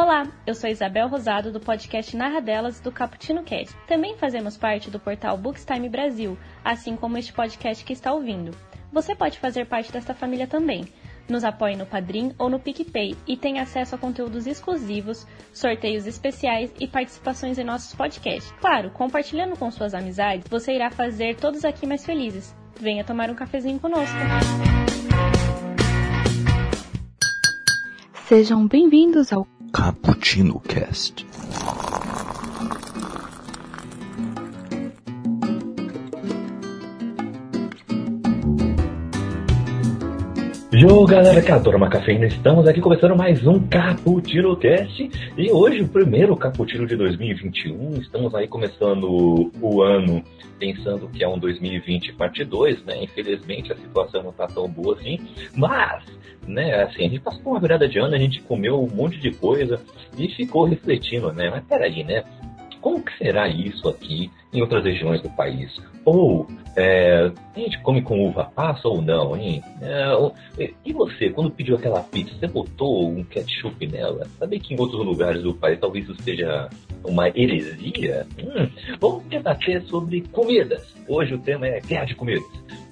Olá, eu sou Isabel Rosado do podcast Narradelas do Caputino Cast. Também fazemos parte do portal Bookstime Brasil, assim como este podcast que está ouvindo. Você pode fazer parte desta família também. Nos apoie no Padrim ou no PicPay e tem acesso a conteúdos exclusivos, sorteios especiais e participações em nossos podcasts. Claro, compartilhando com suas amizades, você irá fazer todos aqui mais felizes. Venha tomar um cafezinho conosco. Sejam bem-vindos ao Cappuccino Cast. Yo, galera que adora uma cafeína, estamos aqui começando mais um Cappuccino Cast e hoje o primeiro Cappuccino de 2021. Estamos aí começando o ano pensando que é um 2020 parte 2, né? Infelizmente a situação não tá tão boa assim, mas, né, assim, a gente passou uma virada de ano, a gente comeu um monte de coisa e ficou refletindo, né? Mas peraí, né? Como que será isso aqui em outras regiões do país? Ou é, a gente come com uva passa ou não, hein? É, e você, quando pediu aquela pizza, você botou um ketchup nela? Sabe que em outros lugares do país talvez isso seja uma heresia? Hum, vamos debater sobre comidas. Hoje o tema é guerra de comidas.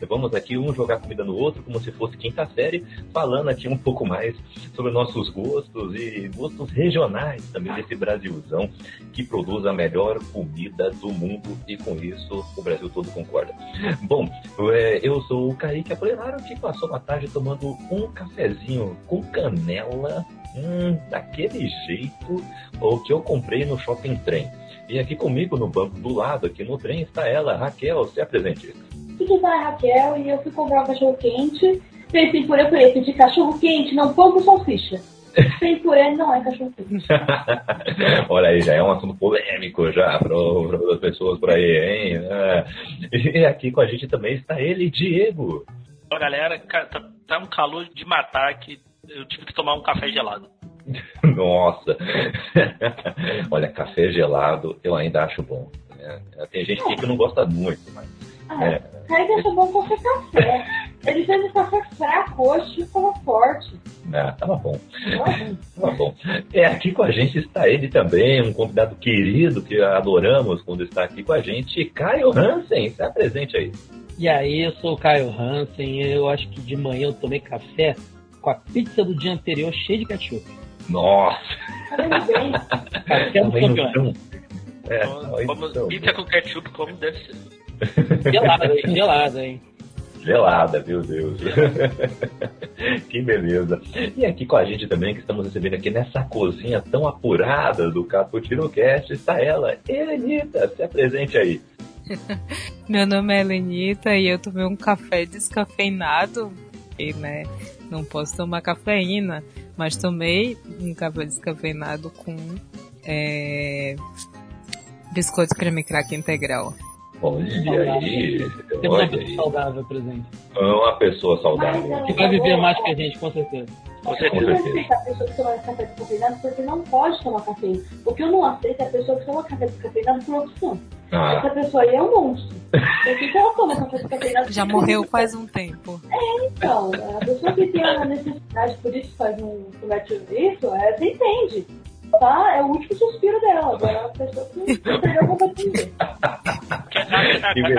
Vamos aqui um jogar comida no outro como se fosse quinta série, falando aqui um pouco mais sobre nossos gostos e gostos regionais também desse Brasilzão que produz a melhor comida do mundo e com isso o Brasil todo concorda. Bom, é, eu sou o Kaique Apolinário que passou uma tarde tomando um cafezinho com canela, hum, daquele jeito, o que eu comprei no Shopping Trem. E aqui comigo no banco do lado, aqui no trem, está ela, Raquel, se apresente. Tudo bem, Raquel, e eu fui comprar um cachorro quente. Pensei por eu pedir cachorro quente, não pão com salsicha. Sem purê não é cachorro quente. Olha aí, já é um assunto polêmico já para as pessoas por aí, hein? É. E aqui com a gente também está ele, Diego. Olha, galera, tá, tá um calor de matar que eu tive que tomar um café gelado. Nossa! Olha, café gelado eu ainda acho bom. Né? Tem gente que não gosta muito, mas. Ah, é, Aí deixa bom qualquer café. Ele fez um café fraco hoje e ficou forte. Ah, tava bom. Tava bom. É, aqui com a gente está ele também, um convidado querido que adoramos quando está aqui com a gente, Caio Hansen. Está presente aí. E aí, eu sou o Caio Hansen. Eu acho que de manhã eu tomei café com a pizza do dia anterior cheia de ketchup. Nossa! Café do campeão. É, Como então. pizza com ketchup, como deve ser. Gelada, hein? Gelada, hein? Gelada, meu Deus. que beleza. E aqui com a gente também, que estamos recebendo aqui nessa cozinha tão apurada do Caputino Cast, está ela, Helenita. Se apresente aí. Meu nome é Helenita e eu tomei um café descafeinado e, né, não posso tomar cafeína, mas tomei um café descafeinado com é, biscoito creme crack integral. Olha aí, Temos uma pessoa aí. saudável presente. Uma pessoa saudável. Que vai viver mais que a gente, com certeza. Com certeza. Eu não aceito a pessoa que toma café descafeinado porque não pode tomar cafeína. O que eu não aceito é a pessoa que toma café descafeinado por opção. Ah, Essa pessoa aí é um monstro. Por que que ela toma café descafeinado? Já morreu faz um tempo. Então, a pessoa que tem a necessidade, por isso faz um comete isso, é, você entende. Tá? É o último suspiro dela. Agora a pessoa que perdeu a, a-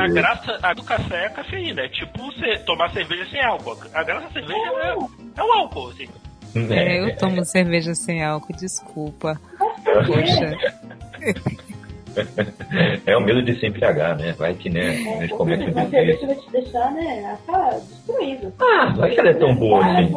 a- a graça a do café é a cafeína. É tipo você tomar cerveja sem álcool. A graça da cerveja é, é o álcool, assim. É, eu tomo cerveja sem álcool, desculpa. Poxa. É o medo de se embriagar, né? Vai que, né? A É, gente com comete certeza, um a cerveja deslize. vai te deixar, né, tá destruído. Ah, vai que ela é tão boa Vai, assim.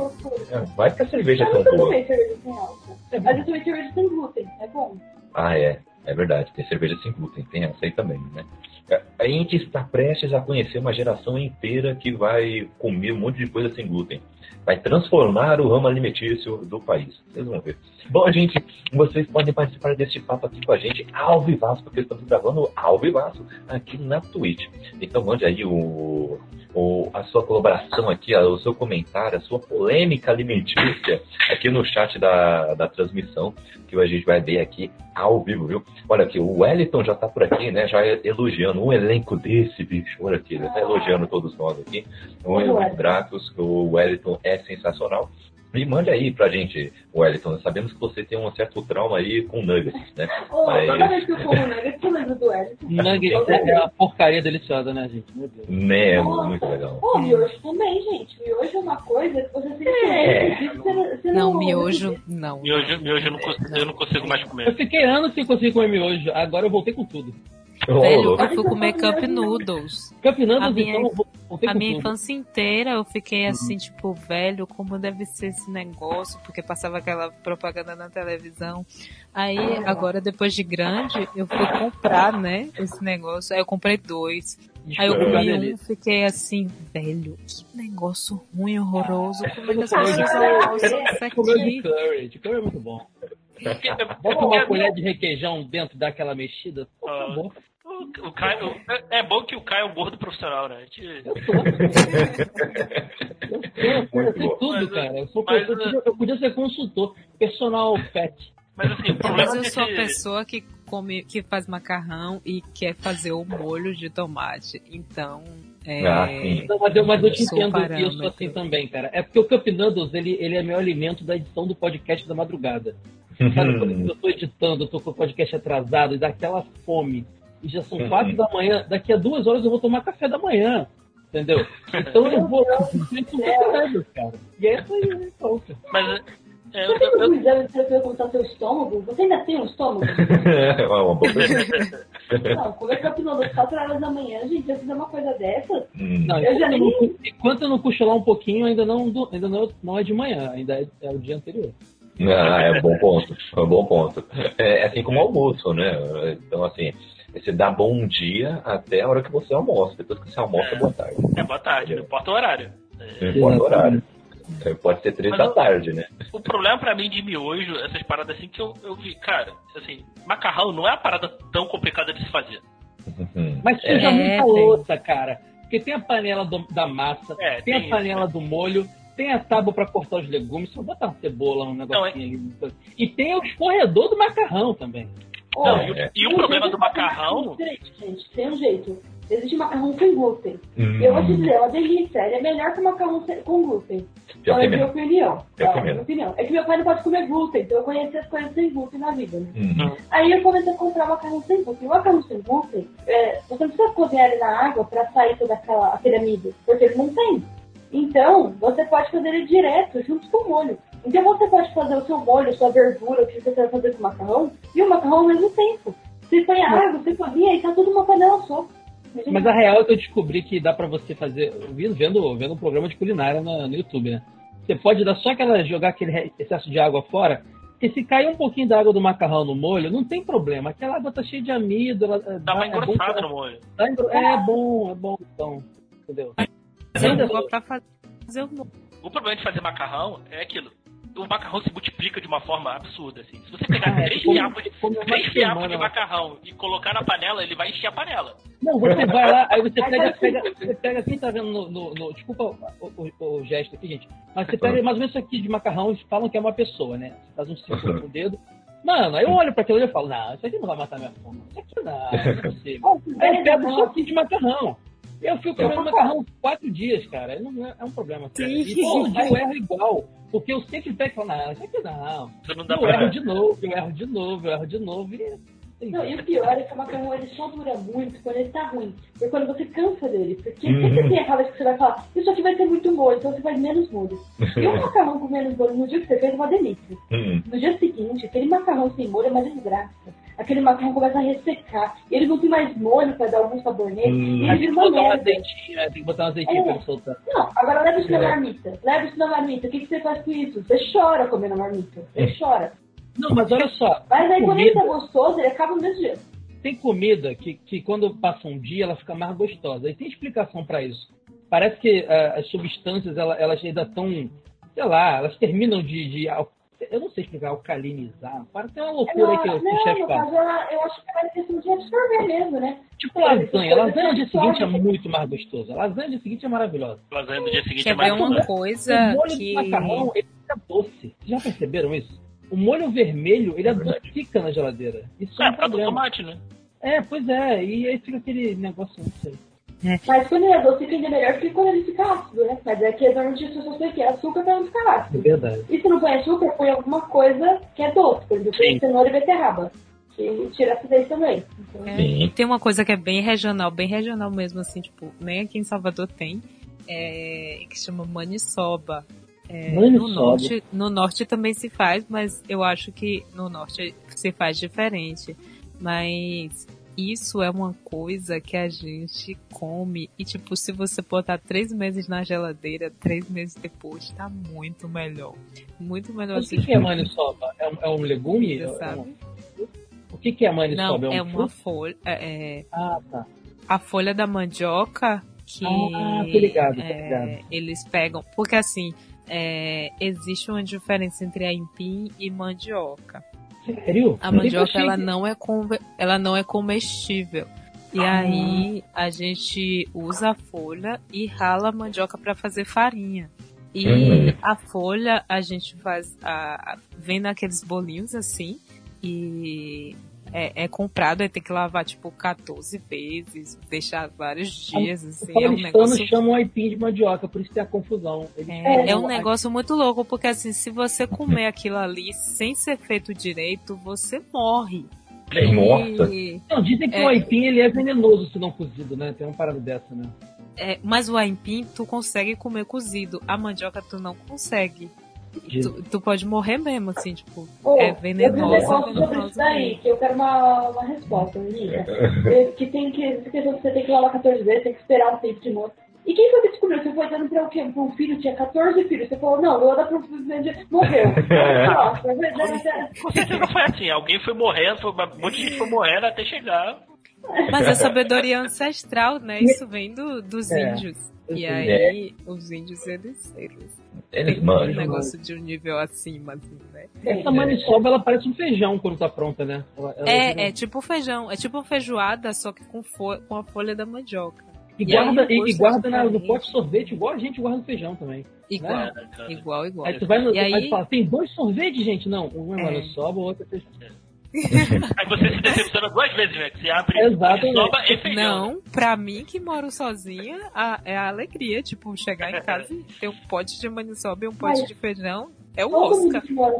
É, Vai que a cerveja é Eu tão boa. tomei cerveja sem álcool. Mas eu tomei cerveja sem glúten, é bom. Ah, é. É verdade. Tem cerveja sem glúten. Tem essa aí também, né? É, A gente está prestes a conhecer uma geração inteira que vai comer um monte de coisa sem glúten. Vai transformar o ramo alimentício do país. Vocês vão ver. Bom, gente, vocês podem participar deste papo aqui com a gente ao vivaço, porque estamos gravando ao vivaço aqui na Twitch. Então mande aí o, o- a sua colaboração aqui, o seu comentário, a sua polêmica alimentícia aqui no chat da, da transmissão, que a gente vai ver aqui ao vivo, viu? Olha aqui, o Wellington já tá por aqui, né? Já elogiando um elenco desse, bicho. Olha aqui, ele tá elogiando todos nós aqui. O. Elenco Dracos, o Wellington é sensacional. E mande aí pra gente, Wellington. Sabemos que você tem um certo trauma aí com nuggets, né? Ô, Mas- toda vez que eu como nuggets, eu lembro do Wellington. Nuggets é uma porcaria deliciosa, né, gente? Meu Deus. Né, é muito legal. Ô, miojo também, gente. Miojo é uma coisa que você tem que É. comer. Você não, Não, miojo, não. Miojo, miojo eu, não consigo, eu não consigo mais Eu comer. fiquei anos sem conseguir comer miojo, agora eu voltei com tudo. Ô, Velho, eu fui comer Cup Noodles. Cup Noodles, A minha- então, A minha tudo. infância inteira eu fiquei assim, tipo, velho, como deve ser esse negócio, porque passava aquela propaganda na televisão. Aí, agora, depois de grande, eu fui comprar, né, esse negócio. Aí eu comprei dois. Aí eu comi um fiquei assim, velho, que negócio ruim, horroroso. Como é que as pessoas disso Comeu de aqui? curry. De curry é muito bom. Bota uma colher de requeijão dentro daquela mexida. Por Ah. favor. O, o Caio, é- é bom que o Caio é um gordo profissional, né? Gente- Eu sou. Eu sou, eu sei tudo, Mas, cara. Eu, sou, mas, eu, podia, eu podia ser consultor, personal pet. Mas assim, o Mas problema eu é sou a que pessoa que come, que faz macarrão e quer fazer o molho de tomate. Então, é, Ah. Não, mas eu, mas eu te entendo parâmetro. isso assim também, cara. É porque o Cup Noodles, ele, ele é meu alimento da edição do podcast da madrugada. Sabe, quando eu tô editando, eu tô com o podcast atrasado e dá aquela fome. E já são Uhum. quatro da manhã, daqui a duas horas eu vou tomar café da manhã. Entendeu? Então eu vou simplesmente um Cup Noodles, cara. E é isso aí, pronto. Mas é, Você eu, tem eu, exame pra tá seu estômago? Você ainda tem um estômago? É uma boa pergunta. Não, comer capinão às 4 horas da manhã, gente, se eu fizer uma coisa dessa, Hum. Não, Eu já enquanto, eu nem- não, enquanto eu não cochilar um pouquinho, ainda não, ainda não, não é de manhã, ainda é, é o dia anterior. Ah, é um bom ponto. É um bom ponto. É assim como o almoço, né? Então, assim, você dá bom dia até a hora que você almoça. Depois que você almoça, boa tarde. é boa tarde, não importa o horário. É, Não importa o horário. É, Pode ser três Mas da eu- tarde, né? O problema pra mim de miojo, essas paradas assim que eu, eu vi, cara, assim, macarrão não é uma parada tão complicada de se fazer. Uhum. Mas suja É, muita louça, cara. Porque tem a panela do- da massa, É, tem, tem a panela do molho, tem a tábua pra cortar os legumes, só botar uma cebola, um negocinho ali. uma coisa. E tem o escorredor do macarrão também. Não, é. e, o- e o um problema do macarrão, diferente, gente, tem um jeito. Existe macarrão sem glúten. Hum. Eu vou te dizer, é uma delícia. Ele é melhor que o macarrão sem- com glúten. Já Então, é minha opinião. Eu tenho minha opinião. É que meu pai não pode comer glúten, então eu conheci as coisas sem glúten na vida, né? Uhum. Aí eu comecei a comprar macarrão sem glúten. O macarrão sem glúten, é, você não precisa cozinhar ele na água para sair toda aquela, amido, porque ele não tem. Então, você pode fazer ele direto, junto com o molho. Então você pode fazer o seu molho, sua verdura, o que você quer fazer com o macarrão, e o macarrão ao mesmo tempo. Você põe a água, você cozinha e tá tudo uma panela só. Mas a real é que eu descobri que dá pra você fazer, vendo, vendo, vendo um programa de culinária no, no YouTube, né? Você pode dar só aquela, jogar aquele excesso de água fora, porque se cair um pouquinho da água do macarrão no molho, não tem problema. Aquela água tá cheia de amido, ela, dá uma é bom engrossada pra- no molho. dá engro- É bom, é bom, então, entendeu? Mas vou pra fazer o molho. O problema de fazer macarrão é aquilo. O macarrão se multiplica de uma forma absurda, assim. Se você pegar é, três fiapos de, três fiapos de semana. macarrão e colocar na panela, ele vai encher a panela. Não, você vai lá, aí você pega, vai pega, você pega quem tá vendo no, no- no- desculpa o, o- o gesto aqui, gente, mas você pega mais ou menos isso aqui de macarrão e falam que é uma pessoa, né? Você faz um círculo com o dedo. Mano, aí eu olho pra aquilo e eu falo, não, isso aqui não vai matar minha fome. Isso aqui não, não é possível. Aí eu pego só aqui de macarrão. Eu fico comendo macarrão quatro dias, cara. Não é, é um problema. Cara. E todo dia eu erro igual. Porque eu sempre pego e falo, não, isso aqui não. Isso não dá Eu pra. erro de novo, eu erro de novo, eu erro de novo. E... Não, e o pior é que o macarrão ele só dura muito quando ele tá ruim. Porque quando você cansa dele. Porque Uhum. sempre tem aquela vez que você vai falar, isso aqui vai ter muito molho, então você faz menos molho. E o macarrão com menos molho no dia que você fez é uma delícia. Uhum. No dia seguinte, aquele macarrão sem molho é uma desgraça. Aquele macarrão começa a ressecar. E ele não tem mais molho pra dar algum sabor nele. Hum. E ele tem vira que uma botar um merda. azeitinho, né? tem que botar um azeitinho É. pra ele soltar. Não, agora leva isso na É. marmita. Leva isso na marmita. O que, que você faz com isso? Você chora comendo a marmita. Você chora. Não, mas olha só. Mas aí quando ele tá comida- gostoso, ele acaba do mesmo jeito. Tem comida que, que quando passa um dia ela fica mais gostosa. E tem explicação para isso. Parece que ah, as substâncias ela- elas ainda estão, sei lá, elas terminam de, de eu não sei explicar, alcalinizar. Parece uma loucura aí que, o- que o não, chefe caso, ela, eu acho que é mais questão de absorver mesmo, né? Tipo lasanha. Lasanha no dia seguinte é muito mais gostosa. Lasanha no dia seguinte é maravilhosa. Lasanha no dia seguinte Quer é mais ver uma gostosa. coisa o molho que... do macarrão, ele fica doce. Vocês já perceberam isso? O molho vermelho, ele adocica na geladeira. Isso é, É, um por causa do problema. tomate, né? É, pois é. E aí fica aquele negócio, não sei. Mas quando ele é doce, tende é melhor que quando ele fica ácido, né? Mas é que normalmente as pessoas põem que açúcar pra não ficar É ácido. verdade. E se não põe açúcar, põe alguma coisa que é doce. Por exemplo, põe Sim. cenoura e beterraba. Que tira a acidez também. Então, É, Sim. e tem uma coisa que é bem regional, bem regional mesmo, assim, tipo, nem aqui em Salvador tem, é, que chama maniçoba. É, no, norte, no norte também se faz, mas eu acho que no norte se faz diferente. Mas isso é uma coisa que a gente come e, tipo, se você botar três meses na geladeira, três meses depois, tá muito melhor. Muito melhor o que, que é maniçoba? É um, é um legume? Você É um- sabe? O que, que é maniçoba? Não, é é um uma fruto? folha. é- é, Ah, tá. a folha da mandioca que Ah, tô ligado, tô é, ligado. eles pegam. Porque assim, é, existe uma diferença entre aipim e mandioca. Sério? A mandioca achei ela não é ela não é comestível. E Ah. aí a gente usa a folha e rala a mandioca para fazer farinha. E Hum. a folha a gente faz a, a- vem naqueles bolinhos assim e é, é comprado, aí tem que lavar tipo 14 vezes, deixar vários dias Os assim, é um negócio chamam aipim de mandioca, por isso tem a confusão. É, é um negócio muito louco, porque assim, se você comer aquilo ali sem ser feito direito, você morre. Nossa. E- Não, dizem que É. o aipim ele é venenoso se não cozido, né? Tem uma parada dessa, né? é, mas o aipim tu consegue comer cozido, a mandioca tu não consegue. Tu, tu pode morrer mesmo, assim, tipo, é Eu vi um sobre isso daí, que eu quero uma, uma resposta. É, que tem que. Essa questão que você tem que lavar 14 vezes, tem que esperar um tempo de novo. E quem foi que descobriu? Você foi dando pra o quê? Pra um filho, tinha 14 filhos. Você falou, não, eu vou dar pra um filho, morreu. É. Com certeza foi assim. Alguém foi morrendo, foi, um monte de gente foi morrendo até chegar. Mas a sabedoria ancestral, né? Isso vem do, dos É. índios. E É. aí, os índios, eles, eles Eles um manjam. negócio de um nível acima, assim, né? Essa maniçoba, ela parece um feijão quando tá pronta, né? Ela- ela É, é tipo feijão, é tipo feijoada, só que com, fo com a folha da mandioca. E e guarda, e, e guarda é na- no pote de sorvete, igual a gente guarda no feijão também. Igual, Né? igual, igual. Aí tu vai no. E aí aí- tu fala, tem dois sorvetes, gente? Não, um é É. maniçoba, o outro é feijão. Aí você se decepciona duas vezes, né? Que você abre Exatamente. soba e feijão. Não, pra mim que moro sozinha, a- é a alegria, tipo, chegar em casa e ter um pote de maniçoba e um pote Mas- de feijão, é o Oscar. que mora.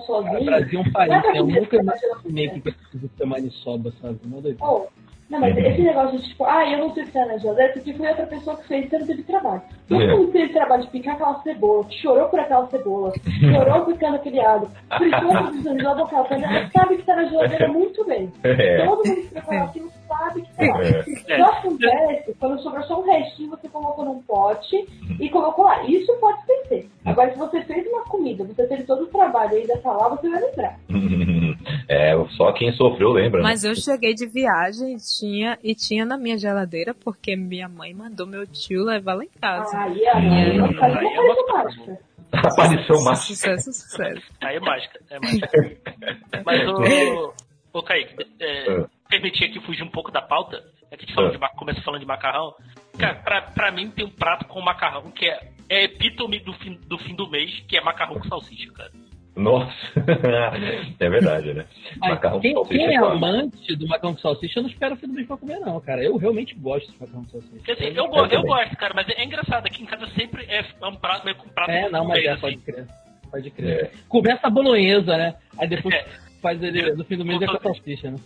Brasil é um país, Nada né? Nunca mas eu não imaginei que precisa ter maniçoba, sabe? Oh, não, mas esse negócio de tipo, ah, eu não sei o que tá na geladeira, porque foi outra pessoa que fez, você não teve trabalho. Todo É. mundo teve trabalho de picar aquela cebola, que chorou por aquela cebola, chorou picando aquele alho, precisando da aquela panela, sabe que tá na geladeira muito bem. É. Todo mundo que preparou aquilo sabe que tá lá. É. Só acontece quando sobrou só um restinho, você colocou num pote e colocou lá. Isso pode ser. Agora, se você fez uma comida, você teve todo o trabalho e ainda tá lá, você vai lembrar. É, só quem sofreu lembra. né? Mas eu cheguei de viagem e tinha, e tinha na minha geladeira porque minha mãe mandou meu tio levar lá em casa. Aí, aí, não faz Aí é uma coisa uma- mágica. Aparição mágica. Sucesso, sucesso. Aí é mágica, é mágica. Mas o. Ô, Kaique, é, Ah. Permitir aqui fugir um pouco da pauta. É que a gente falou Ah. de, começa falando de macarrão. Cara, pra, pra mim tem um prato com macarrão que é, é epítome do fim, do fim do mês, que é macarrão com salsicha, cara. Nossa. é verdade, né? Mas Macarrão quem, com salsicha quem é claro. amante do macarrão com salsicha, eu não espero o fim do mês pra comer, não, cara. Eu realmente gosto de macarrão com salsicha. Assim, Eu eu, go- eu gosto, cara, mas é engraçado. Aqui em casa sempre é um prato meio com prato É, não, mas é, assim. pode crer. Pode crer. É. Começa a bolonhesa, né? Aí depois É. faz ele no fim do mês é com a salsicha, né?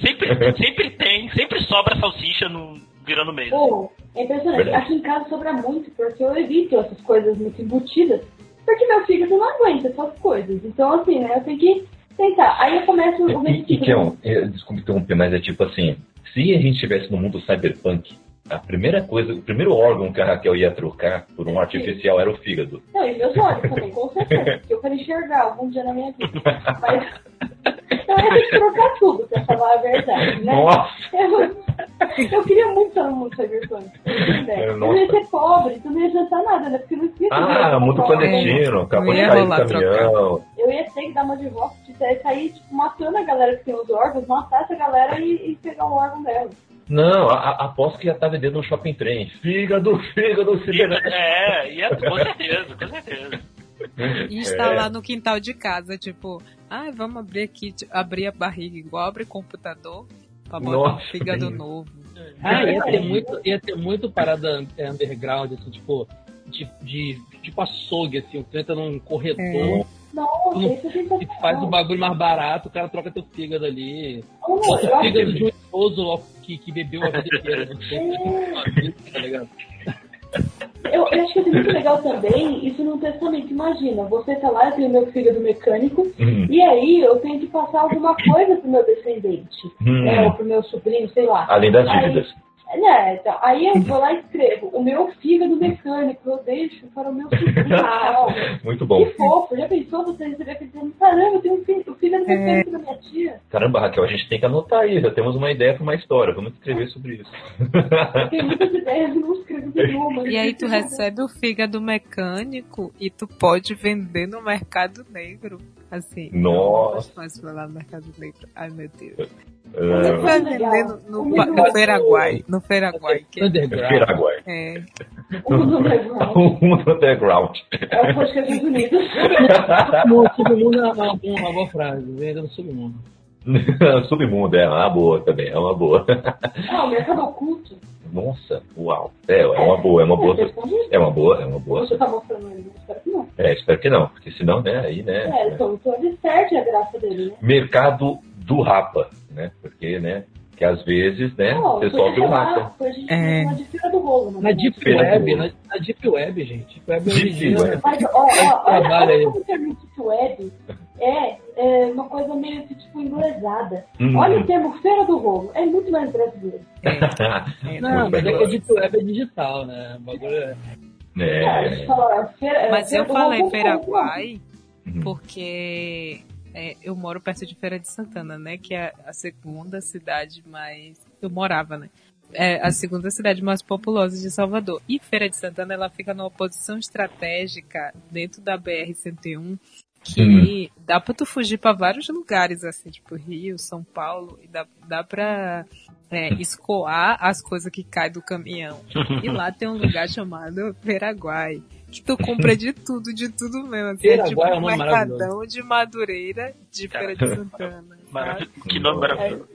Sempre, sempre tem, sempre sobra salsicha no, virando mês. Pô, é impressionante. Verdade. Aqui em casa sobra muito, porque eu evito essas coisas muito embutidas. Porque meu fígado não aguenta essas coisas. Então, assim, né, eu tenho que tentar. Aí eu começo o E, e, seguinte. Kion, eh, desculpe interromper, mas é tipo assim, se a gente estivesse no mundo cyberpunk, a primeira coisa, o primeiro órgão que a Raquel ia trocar por um artificial era o fígado. Não, e meus olhos também, com certeza. Porque eu quero enxergar algum dia na minha vida. Mas. Então eu ia ter que trocar tudo, pra falar a verdade, né? Nossa! Eu, eu queria muito estar no mundo cyberpunk. É, Eu não ia ser pobre, tu não ia jantar nada, né? Porque não existe. Ah, pobre. clandestino, acabou de cair caminhão. Eu ia ter que dar uma de volta, sair tipo, matando a galera que tem os órgãos, matar essa galera e, e pegar o órgão dela. Não, a- a- aposto que já tá vendendo no shopping trem. Fígado, fígado, fígado. É, e é, com certeza, com certeza. E está É. lá no quintal de casa, tipo, ai, vamos abrir aqui, abrir a barriga igual abre computador pra botar um Nossa, fígado bem- novo. Ah, ia ter muito, ia ter muito parada underground, assim, tipo, de, de tipo açougue, assim, tu entra num corretor, É. Nossa, Não, isso é e faz o bagulho mais barato, o cara troca teu fígado ali. Oh, o fígado de um idoso que, que bebeu a vida inteira. Não sei, tá ligado? Eu, eu acho que é muito legal também isso num testamento. Imagina, você tá lá, eu tenho meu fígado mecânico, Hum, e aí eu tenho que passar alguma coisa pro meu descendente, hum. né, ou pro meu sobrinho, sei lá. Além das Aí- dívidas. Né, então, aí eu vou lá e escrevo, o meu fígado mecânico, eu deixo para o meu sobrinho. tal. Muito bom. Que fofo, já pensou você receber aquele dizendo, caramba, eu tenho um fi- o fígado mecânico da minha tia. Caramba, Raquel, a gente tem que anotar aí. Já temos uma ideia para uma história. Vamos escrever sobre isso. Tem muitas ideias, eu não escrevo nenhuma. E aí tu recebe o fígado mecânico e tu pode vender no mercado negro. Assim. Nossa. Eu não mais de falar mercado negro. Ai meu Deus. Tu Ah, vai legal. vender no, no, no. Paraguai. No Paraguai. Que Underground. Paraguai. é. O mundo underground. O mundo underground. É o podcast dos Unidos. No submundo é uma, uma boa frase, venda no submundo. Submundo é uma boa também. É uma boa. Ah, o mercado oculto. Nossa, uau. É, é uma boa, é uma boa. É. É uma boa, é uma boa. Você tá mostrando ele? Espero que não. É, espero que não, porque senão, né, aí, né. É, então, então a graça dele, né? Mercado do rapa, né? Porque, né, que às vezes, né, o a gente É. feira do rolo. né? Na Deep Feira do Web, Rolo. na, na Deep Web, gente. Deep Web é Deep Web. Mas, ó, ó, olha, o termo deep web é, é uma coisa meio que, tipo, inglesada. Hum. Olha o termo feira do rolo, é muito mais brasileiro. é. Não, mas é que a Deep Web é digital, né? O bagulho é... É, é. feira, Mas feira eu do falei rolo, Paraguai Uhum. porque é, eu moro perto de Feira de Santana, né? Que é a segunda cidade mais. Eu morava, né? É a segunda cidade mais populosa de Salvador. E Feira de Santana ela fica numa posição estratégica dentro da BR-101 que dá pra tu fugir pra vários lugares, assim, tipo Rio, São Paulo, e dá, dá pra é, escoar as coisas que caem do caminhão. E lá tem um lugar chamado Paraguai, que tu compra de tudo, de tudo mesmo. Assim, é tipo é um mercadão de Madureira de Feira de Santana. sabe? Maravilhoso. Que nome maravilhoso.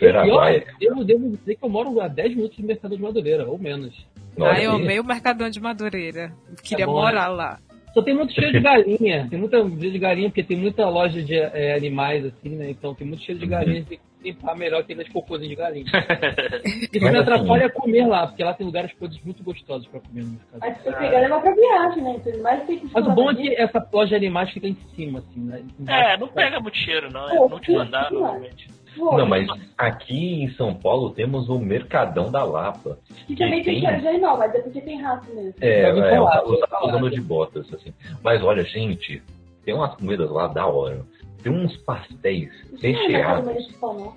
E eu, eu devo dizer que eu moro a 10 minutos do Mercado de Madureira, ou menos. Ah, eu amei o Mercadão de Madureira. Queria É bom, morar lá. Só tem muito cheiro de galinha. Tem muita cheiro de galinha, porque tem muita loja de é, animais, assim, né? Então tem muito cheiro de galinha. Tem que limpar melhor aqueles cocôzinhos de galinha. Isso Mas me atrapalha comer lá, porque lá tem lugares todos muito gostosos pra comer no mercado. Mas se você pegar, leva pra viagem, né? Então, mais tem que Mas o bom é que essa loja de animais fica em cima, assim, né? É, não pega muito cheiro, não. É Pô, não te mandar, que normalmente. Pô, Não, mas aqui em São Paulo temos o Mercadão da Lapa. Que também tem de animal, mas é porque tem rato mesmo. É, ouvi é, falar, eu tava usando de botas, assim. Mas olha, gente, tem umas comidas lá da hora. Tem uns pastéis Não é recheados. municipal, não?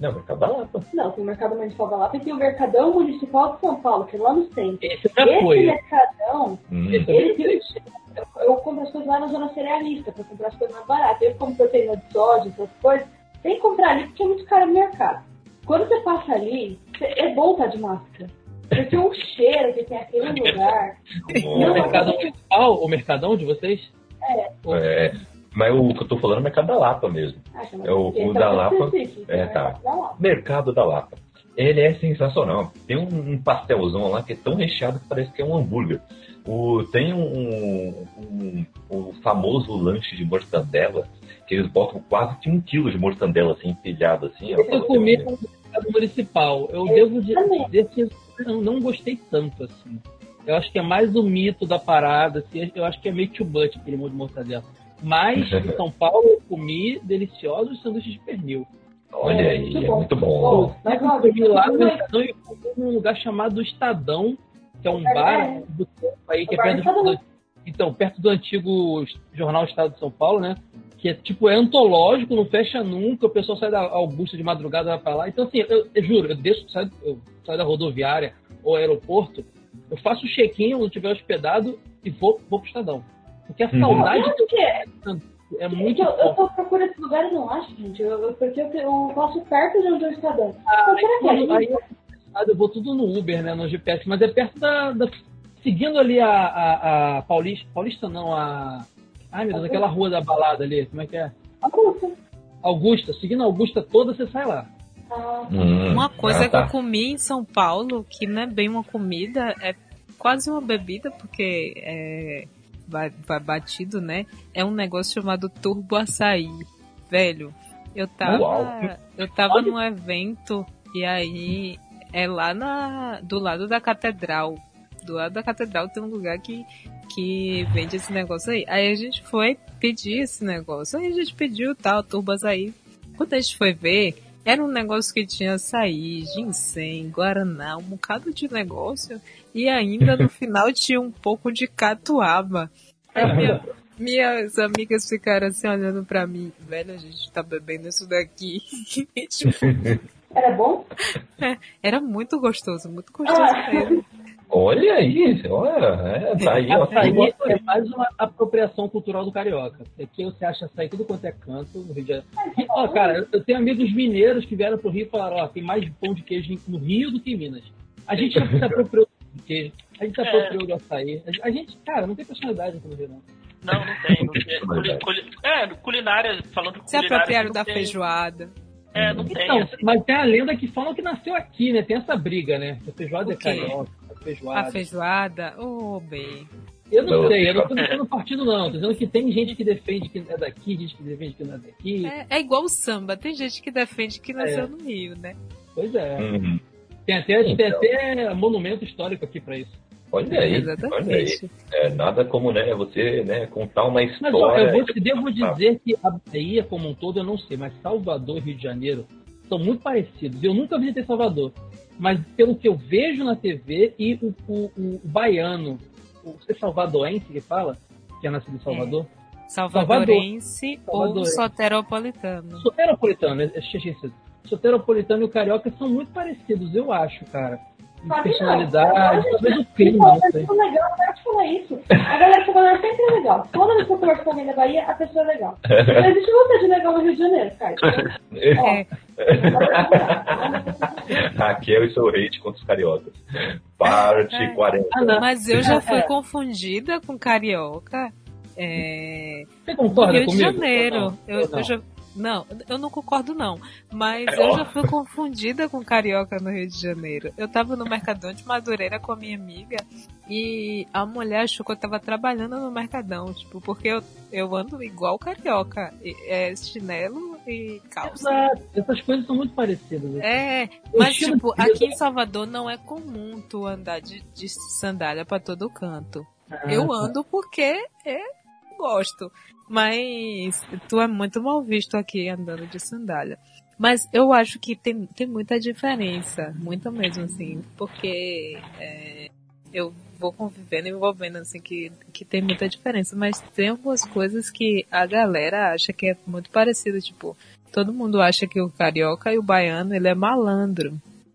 Não, Mercado da Lapa. Não, tem o mercado municipal da Lapa e tem o mercadão municipal de São Paulo, que é lá no centro. Esse Esse foi. mercadão, Hum. Ele tem, eu, eu compro as coisas lá na zona cerealista, pra comprar as coisas mais baratas. Eu como proteína de soja, essas coisas, tem que comprar ali porque é muito caro no mercado. Quando você passa ali, é bom estar de máscara. Porque o cheiro que tem aquele lugar. O Não, mercado mas- municipal, o mercadão de vocês? É, mas o que eu tô falando é o Mercado da Lapa mesmo. Ah, chama- É o- o é da o Lapa. É, né? tá. Da Lapa. Mercado da Lapa. Ele é sensacional. Tem um, um pastelzão lá que é tão recheado que parece que é um hambúrguer. O, tem um, um- o famoso lanche de mortandela, que eles botam quase que um quilo de mortandela assim, empilhado assim. pra Eu comi no mercado municipal. Eu devo dizer que eu não, não gostei tanto, assim. Eu acho que é mais o mito da parada, assim. Eu acho que é meio too much aquele molho de mortadela. Mas, em São Paulo, eu comi deliciosos sanduíches de pernil. Olha É, aí, muito é bom. muito bom. Eu lá no Mercadão e comi num lugar chamado Estadão, que é um É, bar do tempo aí, que é perto do então, perto do antigo jornal Estado de São Paulo, né? Que é tipo, é antológico, não fecha nunca, o pessoal sai da Augusta de madrugada vai pra lá. Então, assim, eu, eu juro, eu desço, saio, eu saio da rodoviária ou aeroporto, eu faço o check-in onde estiver hospedado e vou, vou pro Estadão. Porque a Uhum. saudade Sabe o que é? é muito eu, eu tô procurando esse lugar e não acho, gente. Eu, eu- porque eu, eu passo perto de onde eu estou dando. Ah, Então, será que é Aí, eu vou tudo no Uber, né? No GPS, mas é perto da. da- seguindo ali a, a, a Paulista. Paulista não, a. Ai meu Deus, aquela rua da balada ali, como é que é? Augusta. Augusta, seguindo a Augusta toda, você sai lá. Ah, Hum, Uma coisa ah, tá. que eu comi em São Paulo, que não é bem uma comida, é quase uma bebida, porque é, vai, vai batido, né? É um negócio chamado Turbo Açaí. Velho, eu tava, Uau. eu tava num evento e aí é lá na, do lado da catedral. Do lado da catedral tem um lugar que, que vende esse negócio aí. Aí a gente foi pedir esse negócio. Aí a gente pediu tal, Turbo Açaí. Quando a gente foi ver, era um negócio que tinha açaí, ginseng, guaraná, um bocado de negócio. E ainda no final tinha um pouco de catuaba. Aí minha- minhas amigas ficaram assim olhando pra mim. Velho, a gente tá bebendo isso daqui. Tipo, era bom? era muito gostoso, muito gostoso Ah. mesmo. Olha aí, olha, é, tá aí, ó. Açaí turbo- é mais uma apropriação cultural do carioca. Aqui você acha açaí tudo quanto é canto no Rio de Janeiro. Ó, cara, eu tenho amigos mineiros que vieram pro Rio e falaram, ó, tem mais pão de queijo no Rio do que em Minas. A gente já se apropriou do queijo, a gente se É. apropriou do açaí. A gente, cara, não tem personalidade aqui no Rio, não. Não, não tem. Não tem. Culi- culi- é, culinária, falando de Se culinária. apropriaram não da tem- feijoada. É, não tem. Então, assim. mas tem a lenda que falam que nasceu aqui, né? Tem essa briga, né? A feijoada é carioca, a feijoada. A feijoada, ô bem. Eu não Não. sei, eu não tô defendendo partido, não. Tô dizendo que tem gente que defende que é daqui, gente que defende que não é daqui. É, é igual o samba, tem gente que defende que nasceu É. no Rio, né? Pois é. Uhum. Tem até, tem Então. até monumento histórico aqui pra isso. Olha aí, olha aí. Exatamente. É, nada como, né, você, né, contar uma Mas ó, história. eu vou, devo dizer que a Bahia como um todo eu não sei, mas Salvador e Rio de Janeiro são muito parecidos. Eu nunca visitei Salvador, mas pelo que eu vejo na TV e o, o- o baiano, o é salvadoense que fala, que é nascido em Salvador, Salvadorense ou soteropolitano. soteropolitano, é- é- esqueci. soteropolitano e o carioca são muito parecidos, eu acho, cara. De personalidade, talvez o clima, não que sei. é legal, eu te falar isso. A galera de Salvador sempre é legal. Toda vez que eu converso com alguém da Bahia, a pessoa é legal. Não existe você de legal no Rio de Janeiro, cara. É, Raquel e seu hate contra os cariocas. Parte É. 40. Ah, mas eu já fui É. confundida com carioca. É, Você no concorda Rio de comigo? Janeiro. Ou não? Eu, eu já, não, eu não concordo não. Mas eu já fui confundida com carioca no Rio de Janeiro. Eu tava no Mercadão de Madureira com a minha amiga e a mulher achou que eu tava trabalhando no Mercadão, tipo, porque eu, eu ando igual carioca. E- É chinelo e calça. Exato. Essas coisas são muito parecidas. É, O mas tipo, de aqui em Salvador não é comum tu andar de, de sandália pra todo canto. Ah, Eu tá. ando porque é, gosto. Mas tu é muito mal visto aqui andando de sandália. Mas eu acho que tem, tem muita diferença, muita mesmo assim, porque é, eu vou convivendo e vou vendo assim que, que tem muita diferença, mas tem algumas coisas que a galera acha que é muito parecido, tipo, todo mundo acha que o carioca e o baiano ele é malandro.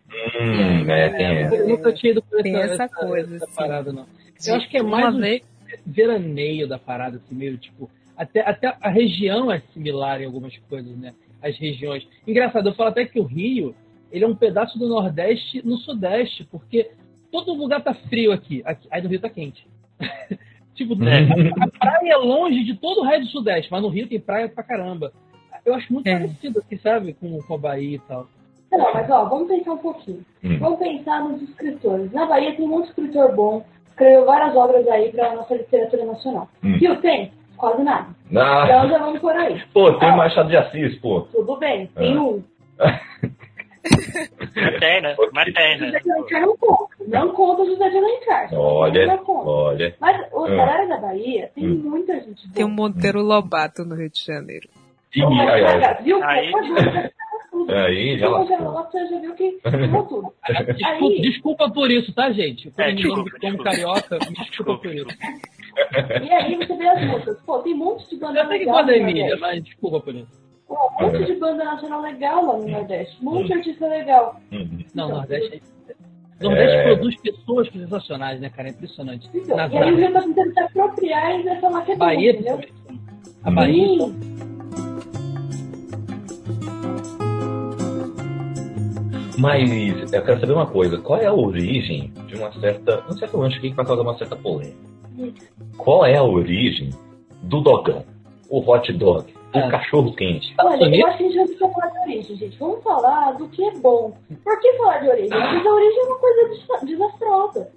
Hum, é, tem essa. Eu nunca tinha ido por Tem essa coisa, essa assim. parada, não. Eu acho que é mais um vez- veraneio da parada, assim, meio tipo. Até, até a região é similar em algumas coisas, né? As regiões. Engraçado, eu falo até que o Rio, ele é um pedaço do Nordeste no Sudeste, porque todo lugar tá frio aqui. aqui aí no Rio tá quente. tipo, a, a praia é longe de todo o resto do Sudeste, mas no Rio tem praia pra caramba. Eu acho muito É. parecido aqui, sabe? Com, com a Bahia e tal. Não, mas ó, vamos pensar um pouquinho. Hum. Vamos pensar nos escritores. Na Bahia tem muito escritor bom, escreveu várias obras aí pra nossa literatura nacional. Hum. Rio tem? Quase nada. Ah, Então já vamos por aí. pô, tem o Machado de Assis, pô. Tudo bem, tem Ah. um. Mas tem, né? Mas tem, né? José de Alencar não conta. Não conta o José de Alencar. Olha, olha. Mas os Ah. galera da Bahia tem Hum. muita gente boa. Tem um Monteiro Lobato no Rio de Janeiro. Ai, ai. cara, Viu? Aí- Pode ver, tudo. Aí, já Então, já, lascou. você já viu que tudo. Desculpa, Aí, desculpa por isso, tá, gente? Quando É, me desculpa, como desculpa. carioca, me desculpa por isso. E aí você vê as músicas. Pô, tem um monte de banda Eu sei que legal. é Nordeste. mas desculpa por isso. Pô, um monte de banda nacional legal lá no Nordeste. Um monte de artista legal. Uhum. Não, Então, Nordeste é... Nordeste É. produz pessoas sensacionais, né, cara? É impressionante. Então, Nas e aí. Rio tá tentando se apropriar e dessa maquete, Bahia, entendeu? principalmente. A Bahia, Sim. então, Mas eu quero saber uma coisa, qual é a origem de uma certa. Um certo lanche aqui que vai causar uma certa polêmica. Qual é a origem do dogão? O hot dog. o cachorro quente. Olha, eu acho que a gente não precisa falar de origem, gente. Vamos falar do que é bom. Por que falar de origem? Porque a origem é uma coisa desa- desastrosa.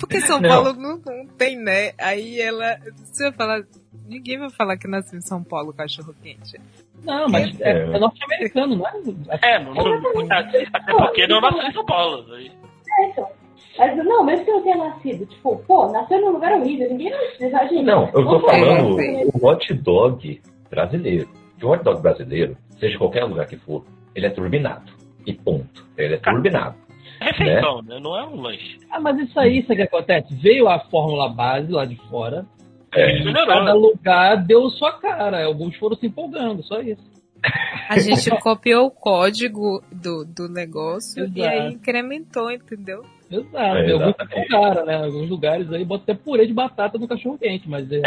Porque São Não. Paulo não, não tem, né? Aí ela. Você vai falar. Ninguém vai falar que nasceu em São Paulo cachorro quente. Não, mas é, É. é norte-americano, não é? É, não, não, até porque não nasceu em São Paulo. aí. É, então. Mas, não, mesmo que eu tenha nascido, tipo, pô, nasceu num lugar horrível, ninguém gente. Não, eu tô falando É. o hot dog brasileiro. Que o hot dog brasileiro, seja qualquer lugar que for, ele é turbinado. E ponto. Ele é turbinado. É refeição, né? Não é um lanche. Ah, mas isso aí, isso que acontece. Veio a fórmula base lá de fora. É. E cada lugar deu sua cara. Alguns foram se empolgando, só isso. A gente copiou o código do, do negócio e Exato. aí incrementou, entendeu? Exato. É, alguns empolgaram, né? Alguns lugares aí botam até purê de batata no cachorro quente, mas é.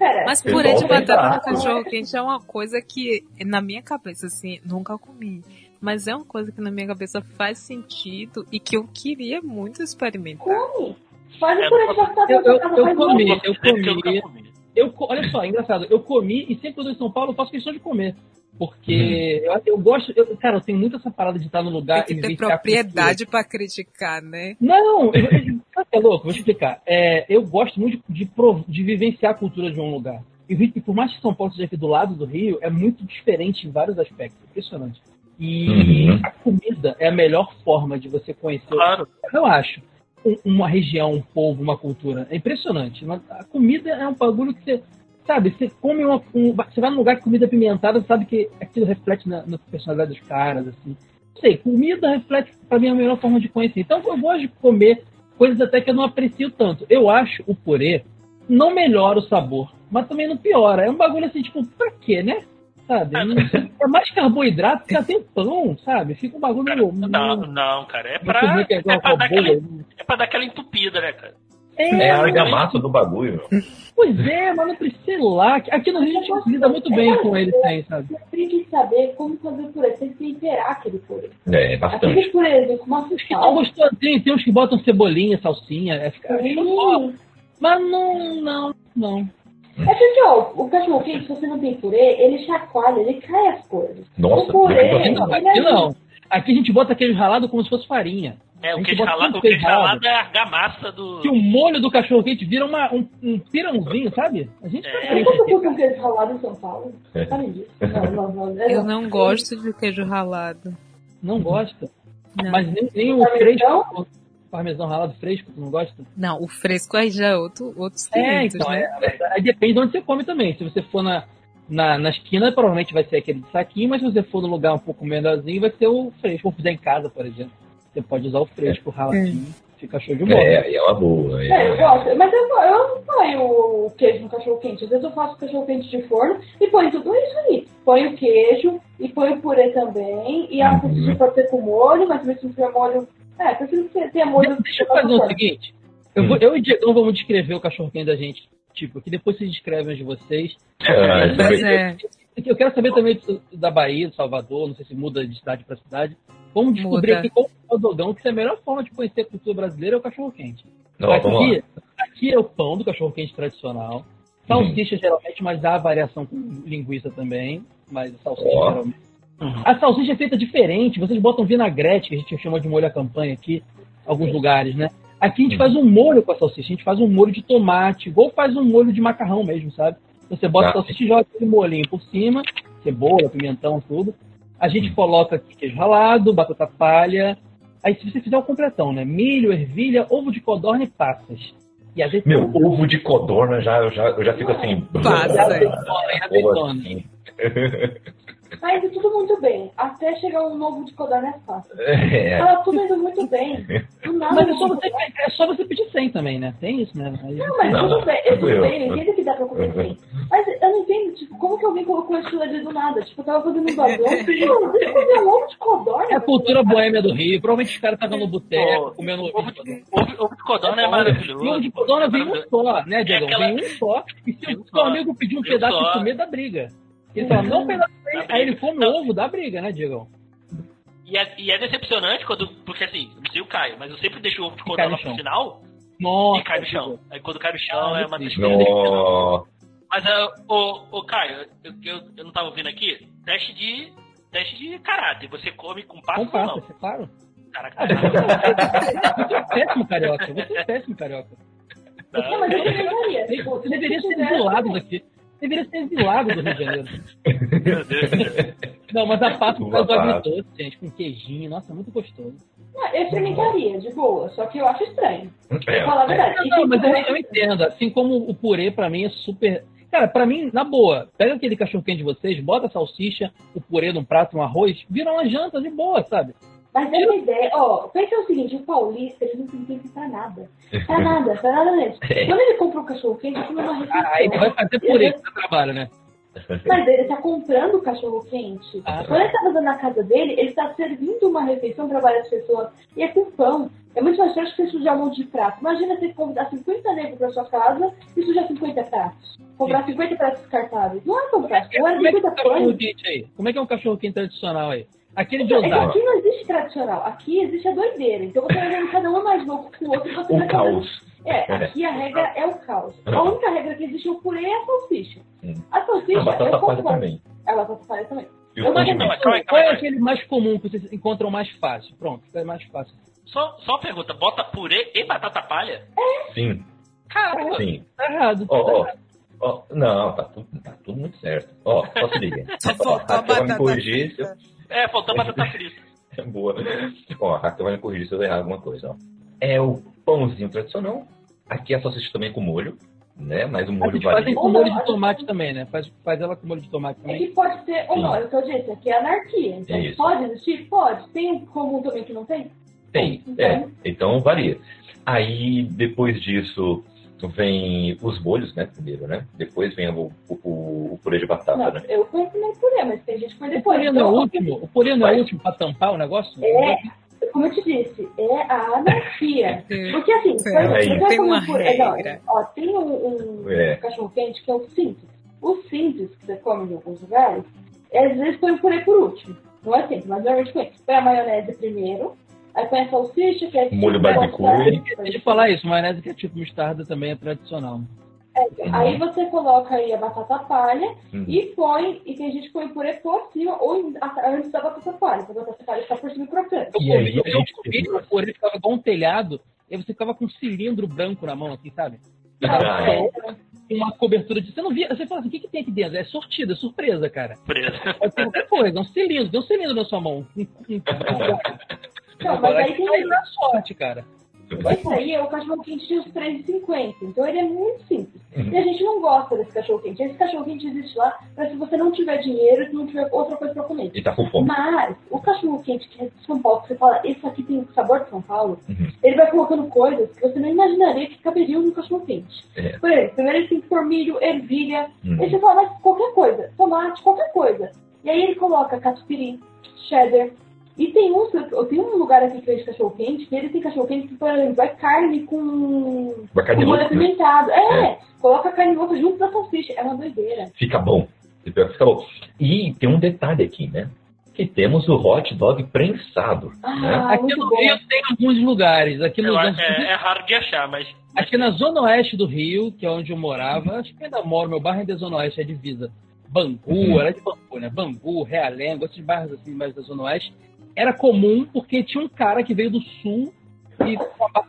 É, Mas purê de batata no gato. cachorro quente é uma coisa que, na minha cabeça, assim, nunca comi. Mas é uma coisa que na minha cabeça faz sentido e que eu queria muito experimentar. come. Faz É, o purê de batata Eu, eu, eu faz comi, eu eu comi. Eu, olha só, engraçado, eu comi e sempre que eu tô em São Paulo eu faço questão de comer. Porque eu, eu gosto, eu, cara, eu tenho muito essa parada de estar no lugar Tem e que ter vivenciar a cultura. propriedade pra criticar, né? Não, sabe é louco? Vou explicar. É, eu gosto muito de, de, de vivenciar a cultura de um lugar. E vi que por mais que São Paulo seja aqui do lado do Rio, é muito diferente em vários aspectos. Impressionante. E Uhum. a comida é a melhor forma de você conhecer, Claro. eu acho, um- uma região, um povo, uma cultura. É impressionante. A comida é um bagulho que você, sabe, você come uma, um, você vai num lugar com comida apimentada, sabe que aquilo reflete na, na personalidade dos caras, assim. Não sei, comida reflete pra mim a melhor forma de conhecer. Então eu gosto de comer coisas até que eu não aprecio tanto. Eu acho o purê não melhora o sabor, mas também não piora. É um bagulho assim, tipo, pra quê, né? Sabe? Não- É mais carboidrato que tem pão, sabe? Fica um bagulho meio. Não, não, cara. É pra, que é é pra, dar, aquela, é pra dar aquela entupida, né, cara? É a argamassa do bagulho. Pois é, mas não precisa sei lá. Aqui no Rio a gente lida muito bem com eles sem, sabe? Você tem que saber como fazer o purê. Você tem que temperar aquele purê. É, bastante. Aquele purê com uma Ficam sal. gostosinhos, tem uns que botam cebolinha, salsinha, é fica show de bola. Sim. Mas não, não, não. É porque, ó, o cachorro quente, se você não tem purê, ele chacoalha, ele cai as coisas. Nossa, o purê, Não, ele aqui é- não. Aqui a gente bota queijo ralado como se fosse farinha. É, o queijo ralado, o queijo ralado. é a argamassa do. Que o molho do cachorro quente vira uma, um, um pirãozinho, sabe? A gente É. quando aqui. eu um queijo ralado em São Paulo? Sabe disso? Não, não, não. Eu não gosto de queijo ralado. Não gosta. Não. Mas nem, nem o fresco, o parmesão ralado fresco, tu não gosta? Não, o fresco aí já é outro, outros É, 500, então, né? é, aí depende de onde você come também. Se você for na, na, na esquina, provavelmente vai ser aquele de saquinho, mas se você for num lugar um pouco menorzinho, vai ser o fresco. Ou fizer em casa, por exemplo. Você pode usar o fresco raladinho, fica show de bola. É, é uma boa. aí É, eu é- gosto. Mas eu, eu não ponho o queijo no cachorro quente. Às vezes eu faço cachorro quente de forno e ponho tudo isso aí. Ponho o queijo e ponho o purê também. E a Uhum. pode ser com molho, mas mesmo se tiver molho. É, prefiro que tenha molho. Deixa eu fazer o seguinte. Eu, vou, eu e o Diego vamos descrever o cachorro quente da gente. Tipo, que depois vocês descrevem os de vocês. É, Mas é, Eu quero saber também da Bahia, do Salvador, não sei se muda de cidade para cidade. Vamos descobrir Muda. aqui qual é o dogão, que é a melhor forma de conhecer a cultura brasileira é o cachorro quente. Não, vamos lá. Aqui, aqui é o pão do cachorro quente tradicional. Salsicha geralmente, mas há variação com linguiça também. Mas a salsicha Ó. geralmente. A salsicha é feita diferente. Vocês botam vinagrete, que a gente chama de molho à campanha aqui, em alguns lugares, né? Aqui a gente faz um molho com a salsicha. A gente faz um molho de tomate, igual faz um molho de macarrão mesmo, sabe? Você bota Ah. a salsicha e joga aquele molhinho por cima, cebola, pimentão, tudo. A gente coloca aqui queijo ralado, batata palha. Aí se você fizer o completão, né? Milho, ervilha, ovo de codorna e passas. E azeitona. Meu, ovo de codorna já, eu já, eu já fico assim. Passa. E azeitona, e Como azeitona. Mas é tudo muito bem. Até chegar um novo de codorna é fácil. É. Tava tudo indo muito bem. Nada. Mas é só, você, é só você pedir 100 também, né? Tem isso, né? Aí- Não, mas Não, tudo bem, eu tudo bem, eu entendo que dá pra comer sim. Mas eu não entendo, tipo, como que alguém colocou aquilo ali do nada? Tipo, eu tava fazendo um bagulho, deixa eu comer um ovo de codorna. É a cultura boêmia do Rio. Provavelmente os caras estavam no boteco, comendo Ovo de de, ovo, de codorna é maravilhoso. E ovo de codorna vem um só, né, Diego? aquela- Vem um só. E se o seu amigo pedir um pedaço de comer, dá briga. Ele fala, não ele. Dá Aí ele briga. come Não. ovo, dá briga, né, Diego? E é, e é decepcionante quando. Porque assim, eu não sei o Caio, mas eu sempre deixo o ovo de codorna pro final Nossa. e cai no chão. Aí quando cai no chão Ah, é uma tristeza. Mas, uh, o, o Caio, eu, eu, eu não tava ouvindo aqui, teste de, teste de caráter. Você come com passas Com ou não? passas, claro. Caraca, Você é péssimo carioca. Você é péssimo carioca. Não, mas eu. Tipo, Você deveria ser exilado daqui. Deveria ser exilado do Rio de Janeiro. meu Deus. Não, mas a pasta faz do agridoce, gente, com queijinho. Nossa, muito gostoso. Não, eu experimentaria, de boa. Só que eu acho estranho. Vou É, falar a verdade. Não, não, mas eu, eu entendo. Assim como o purê, pra mim, é super. Cara, pra mim, na boa, pega aquele cachorro quente de vocês, bota a salsicha, o purê num prato, um arroz, vira uma janta de boa, sabe? Mas é uma ideia, ó, pensa o seguinte, o paulista, ele não tem tempo pra nada. Pra nada, pra nada mesmo. Quando ele compra um cachorro quente, é uma refeição. Ah, ele vai fazer purê que dá trabalho, né? Mas ele tá comprando o cachorro quente. Ah, Quando ele tá fazendo na casa dele, ele tá servindo uma refeição pra várias pessoas. E é com pão. É muito mais fácil que você sujar um monte de prato. Imagina você convidar 50 negros pra sua casa e sujar 50 pratos. Comprar 50 pratos descartáveis. Não é fácil. Não é Como é que é 50 um cachorro quente aí? Como é que é um cachorro quente tradicional aí? Aquele de É que Osasco. aqui não existe tradicional. Aqui existe a doideira. Então você vai vendo cada um é mais louco que o outro. Você O vai caos. É, aqui a regra é o caos. A única regra que existe é o purê e a salsicha. Hum. A salsicha, A batata concordo. também. A batata palha também. E Eu o Qual calma é aquele mais comum que vocês encontram mais fácil? Pronto, é mais fácil. Só, só uma pergunta, bota purê e batata palha? Sim, Caramba, sim. Tá errado. Ó, tá ó, não, tá tudo, tá tudo muito certo. Ó, só se liga. Só faltou a Raquel vai me batata corrigir se eu... é, faltou batata frita. Boa. Ó, a Raquel vai me corrigir se eu errar alguma coisa, ó. É o pãozinho tradicional. Aqui a salsicha também com molho, né? Mas o molho gente fazem varia. com molho de tomate também, né? Faz, faz ela com molho de tomate É também. que pode ser ou não, é o que eu disse, aqui é anarquia. Então, É isso. pode existir? Pode. Tem um comum também que não tem? Tem, Então- é. Então varia. Aí, depois disso, vem os molhos, né? Primeiro, né? Depois vem o, o, o purê de batata, Não, né? eu primeiro purê, mas tem gente que põe O depois. purê não é o Então, último? O purê não é o último pra tampar o negócio? É, como eu te disse, é a anarquia. Porque assim, É, Tem uma um purê. Não, ó, tem um, um É. cachorro quente que é o simples. O simples que você come em alguns lugares, é, às vezes põe o purê por último. Não é simples, mas normalmente põe. Põe a maionese primeiro, aí põe a salsicha, que é Molho tipo, barbecue. gostosa, Deixa eu falar isso, maionese que é tipo mostarda também é tradicional. É, Aí você coloca aí a batata palha Uhum. e põe, e tem gente que põe purê por cima ou antes da batata palha, porque a batata palha está por cima crocante. Eu E aí, eu gente comi, o purê ficava igual um telhado, e aí você ficava com um cilindro branco na mão, assim, sabe? Ah, é. Com uma cobertura de. Você não via. Você fala assim, o que, que tem aqui dentro? É sortida, é surpresa, cara. Presa. Pode ter qualquer coisa, é um cilindro, tem um cilindro na sua mão. Não, mas aí tem- dá sorte, cara. Esse aí é o cachorro quente de uns 3,50. Então ele é muito simples. Uhum. E a gente não gosta desse cachorro quente. Esse cachorro quente existe lá para se você não tiver dinheiro e não tiver outra coisa para comer. E tá com fome. Mas o cachorro quente que é de São Paulo, que você fala, esse aqui tem o sabor de São Paulo, Uhum. ele vai colocando coisas que você não imaginaria que caberiam no cachorro quente. É. Por exemplo, primeiro ele tem que pôr milho, ervilha, Uhum. Você fala, mas qualquer coisa, tomate, qualquer coisa. E aí ele coloca catupiry, cheddar. E tem um, eu tenho um lugar aqui que vende cachorro quente, que ele tem cachorro quente que, por exemplo, é carne com, Uma carne com molho louca, né? apimentado. É, coloca a carne louca junto da salsicha. É uma doideira. Fica bom. Fica bom. E tem um detalhe aqui, né? Que temos o hot dog prensado. Ah, né? Aqui no bom. Rio tem alguns lugares. Aqui, no, Eu é, é raro de achar, mas. aqui na zona oeste do Rio, que é onde eu morava, acho que ainda moro, meu bairro é da zona oeste, é divisa. Bangu, Uhum. era de Bangu, né? Bangu, Realengo, esses bairros assim, mais da zona oeste. Era comum porque tinha um cara que veio do sul e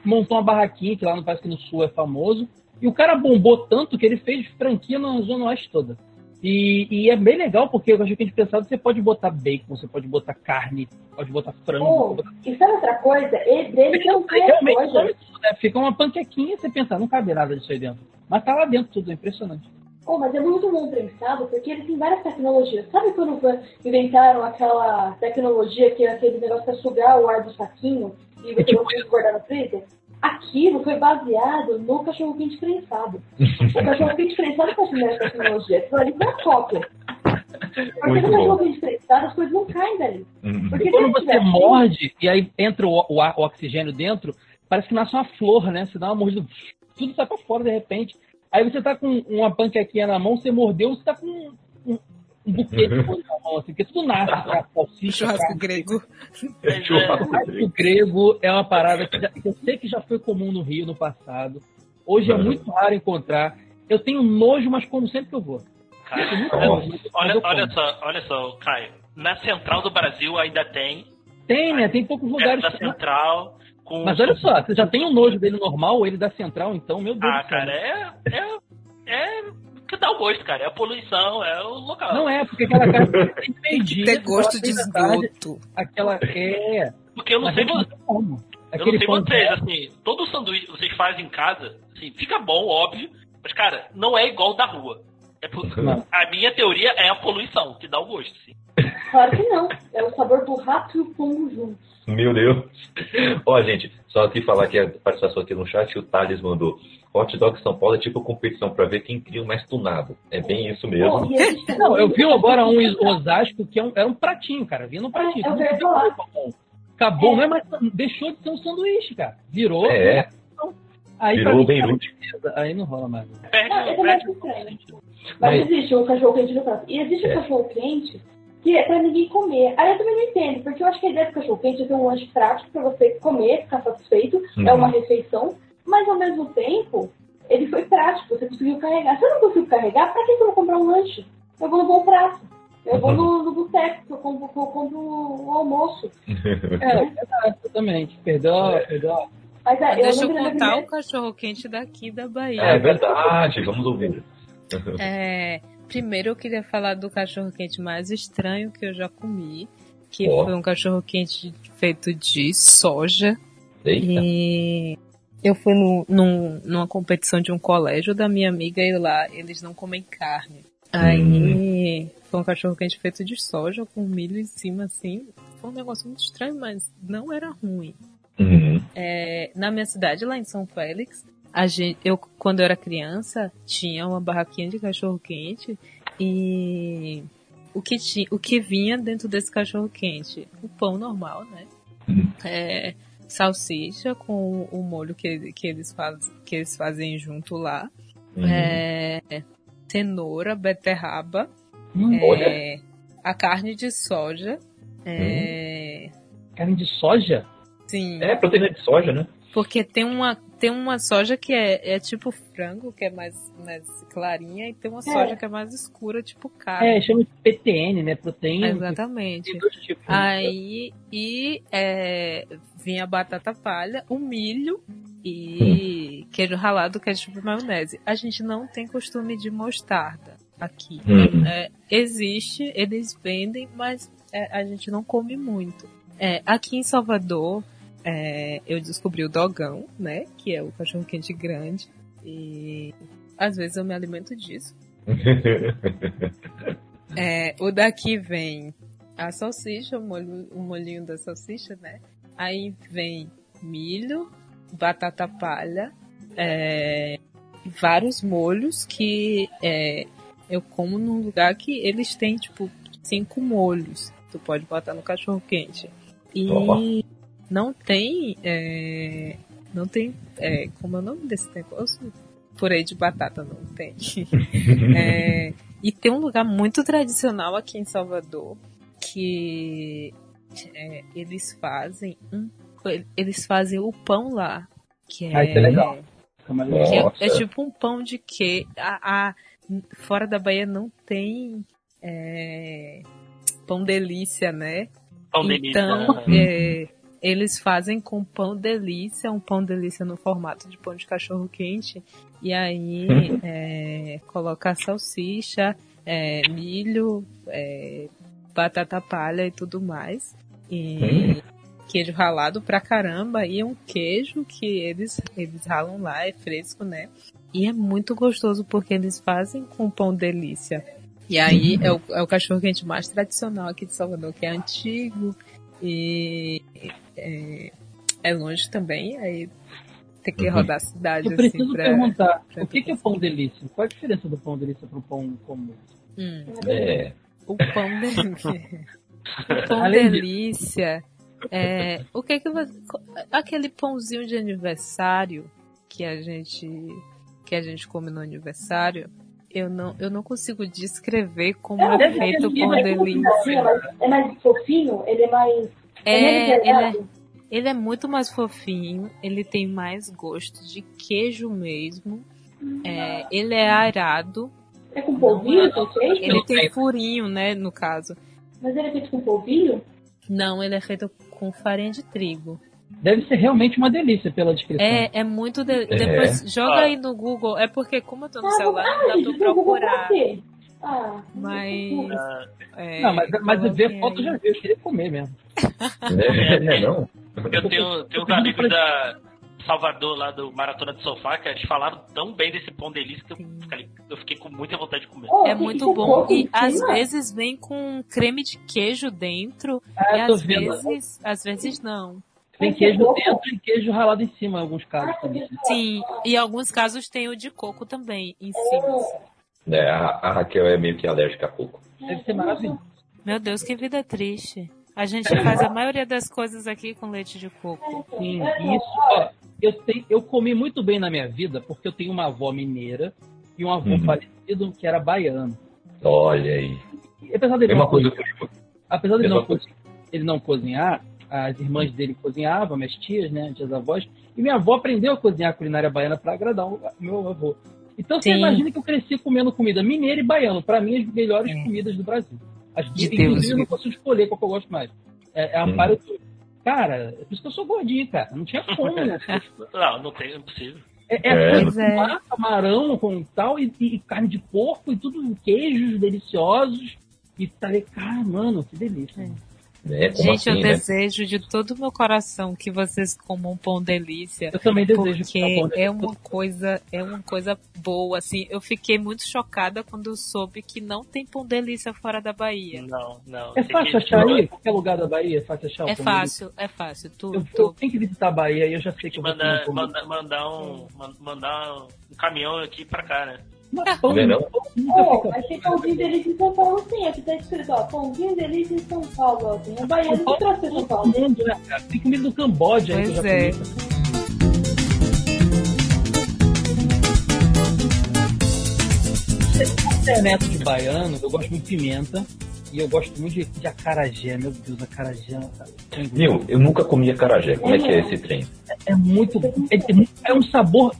montou uma barraquinha, que lá no parece que no sul é famoso. E o cara bombou tanto que ele fez franquia na zona oeste toda. E, e é bem legal porque eu acho que a gente pensava que você pode botar bacon, você pode botar carne, pode botar frango, Oh, pode botar e sabe outra coisa? Ele, dele não tem Realmente, coisa. come tudo, né? Fica uma panquequinha e você pensa, não cabe nada disso aí dentro. Mas tá lá dentro tudo, é impressionante. Oh, mas é muito bom prensado porque ele tem várias tecnologias. Sabe quando inventaram aquela tecnologia que é aquele negócio para sugar o ar do saquinho e você tipo não guardar no freezer? Aquilo foi baseado no cachorro quente prensado. o cachorro quente prensado foi a primeira tecnologia. Aquilo ali foi cópia. Porque no cachorro bom. quente prensado as coisas não caem dali. Uhum. Porque Quando você morde e aí entra o, o, o oxigênio dentro, parece que nasce uma flor, né? Você dá uma mordida, tudo sai pra fora de repente. Aí você tá com uma panquequinha na mão, você mordeu, você tá com um, um, um buquê de coisa na mão, assim, porque tudo nasce, cara, salsicha, Churrasco carne. grego. É churrasco Churrasco grego. grego é uma parada que, já- que eu sei que já foi comum no Rio no passado. Hoje é Uhum. muito raro encontrar. Eu tenho nojo, mas como sempre que eu vou. Cara, olha, olha, só, olha só, Caio. Na central do Brasil ainda tem. Tem, né? Tem poucos Perto lugares. que- central. Com Mas olha só, você já tem o nojo dele normal, ele da central, então, meu Deus Ah, do céu. cara, é. É. É. Que dá o gosto, cara. É a poluição, é o local. Não é, porque aquela cara tem perdido. Ter gosto de esgoto. Aquela. É. Porque eu não Mas sei ele vo- não tem como. Eu não sei vocês, assim, todo sanduíche que vocês fazem em casa, assim, fica bom, óbvio, mas, cara, não é igual da rua. É por-. A minha teoria é a poluição, que dá o gosto, assim. Claro que não. É o sabor do rato e o pombo juntos. Meu Deus. Ó, gente, só aqui falar que a participação aqui no chat, o Thales mandou. Hot Dog São Paulo é tipo competição pra ver quem cria o mais tunado. É bem isso mesmo. também- Não, eu vi agora um Osasco que é um- era um pratinho, cara. Vinha pratinho. É, eu Não falar. bom. Acabou, É. não é mais. Deixou de ser um sanduíche, cara. Virou. É. Aí, Virou mim, Beirute. Aí não rola mais. Ah, eu também perde acho estranho. sentido. Mas Mas- existe o cachorro quente no prato. E existe É. o cachorro quente que é pra ninguém comer. Aí eu também não entendo, porque eu acho que a ideia do cachorro quente é ter um lanche prático pra você comer, ficar satisfeito. Uhum. É uma refeição. Mas ao mesmo tempo, ele foi prático, você conseguiu carregar. Se eu não consigo carregar, pra que que eu vou comprar um lanche? Eu vou no bom prato. Eu vou no, no boteco, que eu compro, eu compro o almoço. É, exatamente. Perdeu, perdeu. Mas é, deixa eu contar o cachorro quente daqui da Bahia. É verdade, vamos ouvir. É, primeiro eu queria falar do cachorro quente mais estranho que eu já comi, que Ó. foi um cachorro quente feito de soja. Eita. E eu fui no, num- numa competição de um colégio da minha amiga e lá eles não comem carne. Aí foi um cachorro quente feito de soja com milho em cima assim. Foi um negócio muito estranho, mas não era ruim. Uhum. É, na minha cidade, lá em São Félix, gente, eu, quando eu era criança, tinha uma barraquinha de cachorro quente e o que, ti, o que vinha dentro desse cachorro quente? O pão normal, né? Uhum. É, salsicha com o molho que, que, eles faz, que eles fazem junto lá. Uhum. É, cenoura, beterraba, Hum, é, a carne de soja. É, Carne de soja? sim. É proteína de soja, né? Porque tem uma, tem uma soja que é, é tipo frango, que é mais, mais clarinha, e tem uma soja que é mais escura, tipo carne. É, chama de PTN, né? Proteína. Exatamente. Tipos. né? Aí, e é, vinha batata palha, o milho e queijo ralado, que é tipo maionese. A gente não tem costume de mostarda aqui. Uhum. É, existe, eles vendem, mas é, a gente não come muito. É, aqui em Salvador, é, eu descobri o dogão, né? Que é o cachorro quente grande. E às vezes eu me alimento disso. É, o daqui vem a salsicha, o, molho, o molhinho da salsicha, né? Aí vem milho, batata palha, é, vários molhos que é, eu como num lugar que eles têm, tipo, cinco molhos. Tu pode botar no cachorro quente. E. não tem. é, não tem. é, como é o nome desse negócio? Purê de batata não tem. É, e tem um lugar muito tradicional aqui em Salvador que é, eles fazem um, eles fazem o pão lá que é, isso é legal. Que é- é, tipo um pão de que a, a- fora da Bahia não tem é, pão delícia né Pão delícia. então, né? Eles fazem com pão delícia, um pão delícia no formato de pão de cachorro quente. E aí é, coloca salsicha, é, milho, é, batata palha e tudo mais. E queijo ralado pra caramba. E é um queijo que eles, eles ralam lá, é fresco, né? E é muito gostoso porque eles fazem com pão delícia. E aí é o, é o cachorro quente mais tradicional aqui de Salvador, que é antigo e é, é longe também, aí tem que Uhum. rodar a cidade Eu assim preciso pra. perguntar, pra o que, que é pão delícia? Qual a diferença do pão delícia pro pão comum? Hum, É. o pão delícia. o pão delícia. É, o que que você, aquele pãozinho de aniversário que a gente que a gente come no aniversário, eu não eu não consigo descrever como é, deve ser feito o pão é delícia. mas É mais fofinho, ele é mais. É, ele é, pesado. ele é muito mais fofinho, ele tem mais gosto de queijo mesmo. É, ele é aerado. É com polvilho esse queijo? Ele tem furinho, né, no caso. Mas ele é feito com polvilho? Não, ele é feito com farinha de trigo. Deve ser realmente uma delícia pela descrição. É, é muito. De... Depois joga Ah. aí no Google. É porque, como eu tô no Ah, celular, ah, não dá pra procurar. Ah, Mas. Ah, é, Não, mas, mas coloquei ver foto eu já vi, eu queria comer mesmo. É, né, não? eu tenho, tenho uns amigos da Salvador lá do Maratona de Sofá que eles falaram tão bem desse pão delícia que eu, fiquei- eu fiquei com muita vontade de comer. É muito ter bom. E às vezes vem com creme de queijo dentro. Ah, e às vendo. vezes, às vezes não. Tem queijo dentro e queijo ralado em cima, em alguns casos Ah, também. Sim, e em alguns casos tem o de coco também, em cima. É, a, a Raquel é meio que alérgica a pouco. Deve ser maravilhoso. Meu Deus, que vida triste. A gente faz a maioria das coisas aqui com leite de coco. Sim, isso, ó, eu, tenho, eu comi muito bem na minha vida porque eu tenho uma avó mineira e um avô Uhum. falecido que era baiano. Olha aí. E apesar dele, Mesma não, coisa cozinhar, apesar dele, não, ele não cozinhar, as irmãs dele cozinhavam, minhas tias, né, tias avós, e minha avó aprendeu a cozinhar a culinária baiana para agradar o meu avô. Então você Sim. imagina que eu cresci comendo comida mineira e baiano, para mim as melhores É. comidas do Brasil. As, De inclusive Deus, eu não consigo escolher qual que eu gosto mais. É, é Hum. amparo e tudo. Cara, é por isso que eu sou gordinho, cara. Não tinha como, né? Não, não tem, não é possível. É, é, É. do é. mar, camarão com tal, e, e carne de porco, e tudo queijos deliciosos. E falei, cara, mano, que delícia. É, como Gente, eu assim, né? desejo de todo o meu coração que vocês comam pão delícia. Eu também desejo Porque bom, né? é uma coisa, é uma coisa boa, assim. Eu fiquei muito chocada quando eu soube que não tem pão delícia fora da Bahia. Não, não. É fácil que- achar aí? Qualquer lugar da Bahia é fácil achar? o É pão fácil, é fácil. Tu? Eu, tu- eu tenho que visitar a Bahia e eu já sei que eu vou Mandar, pão mandar, mandar, um, man- mandar um caminhão aqui pra cá, né? Mas pão, Não é não? Oh, fica mas tem pãozinho delícia em São Paulo sim, aqui tá escrito, ó, pãozinho delícia em São Paulo, ó, tem um baiano que trouxe São Paulo. mundo, né, cara? Tem comida do Camboja aí que eu Pois já é. comi. Você é neto de baiano, eu gosto muito de pimenta. E eu gosto muito de, de acarajé, meu Deus, acarajé. cara. Meu, eu nunca comi acarajé. Como é que é esse trem? É muito. É, é muito- é um sabor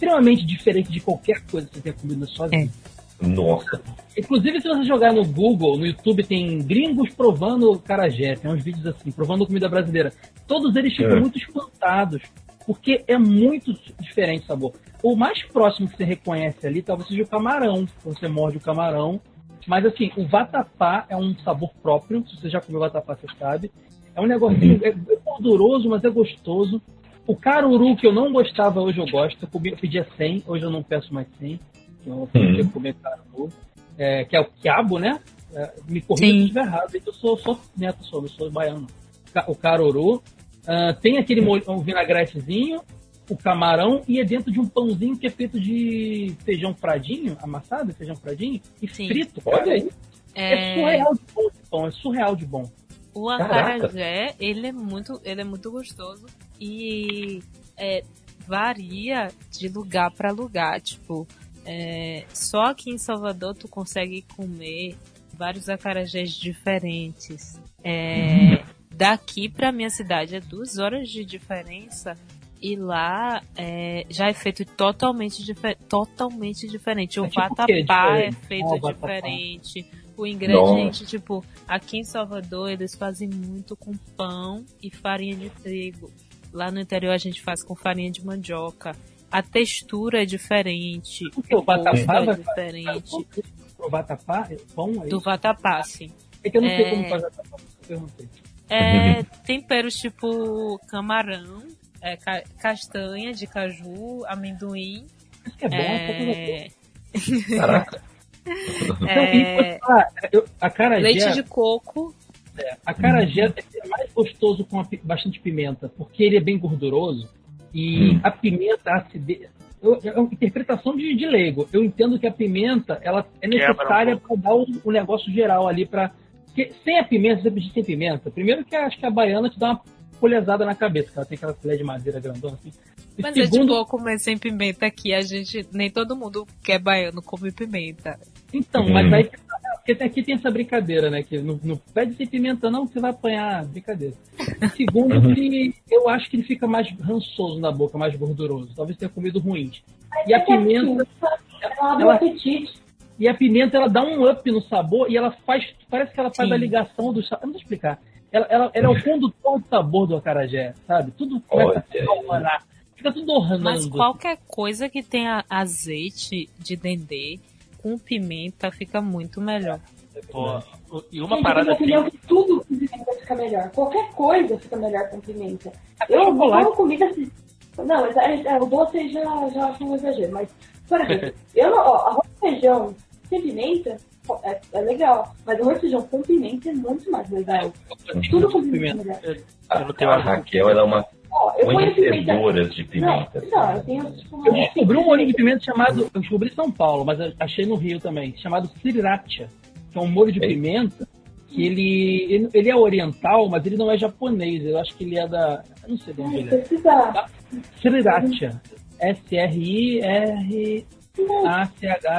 extremamente diferente de qualquer coisa que você tenha comido na sua vida. Nossa. Inclusive, se você jogar no Google, no YouTube, tem gringos provando carajé, tem uns vídeos assim, provando comida brasileira. Todos eles ficam É. muito espantados, porque é muito diferente o sabor. O mais próximo que você reconhece ali talvez seja o camarão, quando você morde o camarão. Mas assim, o vatapá é um sabor próprio, se você já comeu vatapá, você sabe. É um negocinho, é, é gorduroso, mas é gostoso. O caruru, que eu não gostava, hoje eu gosto. Eu, comi, eu pedia 100, hoje eu não peço mais 100. Eu aprendi a comer caruru. É, que é o quiabo, né? É, me corrija se estiver errado. Eu sou, sou neto, sou, eu sou baiano. O caruru. Ah, tem aquele molho, um vinagretezinho, o camarão, e é dentro de um pãozinho que é feito de feijão fradinho, amassado, feijão fradinho, e Sim. frito. Olha aí. É é, surreal de bom esse pão, é surreal de bom. o Caraca. acarajé, ele é muito, ele é muito gostoso e é, varia de lugar para lugar. Tipo, é, só aqui em Salvador tu consegue comer vários acarajés diferentes. É, daqui pra minha cidade é duas horas de diferença e lá é, já é feito totalmente, dife totalmente diferente. O É tipo vatapá é Diferente? feito Ah, o diferente. O ingrediente, tipo, aqui em Salvador eles fazem muito com pão e farinha de trigo. Lá no interior a gente faz com farinha de mandioca. A textura é diferente. O que, o vatapá gosto é diferente. O vatapá, é pão, é Do vatapá, sim. É que eu não sei é- como faz vatapá, por isso que eu perguntei. É, temperos tipo camarão, é, ca- castanha de caju, amendoim, é bom, é... é, Caraca. Então, é, e, ah, eu, a carajé, leite de coco. A carajé é mais gostoso com bastante pimenta, porque ele é bem gorduroso e Hum. a pimenta, a acidez, eu, é uma interpretação de, de leigo. Eu entendo que a pimenta ela é necessária para dar o, o negócio geral ali para sem a pimenta, você pedir sem pimenta. Primeiro que acho que a baiana te dá uma colhezada na cabeça, que ela tem aquela colher de madeira grandona assim. E Mas é de segundo, boa comer sem pimenta aqui. A gente, nem todo mundo que é baiano come pimenta. Então, Hum. mas aí porque tem- aqui tem essa brincadeira, né? Que não, não pede sem pimenta, não, você vai apanhar. Brincadeira. Segundo, Uhum. que eu acho que ele fica mais rançoso na boca, mais gorduroso. Talvez tenha comido ruim. E a pimenta. Ela abre o Ela- apetite. E a pimenta, ela dá um up no sabor e ela faz. Parece que ela faz Sim. a ligação do sabor. Eu não vou explicar. Ela, ela, ela é o condutor do sabor do acarajé, sabe? Tudo começa a. Fica tudo ornando. Mas qualquer coisa que tenha azeite de dendê com pimenta fica muito melhor. Pô, o- e uma Gente, parada eu assim. opinião que tudo com pimenta fica melhor. Qualquer coisa fica melhor com pimenta. Eu não chocolate. como comida assim. Não, mas é, é, o doce já, já acho um exagero. Mas, por exemplo, eu não, ó, arroz e feijão sem pimenta é, é legal. Mas arroz e feijão com pimenta é muito mais legal. Tudo com pimenta é melhor. Eu A, tenho a. Raquel ela é uma Ó, eu ponho pimenta. conhecedora de pimenta. Não, não, eu tenho tipo uma. Eu descobri um molho de pimenta chamado. Eu descobri em São Paulo, mas achei no Rio também. Chamado Sriracha. Que é um molho de Ei. pimenta. Que ele, ele, ele é oriental, mas ele não é japonês. Eu acho que ele é da. Eu não sei de onde Ai, ele é. precisa. Sriracha. S-R-I-R-A-C-H,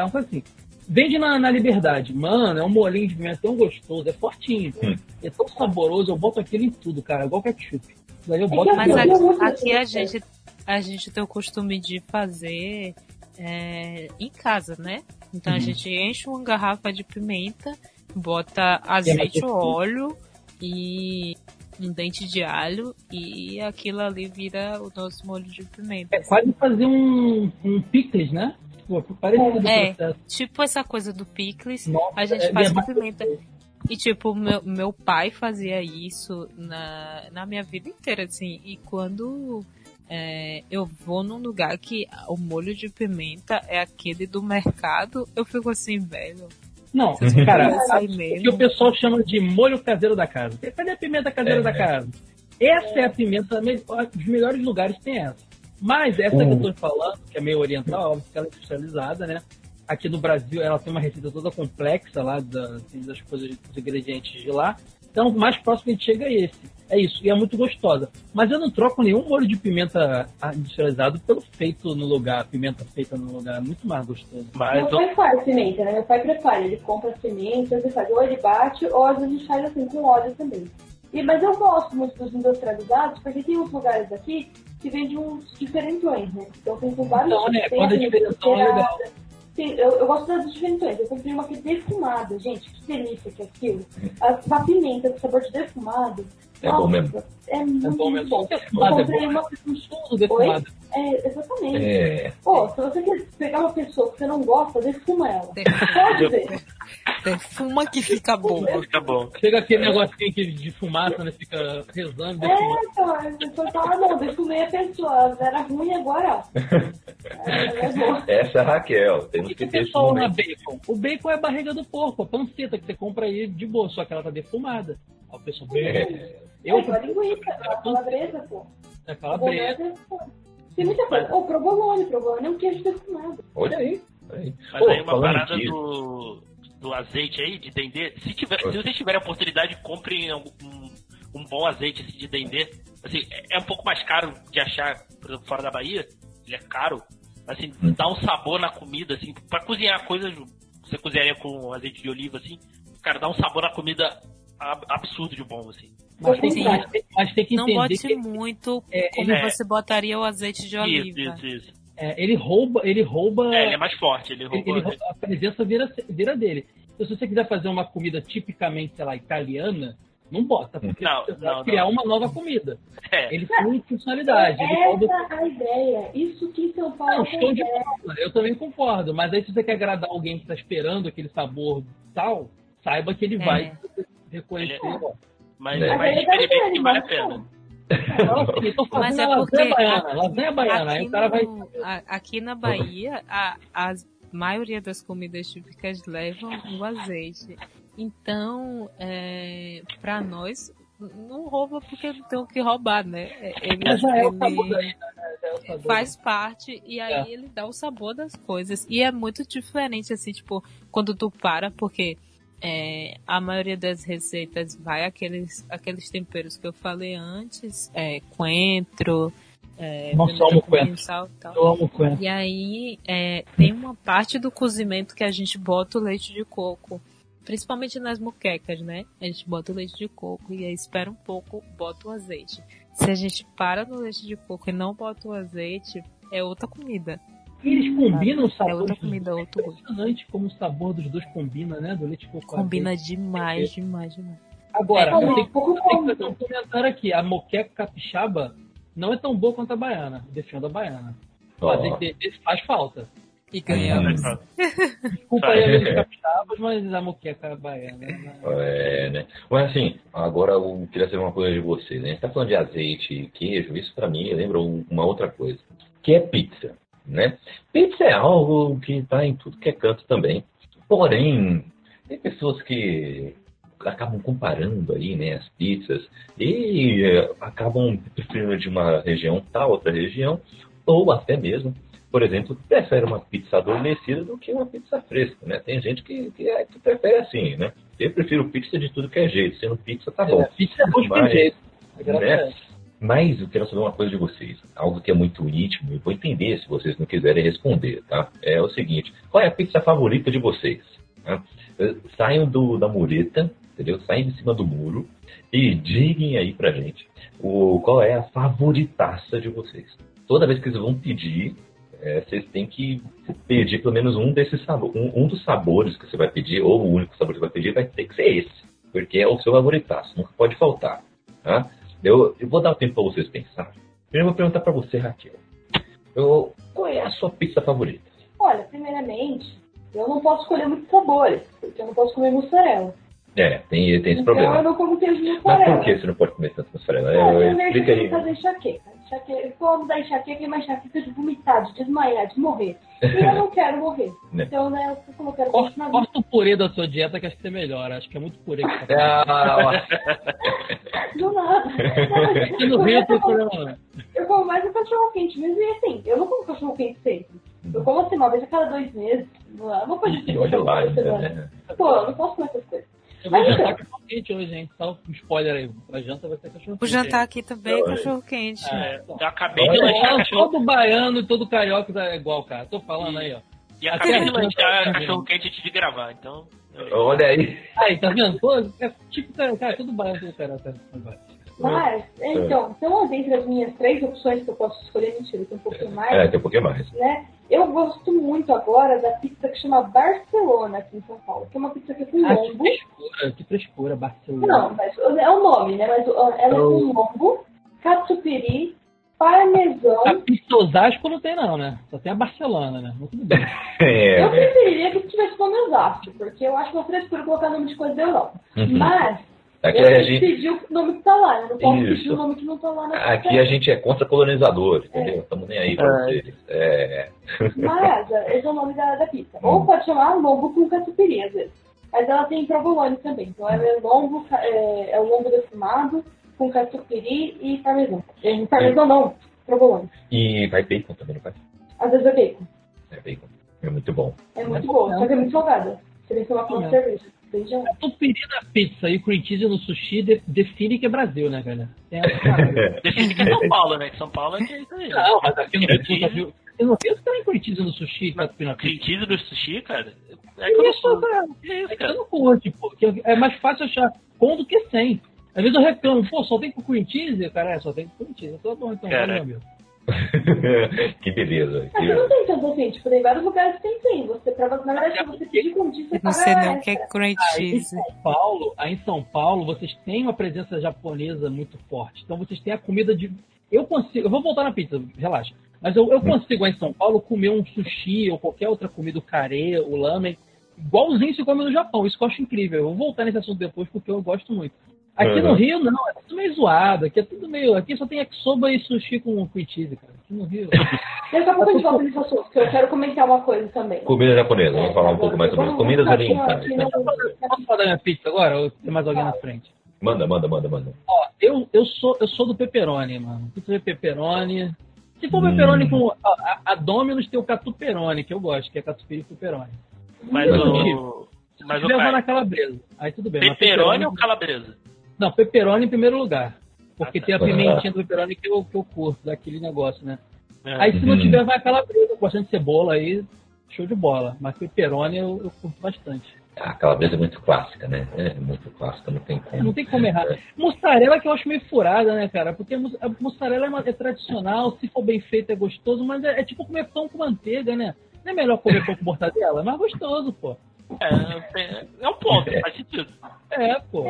uma coisa assim. Vende na, na Liberdade. Mano, é um molinho de pimenta tão gostoso, é fortinho. Hum. É tão saboroso, eu boto aquilo em tudo, cara, igual ketchup. Daí eu boto Mas aqui, aqui a gente a gente tem o costume de fazer é, em casa, né? Então a Uhum. gente enche uma garrafa de pimenta, bota azeite gostoso. ou óleo e um dente de alho e aquilo ali vira o nosso molho de pimenta. É quase fazer um, um picles, né? Pô, É. processo. Tipo essa coisa do picles, Nossa, a gente é faz com pimenta. E tipo, meu, meu pai fazia isso na, na minha vida inteira, assim. E quando é, eu vou num lugar que o molho de pimenta é aquele do mercado, eu fico assim, velho. Não, cara, o que o pessoal chama de molho caseiro da casa. Cadê a pimenta caseira É. da casa? Essa é a pimenta, me- os melhores lugares tem essa. Mas essa que eu tô falando, que é meio oriental, óbvio que ela é industrializada, né? Aqui no Brasil ela tem uma receita toda complexa lá da- assim, das coisas, dos ingredientes de lá. Então, o mais próximo que a gente chega é esse. É isso, e é muito gostosa. Mas eu não troco nenhum molho de pimenta industrializado pelo feito no lugar, pimenta feita no lugar. É muito mais gostoso. Mas Meu pai faz pimenta, né? Meu pai prepara, ele compra as pimentas, ele faz ou ele bate, ou às vezes a gente faz assim com óleo também. E, mas eu gosto muito dos industrializados, porque tem uns lugares aqui que vendem uns diferentões, né? Então tem com vários Então, né, quando é a diferentão é legal. Sim, eu, eu gosto das diferentões. Eu comprei uma que é defumada, gente, que delícia que é aquilo. A, uma pimenta com sabor de defumado. É nossa, bom mesmo. É muito É bom mesmo. bom. Eu é comprei bom. uma Tudo defumado. é, exatamente. É, Pô, se você quer pegar uma pessoa que você não gosta, defuma ela. Pode ver. Defuma que fica bom. fica bom. Chega aquele negocinho que de fumaça, né? Fica rezando, É, defumando. então, a pessoa fala, não, defumei a pessoa, era ruim agora, ó. É, é bom. essa é a Raquel. Temos E que o ter esse pessoal na bacon? O bacon é a barriga do porco, a panceta que você compra aí de boa, só que ela tá defumada. Aí o pessoal, bacon. Eu, é, a linguiça, a calabresa, pô. é calabresa. Pô. Tem muita coisa. Ô, provolone, provolone é um queijo defumado. Olha aí. olha aí. Mas Pô, aí uma parada disso, do, do azeite aí, de dendê, se, tiver, se vocês tiverem a oportunidade, comprem um, um bom azeite assim, de dendê. Assim, é, é um pouco mais caro de achar, por exemplo, fora da Bahia, ele é caro. Assim, dá um sabor na comida, assim, pra cozinhar coisas, você cozinharia com azeite de oliva, assim, cara, dá um sabor na comida ab- absurdo de bom, assim. Mas tem, Sim. mas tem- mas tem que Não entender bote que muito É, como ele- você botaria o azeite de oliva. Isso, isso, isso. é, ele rouba, ele rouba, É, ele é mais forte, ele ele- roubou. ele rouba- a presença vira, vira dele. Então, se você quiser fazer uma comida tipicamente, sei lá, italiana, não bota, porque Não, você vai não, criar não. uma nova comida. É, Ele tem funcionalidade, ele rouba Essa é a ideia. Isso que São Paulo Não, show de acontece. bola. Eu também concordo. Mas aí, se você quer agradar alguém que está esperando aquele sabor tal, saiba que ele É. vai reconhecer. Ele- ó. Mas, É. mas experimente que vale a pena. Assim, Mas é a porque baiana, aqui- lasanha baiana. Aí aqui, o cara vai. aqui na Bahia, a, a maioria das comidas típicas levam o azeite. Então, é, para nós, não rouba porque não tem o que roubar, né? É, Ele, é ele né? É faz parte e aí É. ele dá o sabor das coisas. E é muito diferente, assim, tipo, quando tu para, porque é, a maioria das receitas vai aqueles, aqueles temperos que eu falei antes, é, coentro, é, Nossa, eu amo coentro. sal tal. Eu amo coentro. E aí é, tem uma parte do cozimento que a gente bota o leite de coco. Principalmente nas muquecas, né? A gente bota o leite de coco e aí espera um pouco, bota o azeite. Se a gente para no leite de coco e não bota o azeite, é outra comida. E eles combinam o É sabor. outra comida, outro gosto. impressionante como o sabor dos dois combina, né? Do leite com Combina demais, demais, demais. Agora, É, eu um tenho, que como. fazer um comentário aqui. A moqueca capixaba não é tão boa quanto a baiana. Defendo a baiana. Ó. Mas de- de- faz falta. E ganhamos. Desculpa aí os capixabas, mas a moqueca baiana. né? É, né? Mas assim, agora eu queria saber uma coisa de vocês, né? A gente tá falando de azeite e queijo, isso pra mim lembra um- uma outra coisa, que é pizza, né? Pizza é algo que tá em tudo que é canto também. Porém, tem pessoas que acabam comparando aí, né, as pizzas e eh, acabam preferindo de uma região tal, outra região, ou até mesmo por exemplo, prefere uma pizza adormecida do que uma pizza fresca, né? Tem gente que, que, é- que prefere assim, né? Eu prefiro pizza de tudo que é jeito, sendo pizza tá bom. É, pizza é bom de jeito. Graças né? Mas eu quero saber uma coisa de vocês, algo que é muito íntimo, e vou entender se vocês não quiserem responder, tá? É o seguinte, qual é a pizza favorita de vocês? tá? Eh, Saiam do, da mureta, entendeu? Saiam de cima do muro e digam aí pra gente o, qual é a favoritaça de vocês. Toda vez que vocês vão pedir, eh, vocês têm que pedir pelo menos um desses sabores, um, um dos sabores que você vai pedir, ou o único sabor que você vai pedir, vai ter que ser esse, porque é o seu favoritaço, nunca pode faltar, tá? Eu, eu vou dar o tempo para vocês pensarem. Primeiro eu vou perguntar para você, Raquel. Eu, qual é a sua pizza favorita? Olha, primeiramente, eu não posso escolher muitos sabores, porque eu não posso comer mussarela. É, tem, tem esse então eu problema. não como queijo de Mas mussarela. por que você não pode comer tanto mussarela? Ah, Eu, eu vejo explica aí. fazer enxaqueca. Enxaqueca. Como da enxaqueca, é uma enxaqueca de vomitar, de desmaiar, de morrer. E eu não quero morrer. Né. Então, né, eu- eu quero viva, corta o purê da sua dieta que acho que você melhora. Acho que é muito purê que você Ah, do nada. Aqui no Rio não tem problema não. Eu como mais o cachorro quente mesmo, e assim, eu não como cachorro quente sempre. Eu como assim, uma vez a cada dois meses. Não é uma coisa e olha lá né? Pô, eu não posso comer essas coisas. Eu vou jantar cachorro quente hoje, hein? Só um spoiler aí. A janta vai ser cachorro quente. O jantar aqui também é cachorro quente. É, Eu acabei de lanchar Todo, cachorro. todo baiano e todo carioca é igual, cara. Tô falando aí, ó. E acabei de Até a lanchar janta- cachorro quente antes de gravar, então. Olha aí. Aí, tá vendo? Pô, é tipo, cara, cara, todo baiano, todo carioca. Mas, então, então, dentre as minhas três opções que eu posso escolher, mentira, tem um pouquinho mais. É, tem um pouquinho mais. né? Eu gosto muito agora da pizza que chama Barcelona aqui em São Paulo, que é uma pizza que é com Ah, que lombo. frescura, que frescura, Barcelona. Não, mas é o nome, né? Mas ela é com lombo, catupiry, parmesão. A pizza Osasco não tem não, né? Só tem a Barcelona, né? Tudo bem. É, Eu né? preferiria que tivesse nome Osasco, porque eu acho uma frescura colocar nome de coisa da Europa. Uhum. Mas Aqui eu a gente, pedir o nome que tá lá, né? Não posso Isso. pedir o nome que não tá lá na aqui a gente é contra colonizador, entendeu? Estamos nem aí pra É. vocês. É. Mas é, esse é o nome da, da pizza. Ou pode chamar lombo com catupiry, às vezes. Mas ela tem provolone também. Então ela é lombo, é, é o lombo defumado com catupiry e parmesão. É, parmesão não, provolone. E vai bacon também, não vai? Às vezes é bacon. É bacon. É muito bom. É muito bom mesmo. só que é muito salgada. Você tem que tomar com É. cerveja. Beijão. A tupiri da pizza e o cream cheese no sushi de- define que é Brasil, né, cara? Essa parada. Define que é São Paulo, né? Que São Paulo é que é isso aí. Não, mas aqui no Cream cheese. viu? Eu não penso que tem cream cheese no sushi, catupiry na Cream pizza. cheese do sushi, cara. É que eu não Isso, sou. cara. Que isso, É que cara? eu não curto, pô. É mais fácil achar com do que sem. Às vezes eu reclamo, pô, só tem com cream cheese? Cara, é, só tem com cream cheese. Então, bom, então, Cara. meu. que beleza. Mas Que- não tem tanto assim, tipo, tem vários lugares que tem sim. Você, pra, na verdade, se você pedir com disso, você Não paga sei nem o que extra. é cream Aí em cheese. São Paulo, aí em São Paulo, vocês têm uma presença japonesa muito forte. Então vocês têm a comida de. Eu consigo. Eu vou voltar na pizza, relaxa. Mas eu, eu consigo aí em São Paulo comer um sushi ou qualquer outra comida, o carê, o lamen, igualzinho se come no Japão. Isso que eu acho incrível. Eu vou voltar nesse assunto depois porque eu gosto muito. Aqui Uhum. no Rio, não, é tudo meio zoado. Aqui é tudo meio. Aqui só tem yakisoba e sushi com cream cheese, cara. Aqui no Rio. Daqui a pouco a gente volta nesse assunto, porque eu quero comentar uma coisa também. Comida japonesa, vamos falar um pouco mais sobre isso. Comidas orientais. Né? Posso falar da minha pizza agora? Ou tem mais alguém na frente? Manda, manda, manda, manda. Ó, eu, eu, sou, eu sou do pepperoni, mano. Pizza de pepperoni. Se for Hum. pepperoni com. A, a- Domino's tem o catuperoni, que eu gosto, que é catupiry e pepperoni. Mas Mas o. Mas Se o tiver vai cara. na calabresa. Aí tudo bem. mas Peperoni ou calabresa? Não, pepperoni em primeiro lugar. Porque Ah, tá. tem a pimentinha do pepperoni que eu, que eu curto, daquele negócio, né? É. Aí se não Uhum. tiver, vai a calabresa, com bastante cebola aí. show de bola. Mas pepperoni eu, eu curto bastante. A calabresa é muito clássica, né? É muito clássica, não tem como. Não tem como errar. Mussarela que eu acho meio furada, né, cara? Porque a mussarela é, uma, é tradicional, se for bem feito é gostoso, mas é, é, tipo comer pão com manteiga, né? Não é melhor comer pão com mortadela? É mais gostoso, pô. É, é um ponto, é. faz sentido. É, pô.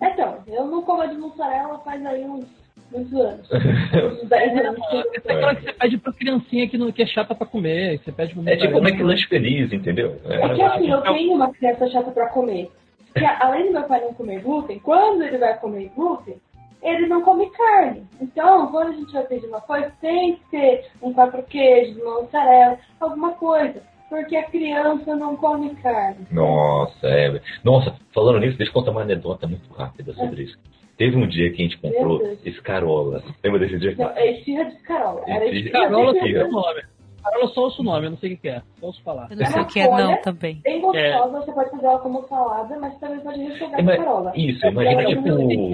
É. Então, eu não como de mussarela faz aí uns muitos anos. uns 10 anos. É aquela que você pede pra criancinha que, não, que é chata pra comer. Você pede é tipo como é que lanche feliz, entendeu? É, é que assim, eu tenho uma criança chata pra comer. Que além do meu pai não comer glúten, quando ele vai comer glúten, ele não come carne. Então, quando a gente vai pedir uma coisa, tem que ter um quatro queijos, uma mussarela, alguma coisa. Porque a criança não come carne. Nossa, é. Nossa, falando nisso, deixa eu contar uma anedota muito rápida sobre é. isso. Teve um dia que a gente comprou escarola. Lembra desse dia? Não, é esfirra de escarola. Era escarola de esfirra. nome. Escarola só ouço o nome, eu não sei o que é. Só ouço falar. Eu não sei o que é não também. Bem gostosa, é. você pode fazer ela como salada, mas também pode refogar é, escarola. Isso, imagina tipo... É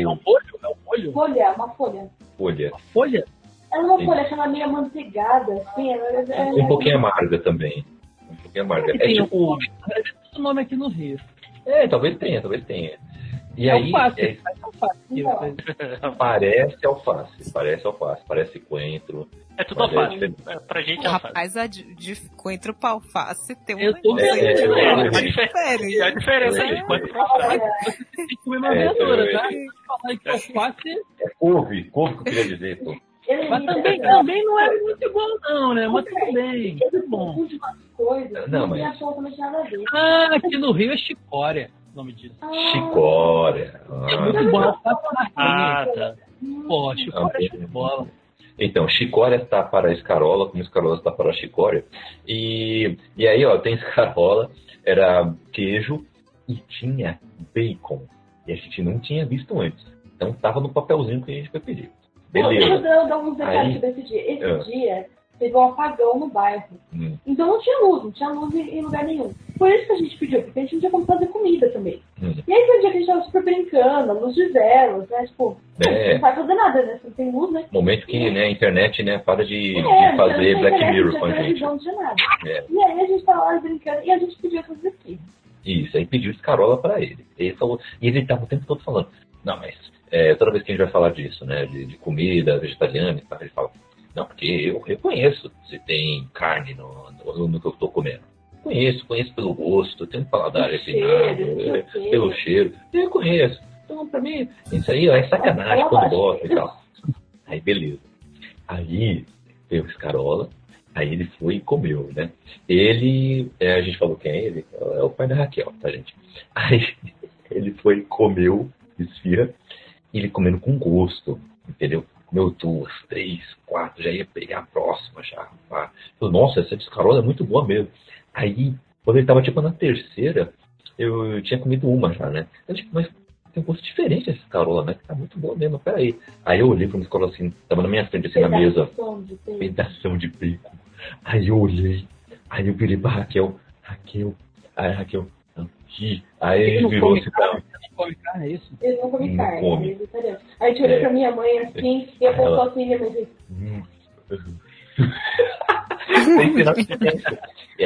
um folho? É um folho? Folha, uma folha. Folha. Uma folha? Ela é uma folha, aquela meio manteigada, assim. Ela, é, um pouquinho amarga também. Um pouquinho amarga. É, tipo... Tem nome aqui no Rio. É, talvez tenha, talvez tenha. E é aí, alface, é, alface. parece alface, parece alface, parece coentro. É tudo alface. É, pra gente é alface. Rapaz, a de, de coentro pra alface tem um tô vendo. É, é, é, é, a diferença de coentro pra alface. Você tem que comer uma verdura, tá? Falar que alface... É couve, couve que eu queria dizer, pô. Mas também, também não é muito bom, não, né? Mas tudo bem. Tudo bom. não, mas... Ah, aqui no Rio é chicória nome disso? Chicória. Ah. É muito bom. Ah, tá. Pô, chicória é de bola. Então, chicória está para a escarola, como escarola está para a chicória. E, e aí, ó, tem escarola, era queijo e tinha bacon. E a gente não tinha visto antes. Então tava no papelzinho que a gente foi pedir. Beleza. Deixa eu dar uns detalhes desse dia. Esse uh. dia teve um apagão no bairro. Hum. Então não tinha luz, não tinha luz em lugar nenhum. Por isso que a gente pediu, porque a gente não tinha como fazer comida também. Hum. E aí foi um dia que a gente tava super brincando, luz de velas, né? Tipo, é. não vai fazer nada, né? Não tem luz, né? Momento que né, a internet, né, para de, é, de fazer Black internet, Mirror com a gente. Não tinha nada. É. E aí a gente tava lá brincando e a gente pediu essas aqui. Isso, aí pediu escarola para ele. Esse, é e ele tava o tempo todo falando, não, mas é, toda vez que a gente vai falar disso, né, de, de comida vegetariana ele fala, não, porque eu reconheço se tem carne no, no, no que eu estou comendo. Conheço, conheço pelo gosto, tenho um paladar refinado, é, pelo cheiro. Eu conheço. Então, pra mim, isso aí ó, é sacanagem quando gosta e tal. Aí, beleza. Aí, veio o escarola, aí ele foi e comeu, né? Ele, é, a gente falou quem é ele? É o pai da Raquel, tá, gente? Aí, ele foi e comeu esfirra, e ele comendo com gosto, entendeu? comeu duas, três, quatro, já ia pegar a próxima já. Falei, Nossa, essa descarola é muito boa mesmo. Aí, quando ele tava tipo na terceira, eu, eu tinha comido uma já, né? Eu, tipo, mas tem um gosto diferente essa escarola, né? Que tá muito boa mesmo, peraí. Aí eu olhei pra uma escarola assim, tava na minha frente assim na mesa. De pedação de bacon. Aí eu olhei, aí eu virei pra Raquel, Raquel, aí Raquel, aqui. Aí ele virou assim pra come carne, é isso? Ele não come não carne, come. ele vegetariano. Aí a gente olhou é. pra minha mãe assim, e eu pensou assim, minha mãe disse... Hum.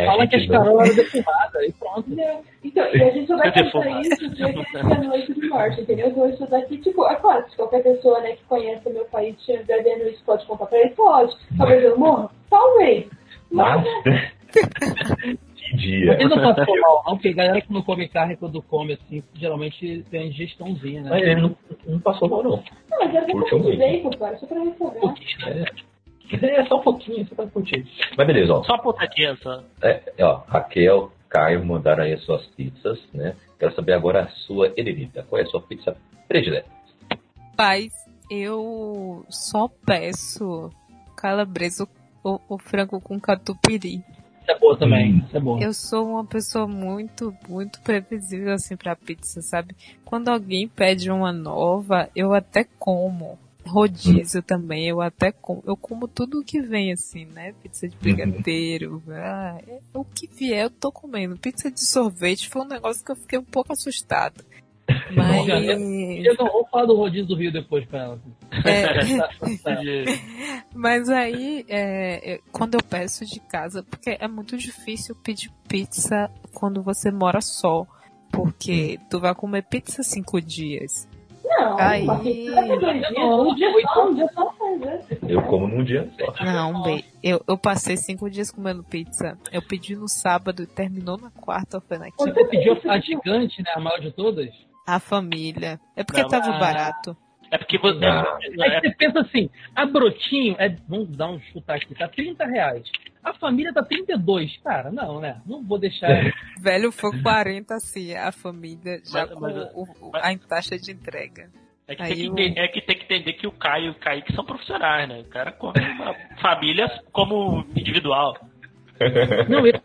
Fala que a escarola era defumada e pronto. Não. Então, e a gente só vai pensar isso dia que a gente noite do norte, entendeu? Então isso daqui, tipo, é claro, se qualquer pessoa né, que conhece o meu país vendo isso pode contar pra ele, pode. Talvez eu morra? Talvez. Mas... dia. Ele não passou mal, não, porque a galera que não come carne quando come assim, geralmente tem ingestãozinha, né? Mas ele não, não passou mal, não. Não, mas era um de bacon, cara, só pra refogar. É. é, só um pouquinho, só pra curtir. Mas beleza, ó. Só uma pontadinha só. É, ó, Raquel, Caio mandaram aí as suas pizzas, né? Quero saber agora a sua Elenita. Qual é a sua pizza predileta? Paz, eu só peço calabresa ou, ou frango com catupiry. Isso é boa também. Hum. Isso é boa. Eu sou uma pessoa muito, muito previsível assim pra pizza, sabe? Quando alguém pede uma nova, eu até como. Rodízio também, eu até como. Eu como tudo o que vem assim, né? Pizza de brigadeiro. Uhum. Ah, é, o que vier eu tô comendo. Pizza de sorvete foi um negócio que eu fiquei um pouco assustado. Mas. Eu não vou falar do rodízio do Rio depois pra ela. É, mas aí, é, quando eu peço de casa, porque é muito difícil pedir pizza quando você mora só. Porque tu vai comer pizza cinco dias. Não, Aí- é um um né? Eu como num dia só. Não, bem, eu, eu passei cinco dias comendo pizza. Eu pedi no sábado e terminou na quarta, foi na quinta. você pediu a gigante, né? A maior de todas. A família. É porque Não, tava ah. barato. É porque você. Ah. Aí é- você pensa assim, a brotinho é. Vamos dar um chutar aqui, tá 30 reais. A família tá 32. Cara, não, né? Não vou deixar. Velho, foi 40 assim, a família já Mas- com mas- o- o- mas- a taxa de entrega. É que, que, eu- entender, é que tem que entender que o Caio e o Kaique são profissionais, né? O cara come uma família como individual. Não, eu,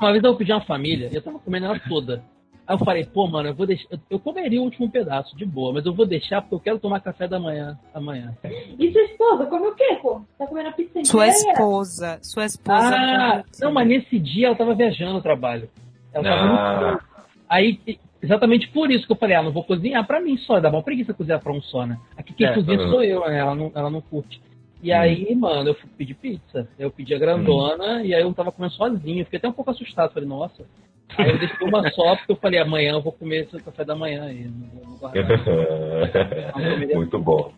uma vez eu pedi uma família, eu tava comendo ela toda. Aí eu falei, pô, mano, eu vou deixar. eu- comeria o último pedaço, de boa, mas eu vou deixar porque eu quero tomar café da manhã amanhã. E sua esposa, come o quê, pô? Tá comendo a pizza Sua inteira? esposa, sua esposa. Ah, não, mas nesse dia ela tava viajando no trabalho. Ela tava Ah. muito... Aí, exatamente por isso que eu falei, ah, não vou cozinhar pra mim só, dá uma preguiça cozinhar pra um só, né? Aqui quem É, cozinha uhum. sou eu, né? Ela não, ela não curte. E aí, mano, eu fui pedir pizza. Eu pedi a grandona e aí eu tava comendo sozinho. Fiquei até um pouco assustado. Falei, nossa. Aí eu deixei uma só porque eu falei, amanhã eu vou comer esse café da manhã aí. Muito bom.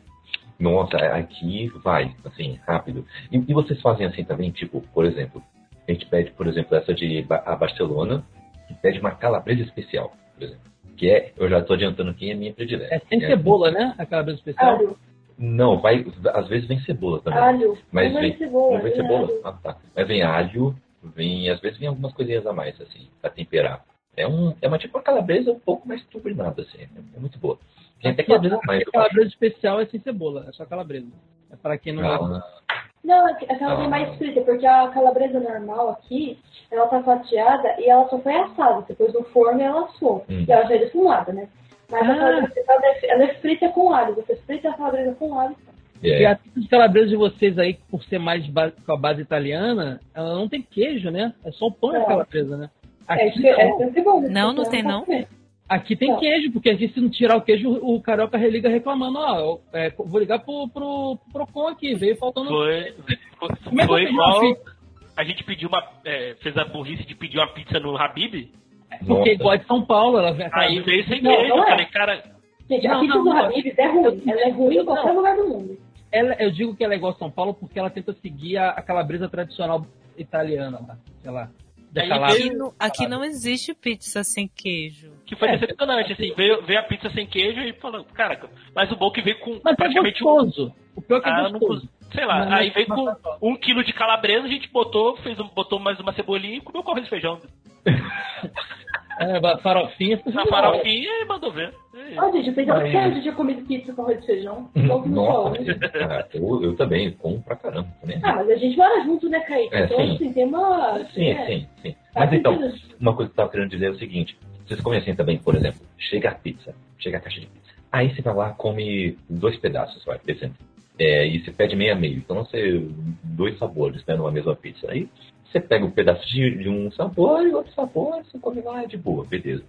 Nossa, aqui vai, assim, rápido. E, e vocês fazem assim também, tipo, por exemplo, a gente pede, por exemplo, essa de Ba- a Barcelona, e pede uma calabresa especial, por exemplo. Que é, eu já tô adiantando quem é minha predileta. É sem É- cebola, né? A calabresa especial. Alho, Não, vai, às vezes vem cebola também. alho. Mas Não vem, vem cebola. não vem vem cebola? alho. Ah, tá. Mas vem alho, vem, às vezes vem algumas coisinhas a mais, assim, pra temperar. É, um, é uma tipo uma calabresa um pouco mais turbinada, assim. É, é muito boa. Tem até calabresa a mais. a calabresa especial é sem cebola, é só calabresa. É para quem não gosta. Ah, Não, é que- aquela Ah. tem mais frita, porque a calabresa normal aqui, ela tá fatiada e ela só foi assada. Depois no forno ela assou. Hum. E ela já é defumada, né? Mas a Ah. calabresa especial, ela é- ela é frita com alho. Você frita a calabresa com alho. E é. a pizza de calabresa de vocês aí, por ser mais com a base italiana, ela não tem queijo, né? É só o pão e a É. calabresa, né? É, Aqui, é, é sempre bom. Não, não porque tem, não. comer. aqui tem Não. queijo, porque aqui se não tirar o queijo, o carioca religa reclamando, ó, é, vou ligar pro, pro, pro Procon aqui, veio faltando... Foi, foi, é foi igual. A gente pediu uma. é, fez a burrice de pedir uma pizza no Habib. Porque igual de São Paulo, ela vem Aí veio sem Não, não Eu é. falei, cara, Gente, a Não, pizza não, do. Habib's é ruim. Ela é ruim em qualquer Não. lugar do mundo. ela, eu digo que ela é igual a São Paulo porque ela tenta seguir a, a calabresa tradicional italiana lá, sei lá. Aqui, no- aqui não existe pizza sem queijo. que foi É. decepcionante, assim, veio, veio a pizza sem queijo e falou, cara, mas o bom é que veio com Mas é praticamente um, gostoso. O pior é que é Ah, não sei lá, Mas- aí veio com um quilo de calabresa, a gente botou, fez um, botou mais uma cebolinha e comeu com arroz e feijão. É, farofinha. Na farofinha e mandou ver. É. Ó, gente, eu pensei Ai, que a gente tinha comido pizza com arroz e feijão. Que no sol, né? Ah, eu, eu também, como pra caramba. Né? Ah, mas a gente mora junto, né, Kaique? É, então, sim. assim, tem uma... Sim, é, sim, sim. faz Mas então, sentido. uma coisa que eu tava querendo dizer é o seguinte: vocês conhecem também, por exemplo, chega a pizza, chega a caixa de pizza. Aí você vai lá, come dois pedaços, vai, por exemplo. É, e você pede meio a meio. Então você, dois sabores, né, numa mesma pizza. Aí você pega um pedaço de, de um sabor e outro sabor, você come lá de boa, beleza.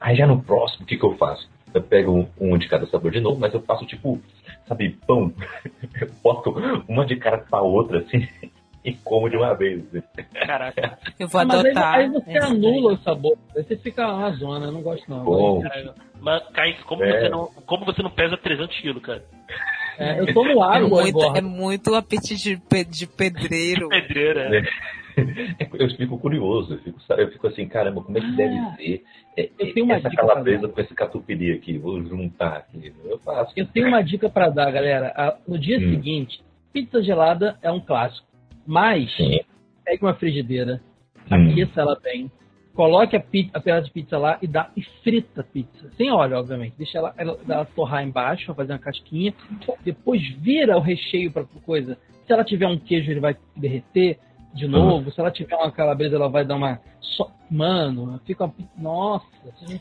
Aí já no próximo, o que, que eu faço? Eu pego um, um de cada sabor de novo, mas eu faço tipo, sabe, pão. Eu boto uma de cara pra outra, assim, e como de uma vez. Caraca. Eu vou Ah, mas aí, adotar. aí você anula o sabor. Aí você fica uma zona, eu não gosto não. Bom. Mas, Kaique, como, É. você não, como você não pesa 300 quilos, cara? É, eu tomo É água muito, agora. é muito apetite de, pe- de pedreiro. Pedreira. É. Eu fico curioso, eu fico, eu fico assim, caramba, como é que deve Ah, ser é, eu tenho uma essa dica calabresa com esse catupiry aqui? Vou juntar aqui. Eu faço. Eu tenho uma dica pra dar, galera. No dia Hum. seguinte, pizza gelada é um clássico. Mas, Sim. pegue uma frigideira, Hum. aqueça ela bem, coloque a, pizza, a pedaço de pizza lá e dá e frita a pizza. Sem óleo, obviamente. Deixa ela, ela, ela torrar embaixo, pra fazer uma casquinha. Depois vira o recheio pra coisa. Se ela tiver um queijo, ele vai derreter de novo. Se ela tiver uma calabresa, ela vai dar uma. só- Mano, fica uma pizza. Nossa,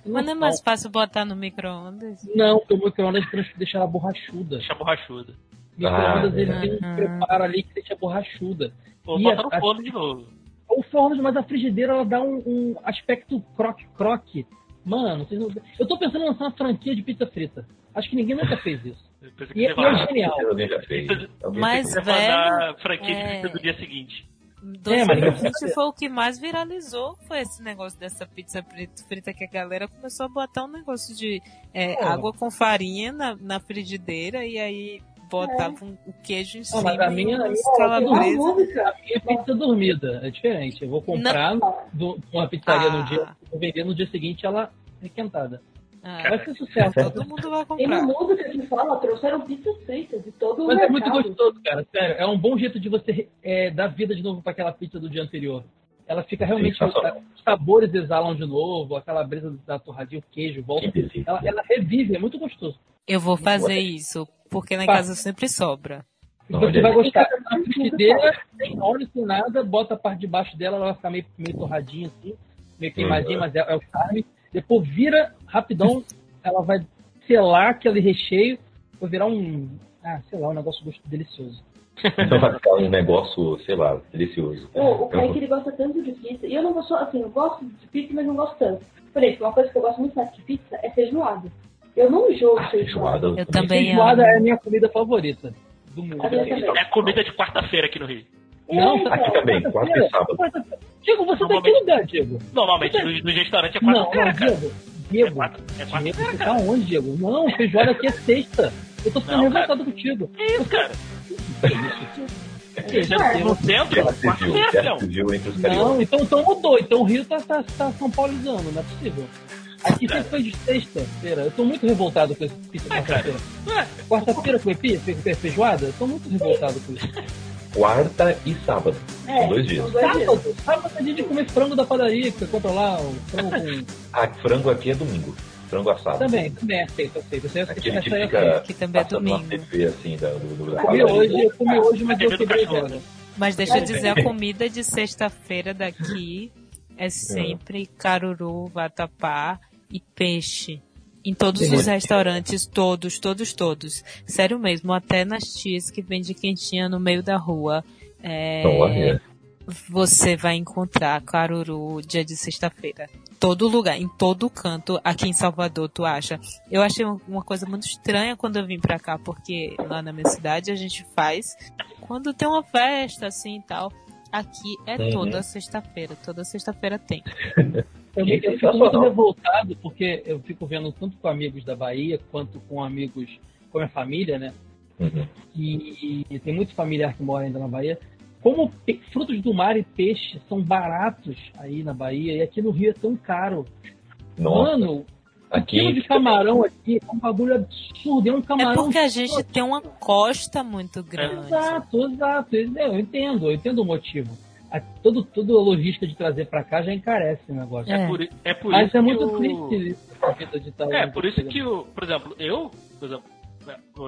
Mas não é mais fácil botar no micro-ondas? Não, porque o micro-ondas deixa ela borrachuda. Deixa borrachuda. Micro-ondas Ah, ele é. tem um preparo ali que deixa borrachuda. Ou E bota a- no a- forno de novo. O forno, mas a frigideira ela dá um, um aspecto croque-croque Mano, vocês não... eu tô pensando em lançar uma franquia de pizza frita. Acho que ninguém nunca fez isso. E, e é genial. Mas, velho, franquia de é- pizza do dia seguinte. 2020 foi o que mais viralizou, foi esse negócio dessa pizza frita, frita que a galera começou a botar um negócio de é, Pô. água com farinha na, na frigideira e aí botava um, o queijo em Não, cima mas a minha- e a minha- calabresa. A minha pizza dormida é diferente. Eu vou comprar do, uma pizzaria Ah. no dia, vou vender no dia seguinte ela requentada. Ah, Vai ser sucesso. todo mundo vai Tem uma comprar. música que fala, trouxeram pizzas fritas de todo o Mas é mercado. muito gostoso, cara. Sério, é um bom jeito de você é, dar vida de novo para aquela pizza do dia anterior. Ela fica realmente. Sensacional. Os sabores exalam de novo, a calabresa da torradinha, o queijo, volta. Que. Ela, ela revive, é muito gostoso. Eu vou fazer isso, porque na Faz. casa sempre sobra. Então Olha você vai gostar. A frigideira, sem óleo, sem nada, bota a parte de baixo dela, ela vai ficar meio, meio torradinha assim, meio queimadinha, Uhum. mas é, é o charme. Depois vira rapidão, ela vai selar aquele recheio, vai virar um. Ah, sei lá, um negócio gosto delicioso. Então vai ficar um negócio, sei lá, delicioso. O, o Kaique, ele gosta tanto de pizza. E eu não gosto, assim, eu gosto de pizza, mas não gosto tanto. Por exemplo, uma coisa que eu gosto muito mais de pizza é feijoada. Eu não jogo Ah, feijoada. feijoada. Eu também Feijoada amo. é a minha comida favorita do mundo. É comida de quarta-feira aqui no Rio. Não, É, Aqui também, quarta e sábado. Quarta-feira. Diego, você tá em que Normalmente- lugar, Diego? Normalmente no, no restaurante é Não, não, quarta-feira, cara. Diego. É Diego, quarta- é Diego, quarta-feira, você cara. tá onde, Diego? Não, feijoada aqui é sexta. Eu tô ficando revoltado contigo. Que isso, cara? Que isso? Você no centro, Guerra civil, entre os. Não, então, então mudou. Então o Rio tá, tá, tá São Paulizando, não é possível. Aqui sempre foi de sexta-feira. Eu tô muito revoltado com esse pizza Ah, cara. quarta-feira. Quarta-feira fe- feijoada? Eu tô muito revoltado com isso. Quarta e sábado. É, São dois dias. são dois dias. Sábado, sábado é dia de comer frango da padaria, que você compra lá, o frango com... Ah, frango aqui é domingo. Frango assado. Também, também aceito, aceito. Aquele que essa aí eu fica aceito. Aqui também é domingo. TV, assim, da, do, do, da Eu comi hoje, eu comi hoje, mas eu TV do quebrei cachorro. ela. Mas deixa eu dizer, a comida de sexta-feira daqui é sempre caruru, vatapá e peixe. Em todos os restaurantes, todos, todos, todos. Sério mesmo, até nas tias que vende quentinha no meio da rua. É, olha, você vai encontrar caruru dia de sexta-feira. Todo lugar, em todo canto, aqui em Salvador, tu acha. Eu achei uma- uma coisa muito estranha quando eu vim pra cá, porque lá na minha cidade a gente faz quando tem uma festa assim e tal. Aqui é Uhum. toda sexta-feira, toda sexta-feira tem. Eu, eu fico muito revoltado porque eu fico vendo tanto com amigos da Bahia quanto com amigos com a minha família, né? uhum. E, e tem muito familiar que mora ainda na Bahia. Como pe- frutos do mar e peixe são baratos aí na Bahia e aqui no Rio é tão caro. Nossa, Mano, o quilo aqui de camarão aqui é um bagulho absurdo. É um É camarão. porque a gente tem uma costa muito grande. Exato, exato. Eu entendo, eu entendo o motivo. A, todo, toda a logística de trazer pra cá já encarece o negócio. É, É. por, é por Mas isso é que muito o- triste isso, a vida de estar É, por isso que, o, por exemplo, eu, por exemplo,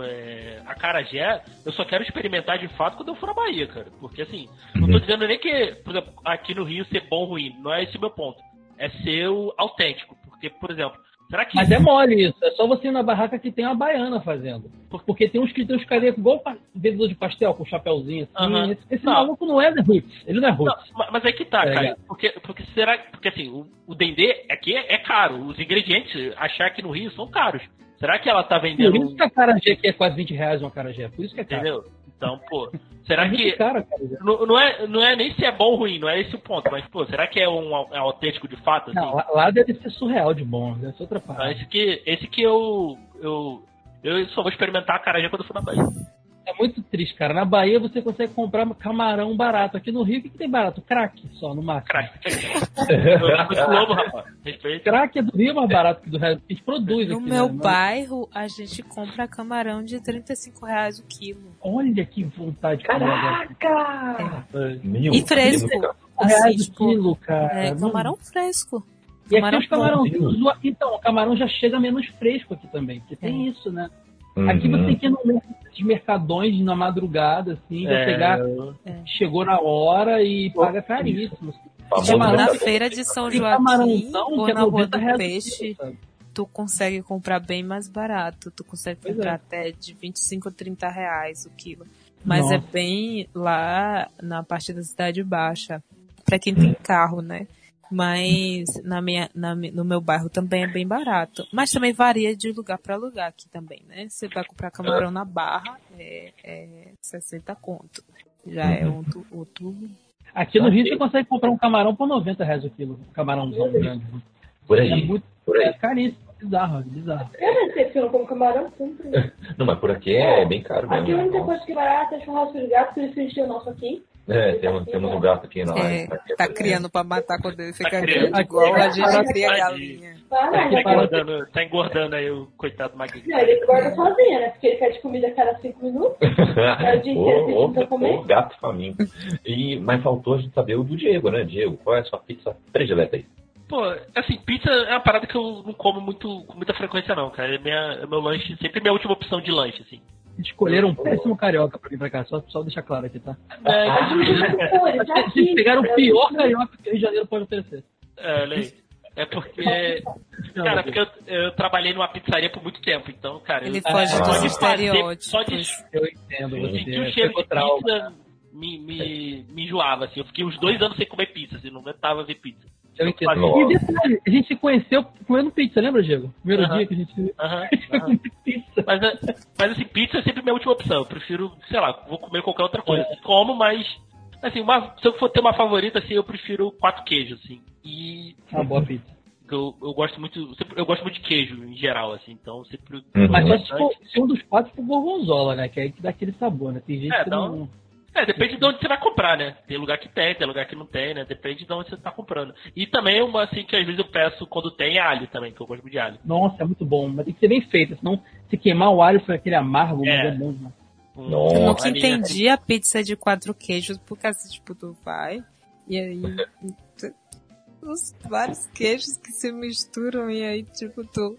é, a Carajé, eu só quero experimentar de fato quando eu for na Bahia, cara. Porque assim, não tô Uhum. dizendo nem que, por exemplo, aqui no Rio ser bom ou ruim, não é esse o meu ponto. É ser o autêntico. Porque, por exemplo, será que. Mas é mole isso. É só você ir na barraca que tem uma baiana fazendo. Porque tem uns que tem uns carecos igual pa- vendedor de pastel com chapéuzinho assim. Esse, esse Não. maluco não é roots. Ele não é Não, roots. ma- mas é que tá, É, cara. é. Porque, porque será. Porque assim, o, o Dendê aqui é, é caro. Os ingredientes, achar que no Rio são caros. Será que ela tá vendendo. Por isso que a carajé aqui é quase 20 reais uma carajé. Por isso que é caro. Entendeu? Então, pô, será que. caro a carajé. Não, não é, não é nem se é bom ou ruim, não é esse o ponto, mas, pô, será que é um é autêntico de fato? Assim? Não, lá, deve ser surreal de bom. Deve ser outra Então, parada. esse que, esse que eu, eu. Eu só vou experimentar a carajé quando eu for na Bahia. É muito triste, cara. Na Bahia você consegue comprar camarão barato. Aqui no Rio, o que, que tem barato? Crack só, no máximo. Crack. Rapaz. Respeito. Crack é do Rio mais barato que do resto. A gente produz No aqui, meu né? bairro, a gente compra camarão de 35 reais o quilo. Olha que vontade de comer agora. Caraca! mil. E fresco. Assim, reais o tipo, quilo, cara. é, Não- camarão fresco. E aqui Camarão os camarãozinhos. Então, o camarão já chega menos fresco aqui também, porque tem É. isso, né? Aqui Uhum. você tem que ir no esses mercadões na madrugada, assim, É, pegar, É. chegou na hora e paga caríssimo. Na feira de São Joaquim ou é na Rua 90 do Peixe, sabe? tu consegue comprar bem mais barato. Tu consegue Pois comprar é. até de 25 a 30 reais o quilo. Mas é Nossa. bem lá na parte da Cidade Baixa. Pra quem tem carro, né? Mas na minha, na, no meu bairro também é bem barato. Mas também varia de lugar para lugar aqui também, né? Você vai comprar camarão na barra, é, é 60 conto. Já é outro, outro. Aqui no Rio você consegue comprar um camarão por 90 reais o quilo. Um camarãozão grande. Por aí. É muito por aí. é caríssimo. Bizarro, bizarro. Eu não sei porque eu não como camarão sempre. Não, mas por aqui é bem caro Aqui a mesmo. única coisa que é barata é churrasco de gato, por isso que a gente tem o nosso aqui. É, temos, temos um gato aqui na É, aqui tá por criando pra matar quando ele fica criando. grande, igual a gente Tadinho. cria galinha. Ah, Tá mas engordando, tá engordando aí o coitado Magrinho. não, ele engorda sozinho, né? Porque ele pede comida a cada cinco minutos. É o dia inteiro pra comer. gato faminto. E, mas faltou a gente saber o do Diego, né? Diego, qual é a sua pizza predileta aí? Pô, assim, pizza é uma parada que eu não como muito, com muita frequência não, cara. É, minha, é meu lanche, sempre minha última opção de lanche, assim. Escolheram um péssimo carioca pra vir pra cá, só, só deixar claro aqui, tá? É, ele tá Vocês aqui. pegaram o pior carioca que o Rio de Janeiro pode oferecer. é, olha aí. É porque. Cara, porque eu, eu trabalhei numa pizzaria por muito tempo, então, cara. Ele eu, foge Ah. dos só de fazer- estereótipos. Só de Eu entendo você. sentir o cheiro de trauma. pizza me, me, me enjoava, assim. Eu fiquei uns dois anos sem comer pizza, assim, não aguentava ver pizza. Eu entendo. E detalhe, a gente se conheceu comendo pizza, lembra, Diego? Primeiro Aham. dia que a gente aham. comer pizza. Mas, é- mas assim, pizza é sempre minha última opção. Eu prefiro, sei lá, vou comer qualquer outra coisa. Como, mas. Assim, uma- se eu for ter uma favorita, assim, eu prefiro quatro queijos, assim. E Uma boa pizza. eu, eu gosto muito. Eu gosto muito de queijo em geral, assim, então sempre. Uhum. Mas só se, for, se um dos quatro for gorgonzola, né? Que aí que dá aquele sabor, né? Tem gente É, que não... É, depende de onde você vai comprar, né? Tem lugar que tem, tem lugar que não tem, né? Depende de onde você tá comprando. E também uma, assim, que às vezes eu peço quando tem é alho também, que eu gosto de alho. Nossa, é muito bom. Mas tem que ser bem feito, senão se queimar o alho foi aquele amargo, É. mas é bom. Né? Um- Nossa. Eu nunca entendi a pizza de quatro queijos, porque assim, tipo, tu vai e aí os vários queijos que se misturam e aí, tipo, tu.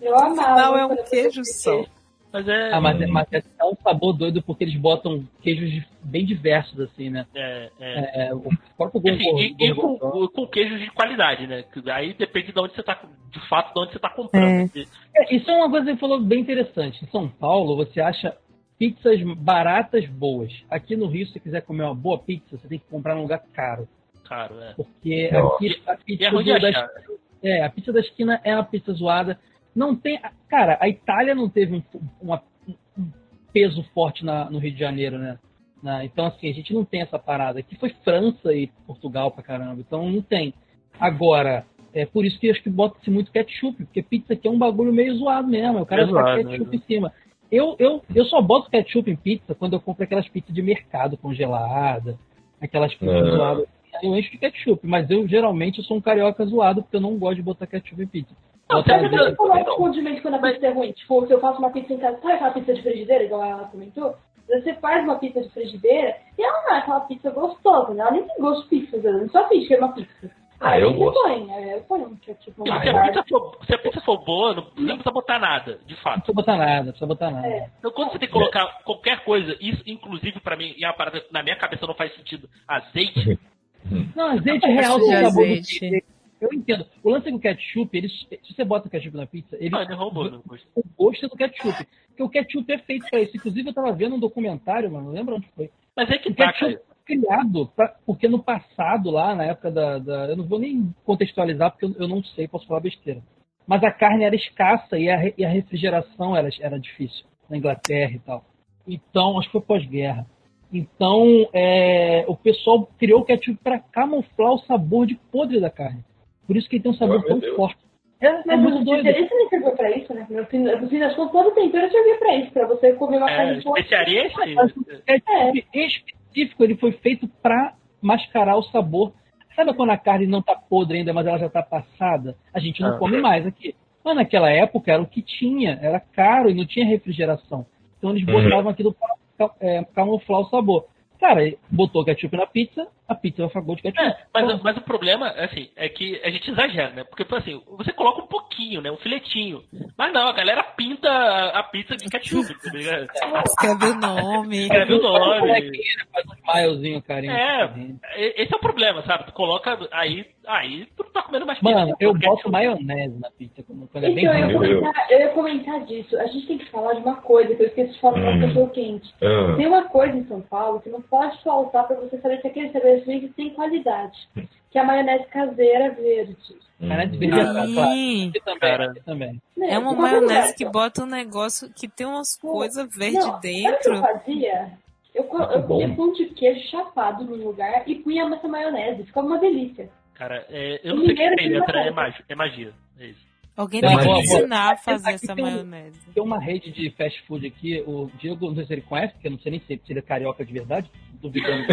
Eu amava. Não, é um queijo só. Mas é. Ah, mas, é- mas é um sabor doido porque eles botam queijos bem diversos, assim, né? é, é. É, o próprio Assim, e, e com, com queijo de qualidade, né? Que Aí depende de onde você tá, de fato, de onde você tá comprando. É. Porque- É, isso é uma coisa que você falou bem interessante. Em São Paulo, você acha pizzas baratas boas. Aqui no Rio, se você quiser comer uma boa pizza, você tem que comprar num lugar caro. Caro, é. Porque Nossa. aqui a pizza, é do- da, achar. é, a pizza da esquina é uma pizza zoada. Não tem. Cara, a Itália não teve um, uma- um peso forte na- no Rio de Janeiro, né? Na- então, assim, a gente não tem essa parada. Aqui foi França e Portugal pra caramba. Então, não tem. Agora, é por isso que eu acho que bota-se muito ketchup, porque pizza aqui é um bagulho meio zoado mesmo. O cara É joga ketchup né? em cima. Eu, eu, eu só boto ketchup em pizza quando eu compro aquelas pizzas de mercado congelada, aquelas pizzas Ah. zoadas. Eu encho de ketchup, mas eu geralmente eu sou um carioca zoado porque eu não gosto de botar ketchup em pizza. Não, Mas eu vezes- coloco condimento quando a pizza é ruim. Tipo, se eu faço uma pizza em casa, sabe aquela pizza de frigideira, igual ela comentou? Você faz uma pizza de frigideira e ela não é aquela pizza gostosa, né? Ela nem tem gosto de pizza, ela só finge que é uma pizza. Ah, Aí eu você gosto. Põe, aí eu ponho um ketchup, Se uma a, pizza for, se a pizza for boa, não, não precisa botar nada, de Não fato. precisa botar nada, não precisa botar nada. É. Então, quando você tem que colocar qualquer coisa, isso, inclusive, pra mim, e é uma parada na minha cabeça não faz sentido, azeite, Não, azeite real de do azeite. Eu entendo. O lance é que o ketchup, ele, se você bota ketchup na pizza, ele, ah, ele roubou, não gosto. o gosto é do ketchup. Porque o ketchup é feito pra isso. Inclusive, eu tava vendo um documentário, mano, não lembro onde foi. Mas é que O tá, ketchup cara. foi criado pra, porque no passado, lá na época da, da- Eu não vou nem contextualizar porque eu, eu não sei, posso falar besteira. Mas a carne era escassa e a, e a refrigeração era, era difícil na Inglaterra e tal. Então, acho que foi pós-guerra. Então, é, o pessoal criou o ketchup para camuflar o sabor de podre da carne. Por isso que ele tem um sabor meu tão Deus. forte. É, é Mas muito o doido. nem serviu pra isso, né? No fim, no fim das contas, todo tempero servia pra isso, pra você comer uma É, carne boa. especiaria o ketchup específico ele foi feito para mascarar o sabor. Sabe quando a carne não tá podre ainda, mas ela já tá passada? A gente não Ah. come mais aqui. Mas naquela época era o que tinha, era caro e não tinha refrigeração. Então eles Uhum. botavam aquilo para é, camuflar o sabor. Cara, botou ketchup na pizza, a pizza vai ficar gosto de ketchup. É, mas, mas o problema, assim, é que a gente exagera, né? Porque, assim, você coloca um pouquinho, né? Um filetinho. Mas não, a galera pinta a, pizza de ketchup, tá ligado? Escreve o nome. Escreve o nome. Faz um smilezinho, carinho. É, esse é o problema, sabe? Tu coloca aí, aí tu tá comendo mais pizza. Mano, eu boto maionese na pizza quando quando é bem Então, eu ia, Meu ruim. comentar, eu ia comentar disso. A gente tem que falar de uma coisa que eu esqueci de falar Hum. no cachorro quente. Ah, Tem uma coisa em São Paulo que não pode faltar pra você saber que aquele estabelecimento tem qualidade. Que é a maionese caseira verde. Maionese hum. verde é claro. Também. Né? É uma maionese que bota um negócio que tem umas coisas verdes Não, Sabe o que eu dentro. fazia? Eu, co- Muito eu comia bom. pão de queijo chapado num lugar e punha essa maionese. Ficava uma delícia. Cara, é, eu não sei o que tem dentro, é magia. É magia. É isso. Alguém Não, tem que ensinar a fazer Aqui essa tem um- maionese. Tem uma rede de fast food aqui, o Diego, não sei se ele conhece, porque eu não sei nem se ele é carioca de verdade, duvidando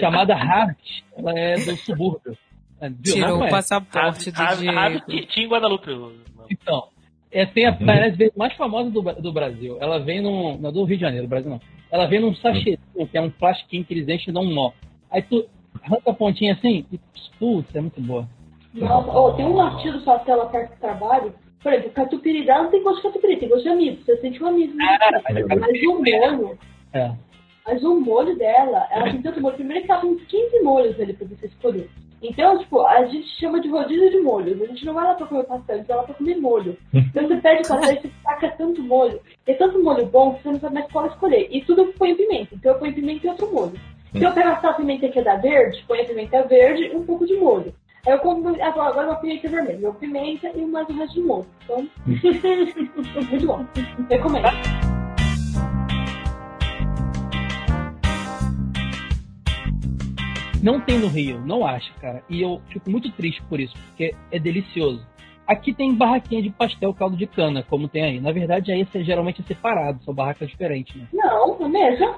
chamada Hart. Ela é do subúrbio. É, Tirou o passaporte do Diego. que tinha em Guadalupe. Então, é, tem a maionese mais famosa do, do Brasil. Ela vem num. Não, do Rio de Janeiro, Brasil não. Ela vem num sachê, que é um plastiquinho que eles enchem e dão um nó. Aí tu arranca a pontinha assim e, putz, é muito boa. Nossa, ó, tem um latido do pastel lá perto do trabalho. Por exemplo, catupiry dá não tem gosto de catupiry, tem gosto de amido. Você sente um amido. Ah, mas é mas o molho, É. mas o molho dela, ela tem tanto molho. Primeiro que ela tem uns 15 molhos ali pra você escolher. Então, tipo, a gente chama de rodízio de molhos. A gente não vai lá pra comer pastel, a gente vai lá pra comer molho. Então você pede pastel e você taca tanto molho. Tem tanto molho bom que você não sabe mais qual escolher. E tudo ponho pimenta. Então eu ponho pimenta e outro molho. Se eu pegar só a pimenta que é da verde, ponho a pimenta verde e um pouco de molho. Aí eu como agora, agora uma pimenta vermelha, uma pimenta e mais um resto de molho. Então, muito bom. Recomendo. Não tem no Rio, não acho, cara. E eu fico muito triste por isso, porque é delicioso. Aqui tem barraquinha de pastel caldo de cana, como tem aí. Na verdade, aí é, geralmente é separado, são barracas diferentes, né? Não, na mesa.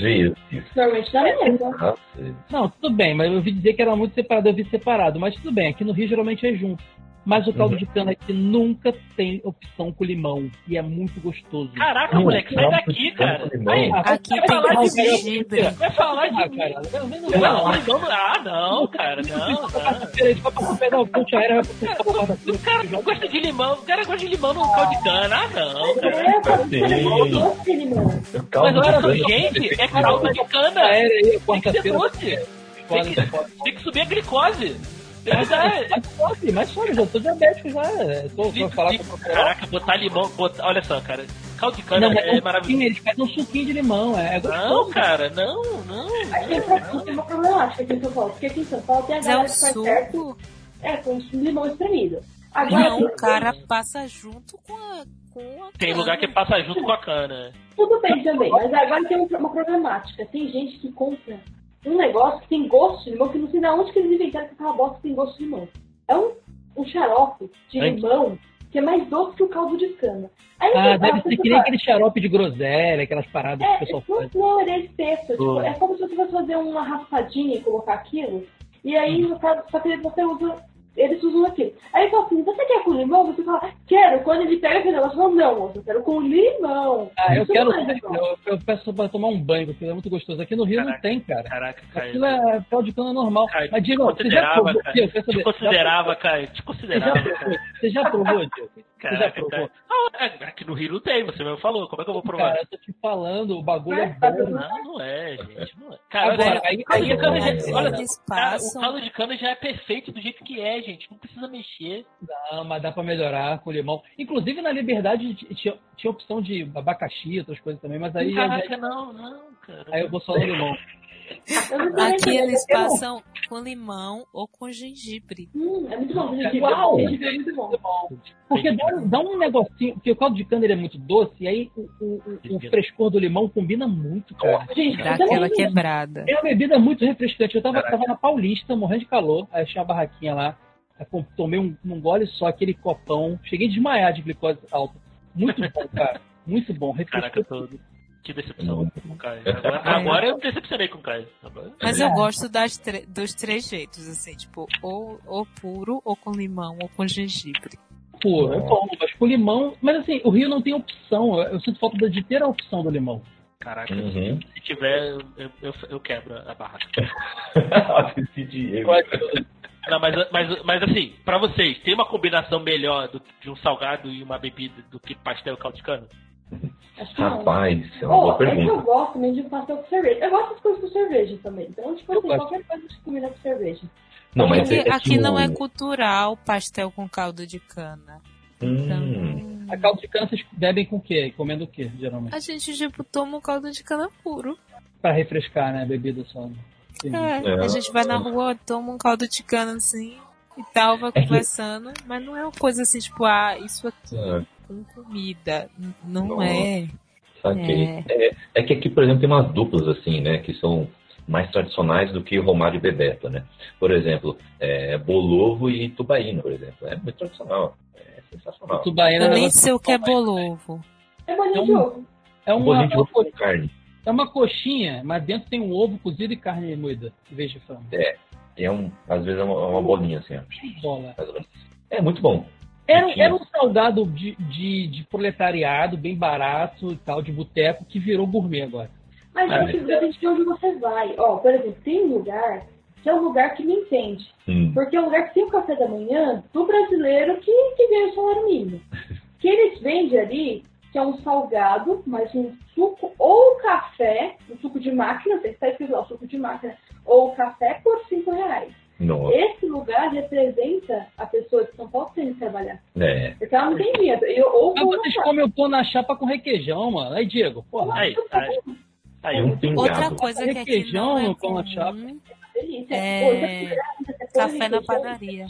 Vezes. Normalmente na mesa. Vezes. Não, tudo bem, mas eu ouvi dizer que era muito separado, eu vi separado. Mas tudo bem, aqui no Rio geralmente é junto. Mas o caldo Uhum. de cana aqui nunca tem opção com limão. E é muito gostoso. Caraca, Hum, moleque, sai daqui, cara. Aí, Aqui vai falar de gengibre. Vai falar de Ah, mim. cara, Não, não, não, não, ah, não, cara, não, não. Peraí, vai pra pegar o ponte aérea, vai. O cara não gosta de limão, o cara gosta de limão no caldo de cana. Ah, não, cara. É, doce limão. O Mas olha de só, gente, é caldo de cana. Tem que ser doce. Tem que subir a glicose. Mas, dar- mas sobe, mas sobe, já tô diabético já. é, Tô, tô falar com o professor. Caraca, botar limão, botar, olha só, cara. Caldo de cana Não, é é um maravilhoso. suquinho, eles fazem um suquinho de limão, é, é Não, gostoso. cara, não, não. Aqui em São Paulo tem uma problemática aqui em São Paulo. Porque aqui em São Paulo tem a Mas é galera um que faz certo suco. é, com limão espremido. Agora, Não, o cara passa junto com a. Com a Tem lugar que passa junto com a cana. Tudo bem também, mas agora tem um- uma problemática. Tem gente que compra um negócio que tem gosto de limão, que não sei de onde que eles inventaram que aquela bosta tem gosto de limão. É um, um xarope de Ai. limão que é mais doce que o caldo de cana. Aí Ah, deve a ser que nem aquele xarope de groselha, aquelas paradas que o É, pessoal não, faz. não, ele é espesso. Tipo, é como se você fosse fazer uma raspadinha e colocar aquilo. E aí, Hum. no caso, só que você usa. Eles usam aquilo. Aí fala assim, você quer com limão? Você fala, quero. Quando ele pega aquele negócio, fala, não, moço, eu quero com limão. Ah, eu Isso quero. não é. Eu, eu peço pra tomar um banho, porque é muito gostoso. Aqui no Rio não Caraca. tem, cara. Caraca, Caio. Aquilo é caldo de cana normal. Caio, Mas diga, você já considerava, provou? cara. Diego, Te saber? considerava, Caio. Te Você já considerava. Você já provou, Diego? Você já Caraca, provou? cara. Ah, é, Aqui no Rio não tem, você mesmo falou. Como é que eu vou provar? Cara, eu tô te falando, o bagulho é Mas, bom. Não, não é, gente. Não é. Cara, Agora, olha, aí- cana já, olha, eles cara, o caldo de cana já é perfeito do jeito que é, gente. Não precisa mexer. Não, mas dá pra melhorar com limão. Inclusive, na Liberdade tinha, tinha opção de abacaxi, outras coisas também, mas aí, já- Caraca, não, não, cara. aí eu vou só no limão. Aqui nem- eles eu- passam com limão ou com gengibre. Hum, é muito bom. Gengibre, Uau! gengibre é muito bom. Porque dá, um- dá um negocinho, porque o caldo de cana ele é muito doce, e aí o, o- o- o frescor do limão combina muito. Gente, Dá também aquela quebrada. É uma bebida muito refrescante. Eu tava, tava na Paulista, morrendo de calor, aí achei uma barraquinha lá, aí com- tomei um, um gole só, aquele copão, cheguei a desmaiar de glicose alta. Muito bom, cara. Muito bom, Caraca, refrescante. eu tô... Que decepção com o Caio. Agora, agora eu me decepcionei com o Caio. Agora- Mas eu gosto das dos três jeitos, assim, tipo, ou, ou puro, ou com limão, ou com gengibre. Pô, é bom, mas com limão. Mas assim, o Rio não tem opção. Eu, sinto falta de ter a opção do limão. Caraca, Uhum. se tiver, eu, eu, eu quebro a barraca. Esse Diego. Não, mas, mas, mas assim, pra vocês, tem uma combinação melhor do, de um salgado e uma bebida do que pastel caldo de cana? Acho que não. Rapaz, é uma Oh, boa é que eu pergunta. gosto também de pastel com cerveja. Eu gosto das coisas com cerveja também. Então, tipo assim, qualquer coisa que combina com cerveja. Não, mas Porque é, é aqui que não é cultural pastel com caldo de cana. Hum, A caldo de cana vocês bebem com o quê? Comendo o quê, geralmente? A gente, tipo, toma um caldo de cana puro. Pra refrescar, né? A bebida só. É, É. a gente vai na rua, toma um caldo de cana assim e tal, vai É que- conversando. Mas não é uma coisa assim, tipo, ah, isso aqui é, com comida. Não Nossa. é. saquei. É. É que aqui, por exemplo, tem umas duplas assim, né? Que são mais tradicionais do que Romário e Bebeto, né? Por exemplo, é, Bolovo e Tubaína, por exemplo. É muito tradicional. É sensacional. Tubaína Eu é nem sei o que é bolovo. É bolinho É de um- ovo. É Um uma, bolinho de uma ovo com carne. é uma coxinha, mas dentro tem um ovo cozido e carne moída, em vez de frango. E é um, às vezes é uma, uma bolinha assim, ó, Bola. É muito bom. Era, era um salgado de, de, de proletariado, bem barato e tal, de boteco, que virou gourmet agora. Mas Ah, tem que depende de onde você vai. Ó, por exemplo, tem um lugar que é um lugar que me entende. Hum. Porque é um lugar que tem o café da manhã do brasileiro que, que ganha o salário mínimo. Que eles vendem ali, que é um salgado, mas um suco ou café, um suco de máquina, você está escrito lá, suco de máquina, ou café por 5 reais. Nossa, Esse lugar representa a pessoa de São Paulo que tem que trabalhar. é. Porque ela não tem dinheiro. Eu, ou vou vocês comem o pão na chapa com requeijão, mano. Aí, Diego, porra. Aí, aí, aí, Um pingado. Outra coisa que aqui Requeijão não é no pão na chapa. É, café na padaria.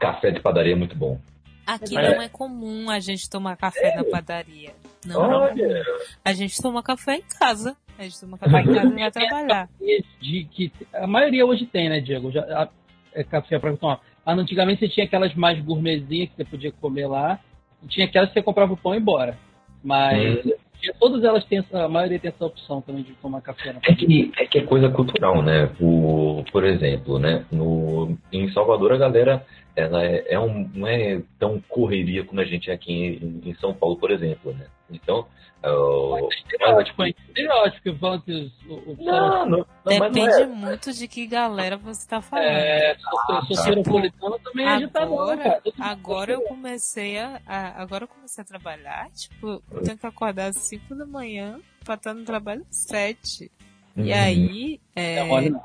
Café de padaria é muito bom. Aqui Mas- não é comum a gente tomar café na padaria. Não, não. Olha, A gente toma café em casa. A gente toma café em casa e vai trabalhar. De, que, a maioria hoje tem, né, Diego? Já, a- é café pra tomar. Ah, Antigamente você tinha aquelas mais gourmetzinhas que você podia comer lá. E tinha aquelas que você comprava o pão e ia embora. Mas tinha- todas elas têm essa, a maioria tem essa opção também de tomar café na É que, é que é coisa cultural, né? O, por exemplo, né? No, em Salvador a galera ela é, é um, não é tão correria como a gente é aqui em, em São Paulo, por exemplo, né? Então, uh, Estereótipo, hein? Estereótipo que falam que os, o, o não, não, não, mas não Depende é. muito de que galera você tá falando. É, sou, sou tá. soteropolitano também é agitadão, Agora, agora eu comecei a, a- agora eu comecei a trabalhar, tipo, eu tenho que acordar às 5 da manhã pra estar no trabalho às 7. E Uhum. aí, é, olha,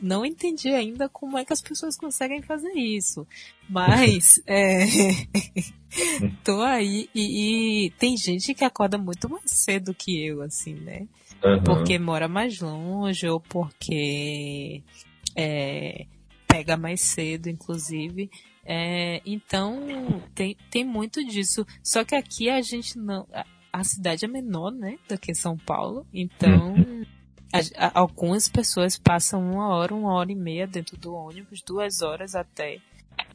não. entendi ainda como é que as pessoas conseguem fazer isso. Mas, é, tô aí e, e tem gente que acorda muito mais cedo que eu, assim, né? Uhum. porque mora mais longe ou porque é, pega mais cedo, inclusive. É, então tem, tem muito disso. Só que aqui a gente não. A, a cidade é menor, né? Do que São Paulo. Então. a- algumas pessoas passam uma hora, uma hora e meia dentro do ônibus, duas horas até.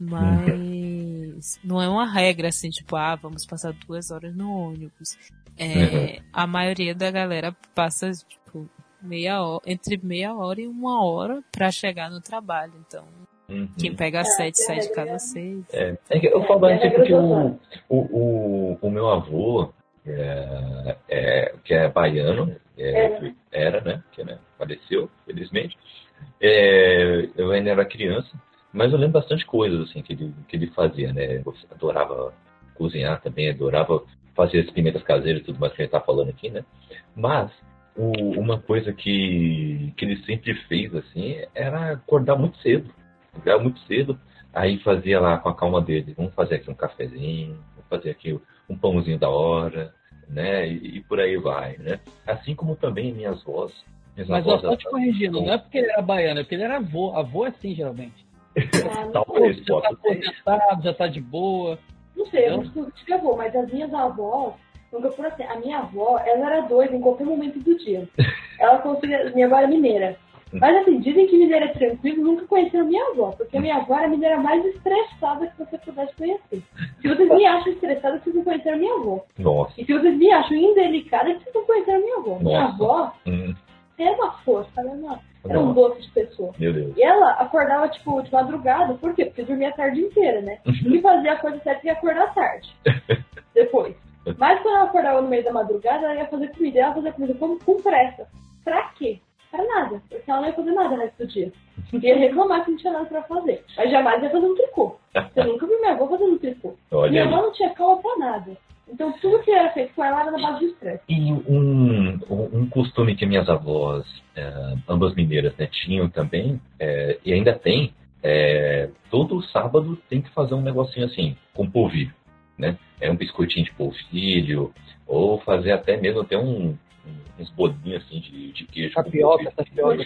Mas não é uma regra assim, tipo, ah, vamos passar duas horas no ônibus. É, A maioria da galera passa, tipo, meia hora, entre meia hora e uma hora pra chegar no trabalho. Então, Uhum. quem pega às sete, sai de casa às seis. É, é que eu falo É, assim é porque o, o, o meu avô, é, é, que é baiano, é, era, né? Que né, faleceu, felizmente. É, eu ainda era criança, mas eu lembro bastante coisas assim que ele, que ele fazia, né? Eu adorava cozinhar também, adorava fazer as pimentas caseiras e tudo mais que a gente tá falando aqui, né? Mas o- uma coisa que, que ele sempre fez assim era acordar muito cedo. Acordar muito cedo, aí fazia lá com a calma dele, vamos fazer aqui um cafezinho, vamos fazer aqui um pãozinho da hora, né? E, e por aí vai, né? Assim como também minhas avós. Minhas Mas avós só te corrigindo, não é porque ele era baiano, é porque ele era avô. Avô é assim, geralmente. Ah, não, Talvez já tá aposentado, já tá de boa. não sei, eu não tive avô, mas as minhas avós, nunca por assim, a minha avó, ela era doida em qualquer momento do dia. Ela conseguia, minha avó era mineira. Mas assim, dizem que mineira é tranquilo, nunca conheceram minha avó, porque minha avó era a mineira mais estressada que você pudesse conhecer. Se vocês me acham estressada, vocês não conheceram minha avó. Nossa. E se vocês me acham indelicada, vocês não conheceram minha avó. Minha Nossa. avó Hum, era uma força, era, uma, era um doce de pessoa. meu Deus. E ela acordava, tipo, de madrugada, por quê? Porque dormia a tarde inteira, né? E fazia a coisa certa e ia acordar tarde. Depois. Mas quando ela acordava no meio da madrugada, ela ia fazer comida. Ela fazia comida com, com pressa. Pra quê? Pra nada. Porque ela não ia fazer nada no resto do dia. Ia reclamar que não tinha nada pra fazer. Mas jamais ia fazer um tricô. Você nunca viu minha avó fazendo um tricô. Olha Minha aí. avó não tinha calma pra nada. Então tudo que era feito com ela era na base de estresse. E um, um, um costume que minhas avós, é, ambas mineiras, né, tinham também, é, e ainda tem, é, todo sábado tem que fazer um negocinho assim, com polvilho, né? É um biscoitinho de polvilho, ou fazer até mesmo até um- uns bolinhos assim de, de queijo. Tapioca, tapioca.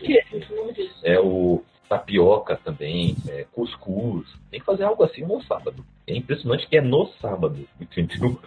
É o tapioca também, é, cuscuz. Tem que fazer algo assim no sábado. É impressionante que é no sábado, entendeu?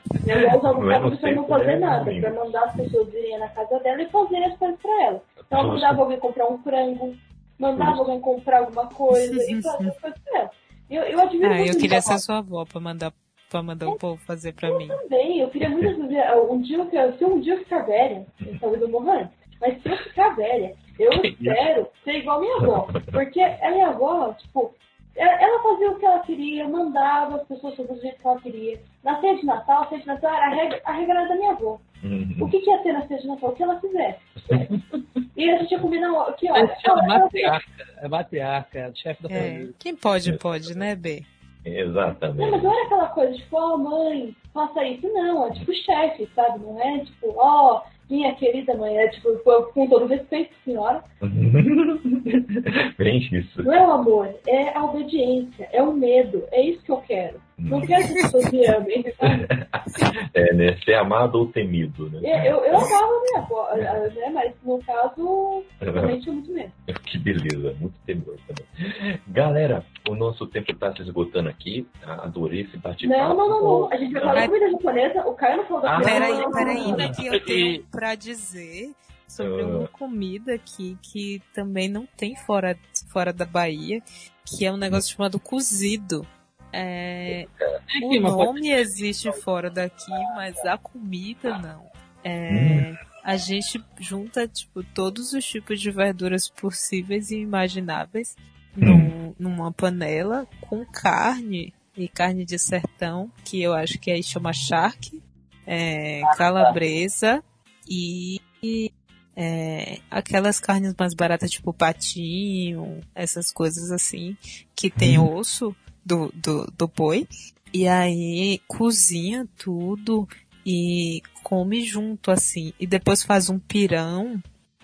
Avó usava Não é no não fazer é nada, domingo. pra mandar as pessoas irem na casa dela e fazerem as coisas pra ela. Então ela mandava alguém comprar um frango, mandava Justo. alguém comprar alguma coisa e fazia as coisas pra ela. Eu, eu admiro Ah, muito eu queria ser sua avó pra mandar, pra mandar o povo fazer pra mim. também. Eu queria muito fazer. Um dia, eu quero- se um dia eu ficar velha, talvez eu morra antes, mas se eu ficar velha, eu espero ser igual a minha avó. Porque a minha avó, tipo, ela fazia o que ela queria, mandava as pessoas fazer do jeito que ela queria. Na ceia de Natal, a ceia de Natal era a regra, a regra era da minha avó. O Uhum. que, que ia ter na ceia de Natal? O que ela fizesse. E a gente ia combinar o- que hora? Ela ela- matriarca. É matriarca, é chefe da É, família. quem pode, pode, né, B? Não, mas Exatamente. não era aquela coisa, tipo, ó, mãe, faça isso. Não, é tipo chefe, sabe? Não é tipo, ó, minha querida mãe. É tipo, com todo respeito, senhora. Bem isso. Não é o amor, é a obediência, é o medo. É isso que eu quero. Não quero que as pessoas me amem, sabe? É, né? Ser amado ou temido, né? Eu, eu, eu amava minha avó, né? Mas no caso, realmente é muito medo. Que beleza, muito temor também. Galera, o nosso tempo está se esgotando aqui. Adorei esse bate-papo. Não, não, não, não. A gente vai falar Mas- comida japonesa, o Caio não falou da Ah, comida Peraí, japonesa. peraí, né, que eu tenho pra dizer sobre Ah. uma comida aqui que também não tem fora, fora da Bahia, que é um negócio chamado cozido. É, Tem o nome existe fora daqui, mas a comida não. É, A gente junta, tipo, todos os tipos de verduras possíveis e imagináveis num- numa panela com carne e carne de sertão, que eu acho que aí chama charque, é, calabresa e, e, é, aquelas carnes mais baratas, tipo patinho, essas coisas assim, que tem osso do, do, do boi. E aí cozinha tudo e come junto, assim. E depois faz um pirão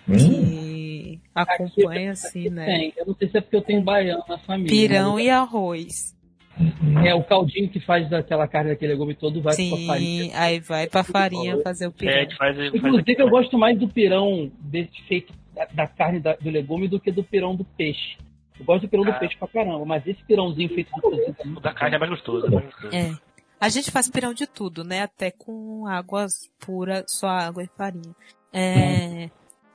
Hum, que acompanha, assim, né? Tem. Eu não sei se é porque eu tenho baiano na família. Pirão mas e arroz. É o caldinho que faz daquela carne, daquele legume todo, vai pra farinha. Sim, aí vai pra farinha fazer o É, pirão. gente faz, faz Inclusive, aqui, eu né? gosto mais do pirão desse feito da, da carne da- do legume do que do pirão do peixe. Eu gosto do pirão do peixe pra caramba, mas esse pirãozinho feito do cozido O da carne é mais gostoso. é mais gostoso. É. A gente faz pirão de tudo, né? Até com água pura, só água e farinha. É,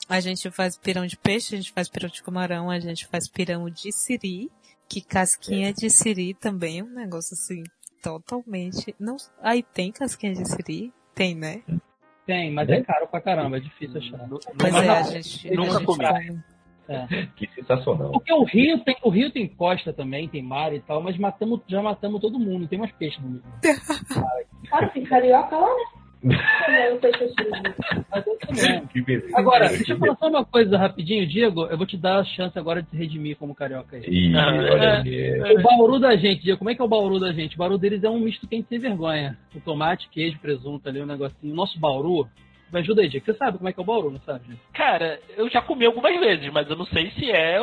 a gente faz pirão de peixe, a gente faz pirão de camarão, a gente faz pirão de siri, que casquinha de siri também é um negócio assim, totalmente. Não, aí tem casquinha de siri? Tem, né? Tem, mas é caro pra caramba, é difícil achar. Pois nunca- é, a gente. nunca a gente comi. Come. Que sensacional. Porque o Rio tem, o Rio tem costa também, tem mar e tal, mas matamos, já matamos todo mundo, tem mais peixe no Rio. Ah, tem carioca lá, né? É. Agora, Que deixa eu falar só uma coisa rapidinho, Diego. Eu vou te dar a chance agora de se redimir como carioca aí. Ih, Ah, é. O bauru da gente, Diego, como é que é o bauru da gente? O bauru deles é um misto quente sem vergonha. O tomate, queijo, presunto ali, um negocinho. O nosso bauru. Me ajuda aí, Diego. Você sabe como é que é o bauru, não sabe? Cara, eu já comi algumas vezes, mas eu não sei se é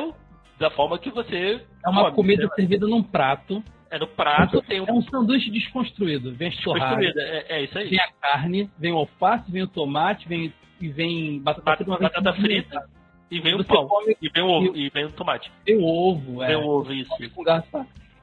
da forma que você. É uma come, comida né? servida num prato. É no prato, tem um. É um sanduíche desconstruído. Vem as Construída, é, é isso aí. vem a carne, vem o alface, vem o tomate, vem, e vem batata Bat- frita. uma vez batata por frita. E vem o pão. come- E vem o ovo. E vem o tomate. Vem o ovo, é. Vem o ovo, isso.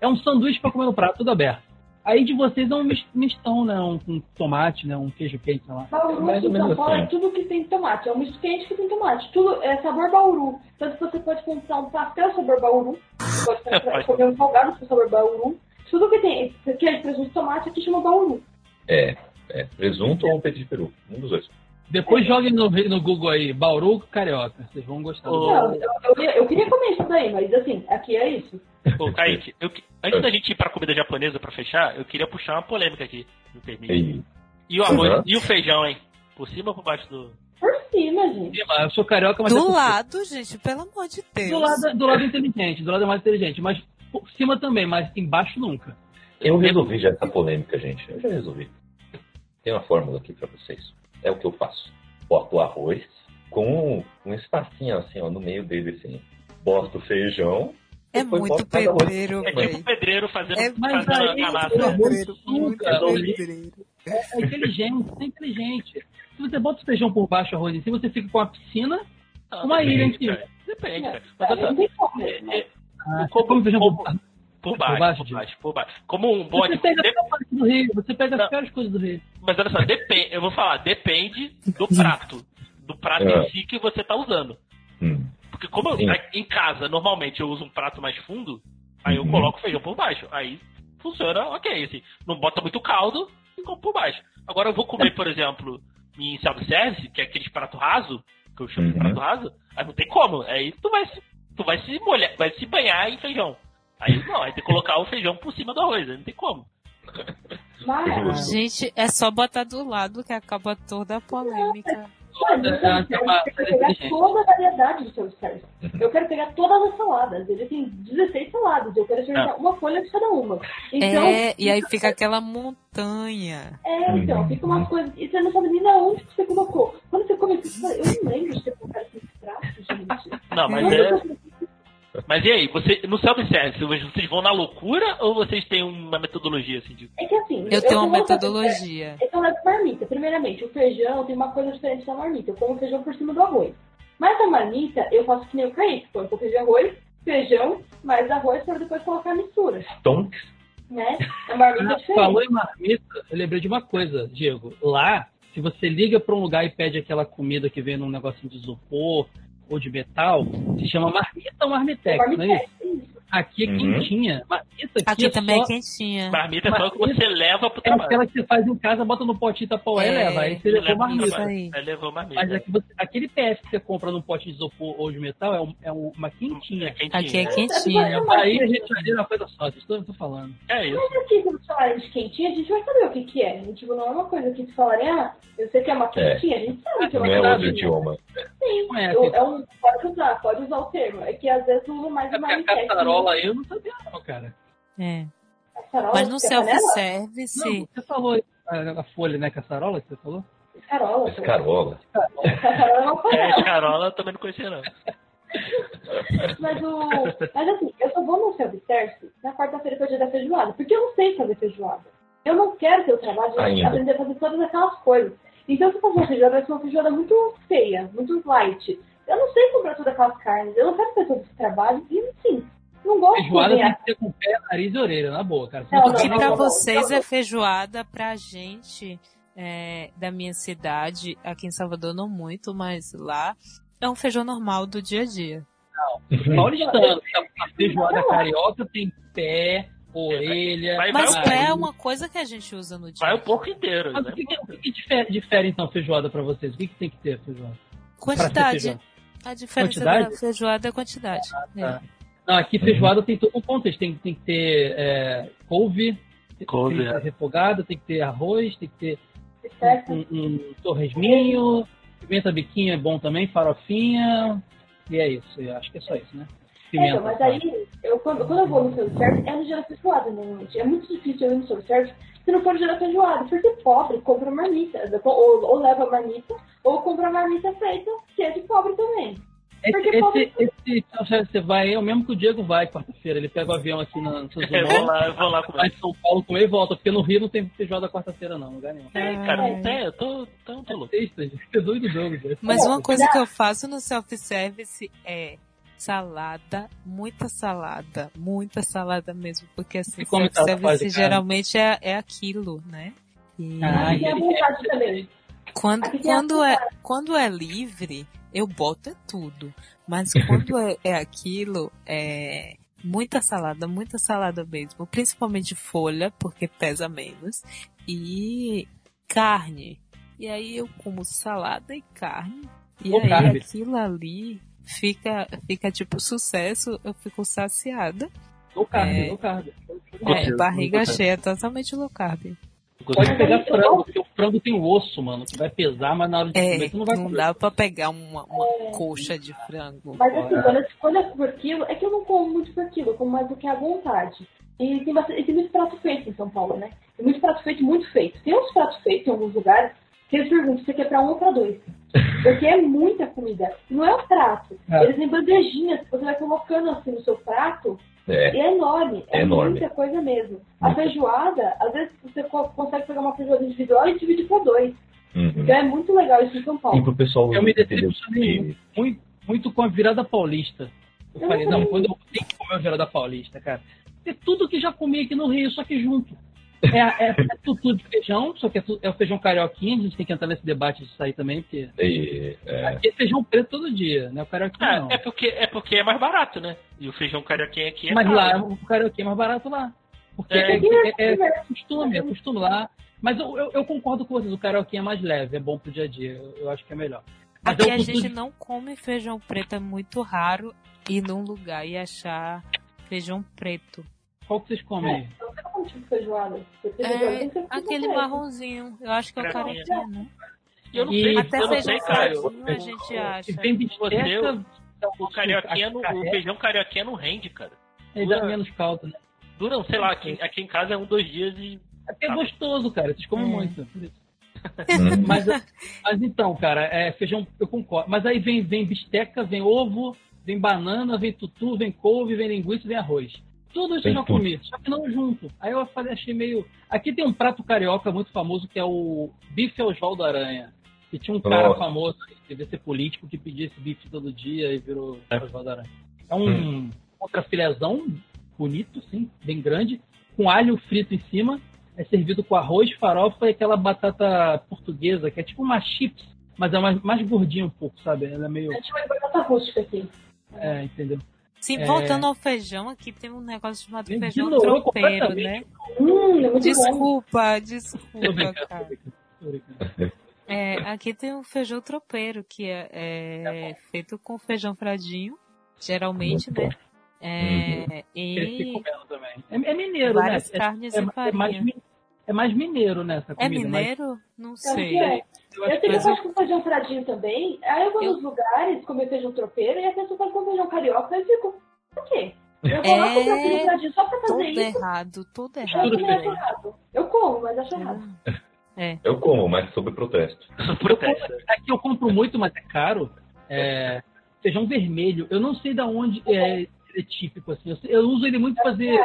É um sanduíche pra comer no prato, tudo aberto. Aí de vocês é um mis- mistão, né? Um, com tomate, né? Um queijo quente, sei lá. Bauru Mais ou menos Paulo é assim. tudo que tem tomate. É um misto quente que tem tomate. Tudo é sabor bauru. Tanto que você pode comprar um pastel sabor bauru. Você pode É, comprar, comer um salgado com sabor bauru. Tudo que tem queijo, presunto e tomate aqui chama bauru. É, é. Presunto ou peito de peru? Um dos dois. Depois joguem no, no Google aí, Bauru Carioca. Vocês vão gostar. Não, eu, eu, queria- eu queria comer isso daí, mas assim, aqui é isso. Ô, Kaique, eu antes da gente ir pra comida japonesa pra fechar, eu queria puxar uma polêmica aqui. Me permite. E, E o arroz Uhum. e o feijão, hein? Por cima ou por baixo do. Por cima, gente. Eu sou carioca, mas é Do cima. lado, gente, pelo amor de Deus. do lado do lado inteligente, do lado mais inteligente, mas por cima também, mas embaixo nunca. eu resolvi já essa polêmica, gente. Eu já resolvi. Tem uma fórmula aqui pra vocês. É o que eu faço. Boto o arroz com um espacinho assim, ó, no meio dele, assim. Boto o feijão. É muito pedreiro, É tipo pedreiro fazendo, É Mas fazendo aí, a massa. pelo amor de Pedreiro, muito cara, pedreiro. É inteligente, é inteligente. Se você bota o feijão por baixo, arroz em cima, você fica com a piscina, Não, uma ilha em depende, cima. Depende, É. Mas olha só, como. é- é- Ah, Como- feijão como- por baixo. por baixo, por baixo, por baixo. Como um bom Você pega de- a pior parte do Rio, você pega Não. as piores coisas do Rio. Mas olha só, depende, eu vou falar, depende do prato. Do prato É. em si que você tá usando. Hum. Porque como eu- em casa, normalmente eu uso um prato mais fundo, aí eu Uhum. coloco o feijão por baixo. Aí funciona ok, assim. Não bota muito caldo e como por baixo. Agora eu vou comer, por exemplo, em self-service, que é aqueles prato raso, que eu chamo de Uhum. prato raso, aí não tem como. Aí tu vai se, tu vai se molhar, vai se banhar em feijão. Aí não, aí tem que colocar o feijão por cima do arroz, aí não tem como. Mas, Gente, é só botar do lado que acaba toda a polêmica. Mas É, eu quero pegar toda a variedade do self-service. Eu quero pegar todas as saladas. Ele tem 16 saladas. Eu quero experimentar uma folha de cada uma. Então, É, e aí fica aquela montanha. É, então, fica umas coisas. E você não sabe nem de onde que você colocou. Quando você come, você fala, eu não lembro de ter colocado esse prato, gente. Não, mas Mas é. Eu- Mas e aí, você, no self-service, vocês vão na loucura ou vocês têm uma metodologia assim de. É que assim. Eu tenho uma como metodologia. É eu levo marmita. Primeiramente, o feijão tem uma coisa diferente da marmita. Eu como feijão por cima do arroz. Mas a marmita, eu faço que nem o Kaique. Põe um pouco de arroz, feijão, mais arroz para depois colocar a mistura. Tonks. Né? A marmita é Ah, diferente. Falou em marmita, eu lembrei de uma coisa, Diego. Lá, se você liga pra um lugar e pede aquela comida que vem num negocinho de isopor ou de metal, se chama marmita ou marmitex, não é isso? Marmitex, isso. Aqui é Uhum. quentinha. Marmita aqui, Aqui é também só, é quentinha. Marmita é só o que você leva pro é trabalho. aquela que você faz em casa, bota no potinho, tapa É, e leva. Aí você Leva levou marmita. Isso aí. Aí levou marmita. Mas aqui você- aquele PF que você compra num pote de isopor ou de metal é, um- é um- uma quentinha. É quentinho. Aqui é né? quentinha. Aí a gente vai ver uma coisa só, vocês estão falando. É isso. Mas aqui, quando falarem de quentinha, a gente vai saber o que, que é. Tipo, não é uma coisa que se falarem, ah, eu sei que é uma quentinha, a gente sabe que é Não uma é outro quentinha. idioma. Sim, eu- é um, pode usar, pode usar o termo. É que às vezes usa mais É uma porque a caçarola aí eu não sabia não, cara. É. Mas no? Não, self-service, você falou a, a folha, né? Caçarola que você falou? Carola. Escarola. Caçarola é uma É. Carola eu também não conhecia, não. Mas, o... Mas assim, eu só vou no self-service na quarta-feira que é o dia da feijoada. Porque eu não sei fazer feijoada. Eu não quero ter o trabalho de Ainda. aprender a fazer todas aquelas coisas. Então, se eu fazer uma feijoada, vai ser uma feijoada muito feia, muito light. Eu não sei comprar todas aquelas carnes. Eu não quero ter todo esse trabalho. E, assim, não gosto de Feijoada tem cozinhar. que ser com pé, nariz e orelha, na boa, cara. Não, o não, que não, pra não, não. vocês é feijoada, pra gente é, da minha cidade, aqui em Salvador não muito, mas lá é um feijão normal do dia a dia. Paulistano, a feijoada carioca tem pé, orelha. Vai- Mas vai- pé é uma coisa que a gente usa no dia. Vai o porco inteiro. Mas né? o que, que, que que difere, difere, então feijoada pra vocês? O que, que tem que ter feijoada? Quantidade. feijoada? A diferença Quantidade? da feijoada é a quantidade. É. tá. Não, aqui feijoada tem todo um contexto. Tem, tem que ter é, couve, Couve, tem que ter é. refogada, tem que ter arroz, tem que ter um, um torresminho, pimenta biquinho é bom também, farofinha. E é isso, eu acho que é só isso, né? É, então, mas aí, eu, quando, quando eu vou no self-service, é no dia da feijoada, normalmente. É muito difícil eu ir no self-service se não for no dia da feijoada, porque pobre compra marmita, ou, ou leva marmita, ou compra marmita feita, que é de pobre também. Esse, esse, esse self-service você vai, é o mesmo que o Diego vai quarta-feira. Ele pega o avião aqui na Santos Eu vou lá, eu vou lá vai comer. em São Paulo comer e volta, porque no Rio não tem feijoada quarta-feira não, lugar nenhum. É, cara, não tem, eu tô, tô, tô louco. Sexta, gente. É doido doido. Mas uma coisa que eu faço no self-service é salada, muita salada, muita salada mesmo, porque assim, E self-service de geralmente é, é aquilo, né? E Ah, a ele- vontade também. quando, quando, é, quando é livre, eu boto é tudo. Mas quando é, é aquilo, é muita salada, muita salada mesmo. Principalmente folha, porque pesa menos. E carne. E aí eu como salada e carne. E aí carb. aquilo ali fica, fica tipo sucesso, eu fico saciada. Low carb, É. low carb. É, barriga cheia, totalmente low carb. Pode pegar frango, porque o frango tem osso, mano, que vai pesar, mas na hora de É, comer tu não vai não comer. dá pra pegar uma, uma coxa de frango. Mas assim, quando, eu, quando é por quilo, é que eu não como muito por quilo, eu como mais do que à vontade. E tem, bastante, e tem muito prato feito em São Paulo, né? Tem muito prato feito, muito feito. Tem uns pratos feitos em alguns lugares que eles perguntam se você quer pra um ou pra dois. Porque é muita comida. Não é um prato. É. Eles têm bandejinhas que você vai colocando assim no seu prato É. e é enorme. É, É enorme. muita coisa mesmo. A feijoada, às vezes você co- consegue pegar uma feijoada individual e dividir pra dois. Uhum. Então é muito legal isso em São E Paulo. pro pessoal Eu me decepcionei muito, muito com a virada paulista. Eu Eu falei, não não, quando eu tenho que comer a virada paulista, cara. É tudo que já comi aqui no Rio, só que junto. É, é, é tutu de feijão, só que é, é o feijão carioquinha, a gente tem que entrar nesse debate disso aí também, porque E, é, aqui é feijão preto todo dia, né? O carioquinha não. É, é, porque, é porque é mais barato, né? E o feijão carioquinha aqui é Mas caro. lá, o carioquinha é mais barato lá. Porque É. é, é- é costume, é costume lá. Mas eu, eu, eu concordo com vocês, o carioquinha é mais leve, é bom pro dia a dia, eu, eu acho que é melhor. Mas Aqui a gente não come feijão preto, é muito raro ir num lugar e achar feijão preto. Qual que vocês comem aí? Eu não como tipo feijoada. É aquele marronzinho. Eu acho que é o Carioquinha. carotinho, né? E eu não sei, Até eu não feijão sei, cara. a gente acha. Vem Você- O carioquinha, no, o carré, feijão carioquinha não rende, cara. Ele dá menos caldo, né? Dura, sei lá, aqui, aqui em casa é um, dois dias e. Até é gostoso, cara. Vocês comem É. muito. hum, Mas, mas então, cara, é, feijão, eu concordo. Mas aí vem, vem bisteca, vem ovo, vem banana, vem tutu, vem couve, vem linguiça, vem arroz. Tudo isso eu já tudo. comi, só que não junto. Aí eu falei, achei meio. Aqui tem um prato carioca muito famoso que é o bife Oswaldo Aranha. Que tinha um cara Nossa. famoso, que devia ser político, que pedia esse bife todo dia e virou É. Oswaldo Aranha. É um contrafilézão bonito, sim, bem grande, com alho frito em cima. É servido com arroz, farofa e aquela batata portuguesa, que é tipo uma chips, mas é mais, mais gordinha um pouco, sabe? Ela é meio. A gente chama de batata rústica aqui. É, entendeu? Sim, É. voltando ao feijão, aqui tem um negócio chamado De feijão novo, tropeiro, né? Hum, é. Desculpa, desculpa, cara. É, aqui tem o feijão tropeiro, que é, é feito com feijão fradinho, geralmente, né? É, Cresci e comendo também. É, é mineiro, várias né? carnes É, e mais, farinha. é mais mineiro, né? Essa É comida. mas mineiro? Não sei. É. eu que tenho com feijão fradinho também. Aí eu vou Eu- nos lugares comer feijão tropeiro e a pessoa faz com feijão carioca e eu fico, por quê? Eu vou lá É, comprar feijão fradinho só pra fazer Tudo isso. errado, tudo errado. acho errado. Eu como, mas acho errado. eu como, mas sob protesto. Protesto. Aqui eu compro muito, mas é caro. É, feijão vermelho. Eu não sei de onde é, é típico, assim. Eu, eu uso ele muito pra fazer.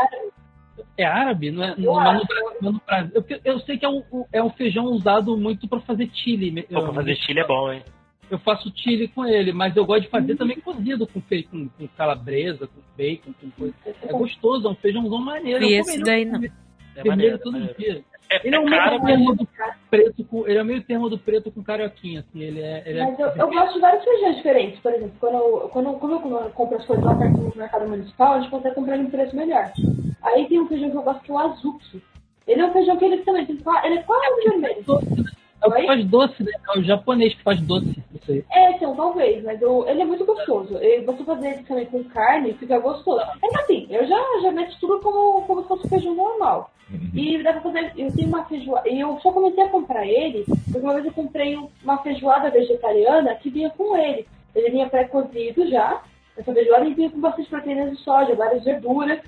É árabe? Não é, não, é no não é no Brasil. Eu, eu sei que é um, é um feijão usado muito pra fazer chile. Pô, pra fazer chile é bom, hein? Eu faço chile com ele, mas eu gosto de fazer também cozido com, fe- com, com calabresa, com bacon, com coisa. É gostoso, é um feijãozão maneiro. E esse daí não. É Vermelho maneiro, todo maneiro. dia. É, Ele é, é um meio mas termo do preto com, ele é meio termo do preto com carioquinha, assim. Ele é, ele é Mas eu, eu gosto de vários feijões diferentes. Por exemplo, quando eu, quando, eu- como eu compro as coisas lá perto do mercado municipal, a gente consegue comprar em um preço melhor. Aí tem um feijão que eu gosto que é o azuki. Ele é um feijão que ele também ele é quase vermelho. É o que faz doce, né? É o japonês que faz doce. Isso aí. É, então, talvez, mas eu- ele é muito gostoso. E você fazer ele também com carne, fica gostoso. É assim, eu já, já meto tudo como, como se fosse feijão normal. E dá pra fazer. Eu tenho uma feijoada. E eu só comecei a comprar ele, porque uma vez eu comprei uma feijoada vegetariana que vinha com ele. Ele vinha pré-cozido já, essa feijoada, e vinha com bastante proteínas de soja, várias verduras.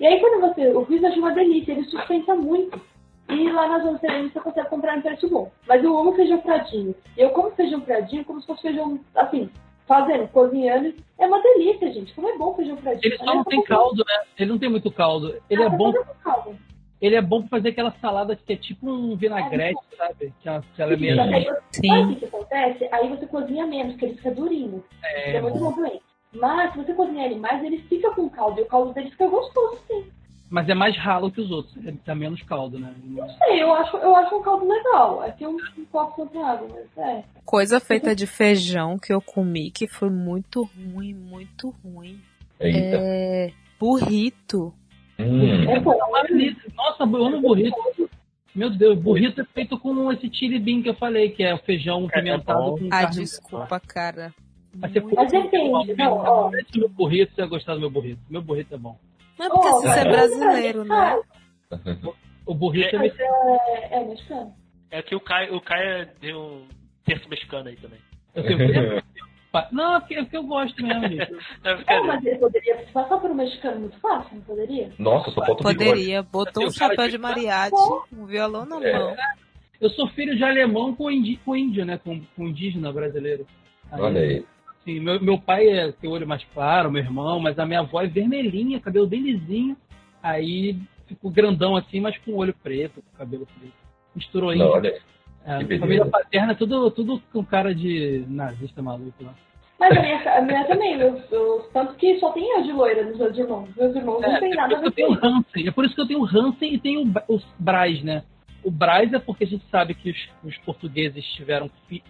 E aí quando você. O fiz, eu achei uma delícia, ele sustenta muito. E lá na Zona Serena você consegue comprar em preço bom. Mas eu amo feijão pradinho. E eu como feijão pradinho como se fosse feijão, assim, fazendo, cozinhando. É uma delícia, gente. Como é bom feijão pradinho. Ele só não tem caldo, né? Ele não tem muito caldo. Ele é bom, Caldo. ele é bom pra fazer aquela salada que é tipo um vinagrete, sabe? Que ela, que ela é meio. Sim. Sabe o que acontece? Aí você cozinha menos, porque ele fica durinho. É, É, muito bom também. Mas se você cozinhar ele mais, ele fica com caldo. E o caldo dele fica gostoso, sim. Mas é mais ralo que os outros. Ele tá menos caldo, né? Não sei, eu acho, eu acho um caldo legal. Aqui eu não posso tanta água, mas é. Coisa feita de feijão que eu comi que foi muito ruim, muito ruim. Eita. É. Burrito. Hum. É. É delícia. Nossa, eu amo burrito. Meu Deus, burrito é feito com esse chili bean que eu falei, que é o feijão É, é pimentado bom. com Ah, carne. desculpa, cara. Mas você Mas depende, não, ó. Esse meu burrito, você vai gostar do meu burrito. Meu burrito é bom. Mas porque Ó, você é é. brasileiro, né? O burrito é, é, é mexicano. É que o Caio, o Caio deu um terço mexicano aí também. Eu tenho pai. Não, é porque, é porque eu gosto mesmo. Não, É, brincadeira. mas ele poderia passar por um mexicano muito fácil, não poderia? Nossa, só falta. Poderia, botou um Eu quero chapéu de mariachi, um violão na É. mão. Eu sou filho de alemão com, indi, com índio, né? Com, com indígena brasileiro. Olha aí. Sim, meu, meu pai é, tem olho mais claro, meu irmão, mas a minha avó é vermelhinha, cabelo bem lisinho. Aí ficou grandão assim, mas com olho preto, com cabelo preto. Misturou Não, olha aí. É, beleza. família paterna, é tudo, tudo com cara de nazista maluco lá. Mas a minha, a minha também, eu, eu- tanto que só tem eu de loira nos meus irmãos. Meus irmãos não É, tem é nada a ver com. Hansen. É por isso que eu tenho Hansen e tenho o os Braz, né? O Braz é porque a gente sabe que os, os portugueses tiveram fi-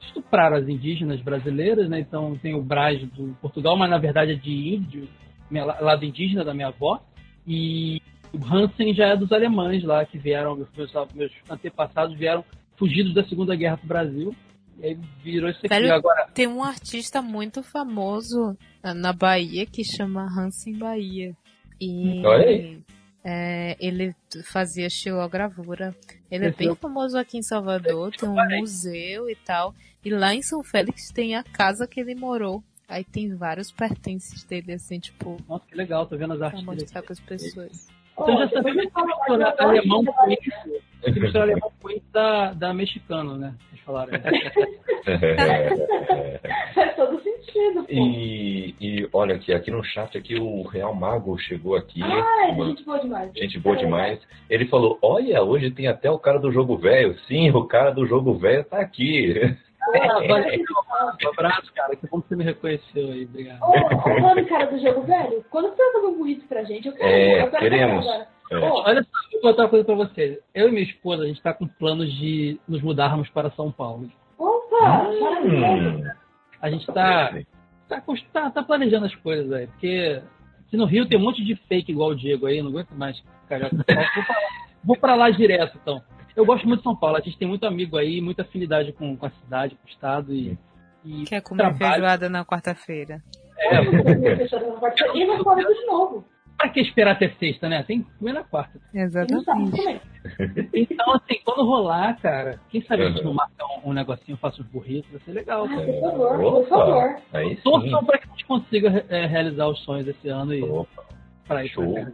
estupraram as indígenas brasileiras, né? Então tem o Braz do Portugal, mas na verdade é de índio, minha- lado indígena da minha avó. E o Hansen já é dos alemães lá que vieram, meus, meus antepassados vieram fugidos da Segunda Guerra pro Brasil. E aí virou isso aqui. Velho, Agora, Tem um artista muito famoso na- na Bahia que chama Hansen Bahia. E é, ele fazia xilogravura. Ele é Esse bem eu- famoso aqui em Salvador, tem um reparei. museu e tal. E lá em São Félix tem a casa que ele morou. Aí tem vários pertences dele, assim, tipo, nossa, que legal, tô vendo as pra artes dele. mostrar para as pessoas. Então já sabia que misturar alemão com misturar alemão com isso da, da mexicano, né? Vocês falaram. Faz todo sentido, pô. E, e olha aqui, aqui no chat aqui o Real Mago chegou aqui. Ai, uma- gente boa demais. Gente boa demais. Ele falou: Olha, hoje tem até o cara do jogo velho. Sim, o cara do jogo velho tá aqui. Ah, valeu. Um abraço, cara. Que bom que você me reconheceu aí. Obrigado. Ô, ô, falando cara do jogo velho, quando você vai fazer um burrito pra gente, eu quero. É, eu quero queremos. É. Olha só, vou contar uma coisa pra vocês. Eu e minha esposa, a gente tá com planos de nos mudarmos para São Paulo. Opa, maravilhoso. A gente tá, tá, cons- tá, tá planejando as coisas aí. Porque aqui no Rio tem um monte de fake igual o Diego aí, não aguento mais cagar com São Paulo. Vou pra, lá, vou pra lá direto, então. Eu gosto muito de São Paulo. A gente tem muito amigo aí, muita afinidade com, com a cidade, com o estado e. e Quer comer trabalho. feijoada na quarta-feira. É, E não fala de novo. Pra que esperar até sexta, né? Tem que comer na quarta. Exatamente. Então, assim, quando rolar, cara, quem sabe a gente Uhum. não marca um, um negocinho, faça uns burritos, vai ser legal. Ah, cara. por favor, por favor. Aí sim. Torçam pra que a gente consiga é, realizar os sonhos esse ano e Opa, pra show. pra cá.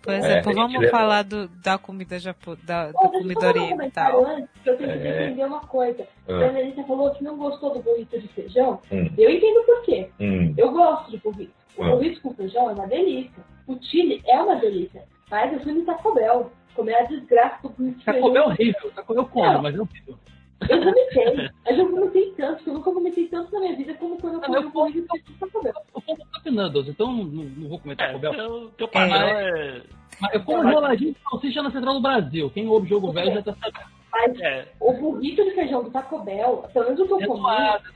Por É, exemplo, a gente vamos leva- falar do, da comida japo, da, da deixa eu comida um oriental. antes, eu tenho que É. entender uma coisa. A Ah, Melissa falou que não gostou do burrito de feijão. hum, Eu entendo por quê. hum. Eu gosto de burrito. O Ah. burrito com feijão é uma delícia. O chile é uma delícia. Mas eu fui no Taco Bell. Comer a desgraça do de Taco feijão. Bell é horrível, Taco Bell eu como, Não. mas é horrível. Eu vomitei. Mas eu vomitei tanto, que eu nunca vomitei tanto na minha vida como quando eu comi eu o burrito de Taco Bell. Eu como Cup Noodles, então não, não, vou comer Taco Bell. Então, teu padrão é. Mas eu como enroladinho de salsicha na Central do Brasil. Quem ouve jogo velho já tá sabendo. Mas é. o burrito de feijão do Taco Bell, pelo menos eu tô É comendo,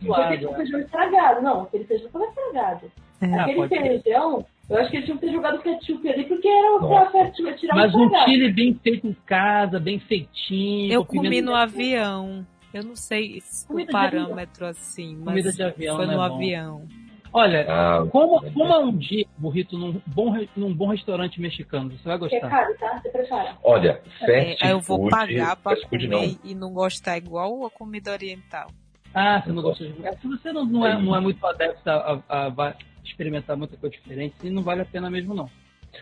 suado, é tinha é. um feijão estragado. Não, aquele feijão tava estragado. É. Ah, Aquele feijão, eu acho que eles tinham que ter jogado ketchup ali, porque era Nossa. pra tirar Mas um chile bem feito em casa, bem feitinho. Eu comi no avião. Eu não sei se o parâmetro assim, mas Comida de avião, foi né, no avião. Olha, Ah, Coma, coma um dia burrito num bom, num bom restaurante mexicano, você vai Que é gostar. caro, tá? Você prepara. Olha, É, fast aí eu vou food, pagar pra comer não. e não gostar igual a comida oriental. Ah, você não gosta de. é, Se você não, não, é, não é muito adepto a, a- a experimentar muita coisa diferente, sim, não vale a pena mesmo, não.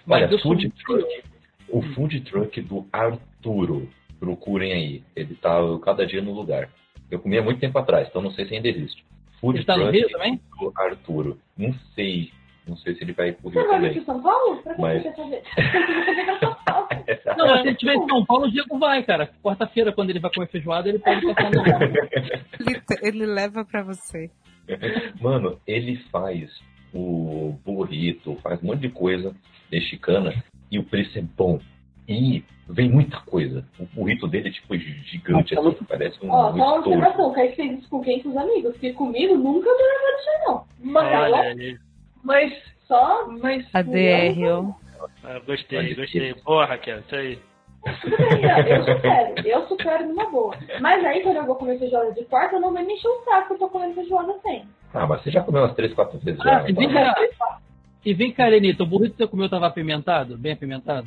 Mas Olha, food truck. O food truck do Arturo. Procurem aí. Ele tá cada dia no lugar. Eu comi há muito tempo atrás, então não sei se ainda existe. Food Ele tá no truck Rio também? do Arturo. Não sei. Não sei se ele vai pro Você Rio vai vir também. aqui em São Paulo? Pra que Mas- você saber? Você? Não, mas se ele estiver em São Paulo, o Diego vai, cara. Quarta-feira, quando ele vai comer feijoada, ele pode passar no. Ele, ele leva pra você. Mano, ele faz o burrito, faz um monte de coisa mexicana e o preço é bom. E vem muita coisa. O burrito dele é tipo gigante, assim, parece um, Ó, só uma observação. O Kaique fez isso com quem? Com os amigos. Porque comigo nunca me levou disso aí, não. Mas. Mas, só... mas. A DR, ó. Ah, gostei, gostei. Boa, Raquel, isso aí. Eu supero. Eu supero numa boa. Mas aí, quando eu vou comer feijoada de quarta, não vai me encher o saco que eu tô comendo feijoada sem. Ah, mas você já comeu umas 3, 4 vezes Ah, já. e vem tá? cá, e vem cá, Lenita, o burrito que você comeu tava apimentado? Bem apimentado?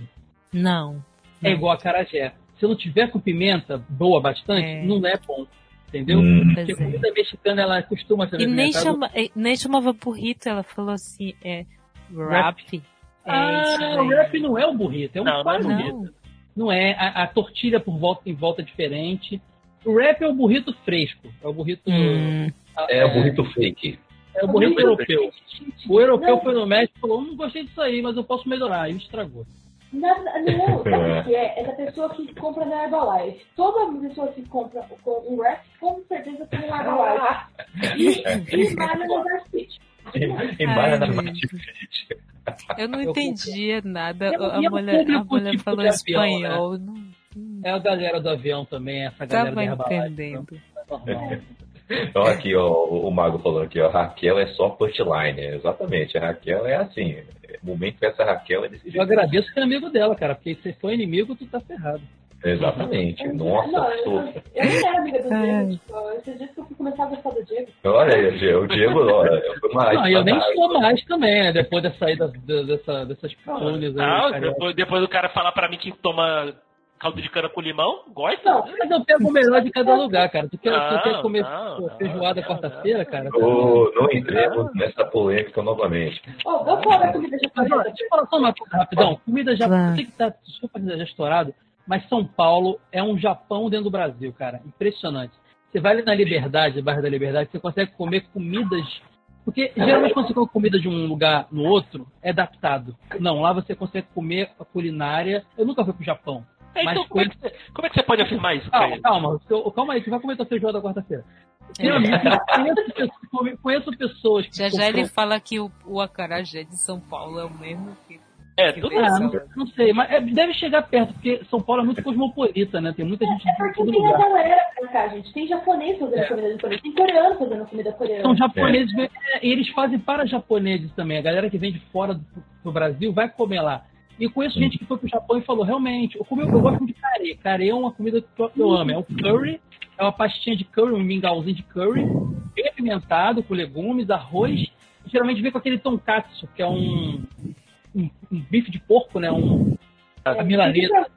Não. É igual a carajé. Se não tiver com pimenta boa bastante, É. não é bom. Entendeu? Hum. Porque comida mexicana, ela costuma ser E nem, chama, nem chamava burrito, ela falou assim, é wrap. É Ah, isso o wrap não é o burrito, é um Não, não é quase burrito. burrito. Não é, a, a tortilha por volta, em volta é diferente. O wrap é o burrito fresco, é o burrito... Hum, É o burrito fake. é o burrito europeu. O europeu foi no México e falou, não gostei disso aí, mas eu posso melhorar. E estragou. Nada, não, sabe o que é? É da pessoa que compra na Herbalife. Toda pessoa que compra com um wrap, com certeza tem um Herbalife. E, e malha no Garfit. Embalha na fit. eu não Eu entendia nada. E é- A é mulher, a mulher tipo falou avião, espanhol. Não, não É a galera do avião também, essa galera tava da Herbalife. entendendo. então, é normal. Então aqui, ó, o o Mago falando aqui, ó, Raquel é só punchline. Exatamente, a Raquel é assim. O momento que essa Raquel é desse Eu jeito. agradeço que é amigo dela, cara, porque se for inimigo, tu tá ferrado. Exatamente. Nossa, não, eu, sofro. eu não era amiga do. Diego. Tipo, esses dias que eu fui começar a gostar do Diego. Olha aí, o Diego, o Diego olha, foi uma Não, e eu nem sou mais também, né? Depois de sair das, da- dessa, dessas calúnias aí. Ah, depois, depois do cara falar pra mim que toma caldo de cana com limão, gosta? Não, mas eu pego o melhor de cada lugar, cara. Tu quer, tu Não, quer comer não, feijoada quarta-feira, cara? Ô, não entremos nessa polêmica novamente. Vamos falar da comida japonesa. deixa eu falar só uma coisa rapidão. Comida já. Vai. Eu sei que tá super já estourado, mas São Paulo é um Japão dentro do Brasil, cara. Impressionante. Você vai ali na Liberdade, bairro da Liberdade, você consegue comer comidas. Porque geralmente quando você come comida de um lugar no outro, é adaptado. Não, lá você consegue comer a culinária. Eu nunca fui pro Japão. É, então, mas como é, que você, como é que você pode afirmar isso, Calma, calma, seu- calma aí, você vai comer tua feijoada quarta-feira. Tenho amigos, conheço, pessoas- conheço pessoas que Já já ele fala que o, o acarajé de São Paulo é o mesmo que. É, que tudo vem de Ah, não, não sei, mas é, deve chegar perto, porque São Paulo é muito cosmopolita, né? Tem muita gente É porque todo tem a lugar. galera pra cá, gente. Tem japonês fazendo É. comida japonesa. Tem coreano fazendo comida coreana. São japoneses, é, e eles fazem para japoneses também. A galera que vem de fora do, do Brasil vai comer lá. E conheço gente que foi pro Japão e falou, realmente, eu, comi, eu gosto muito de carê. Carê é uma comida que eu, eu amo. É um curry, é uma pastinha de curry, um mingauzinho de curry, bem apimentado, com legumes, arroz. E geralmente vem com aquele tonkatsu, que é um, um, um bife de porco, né? Um, a milanesa.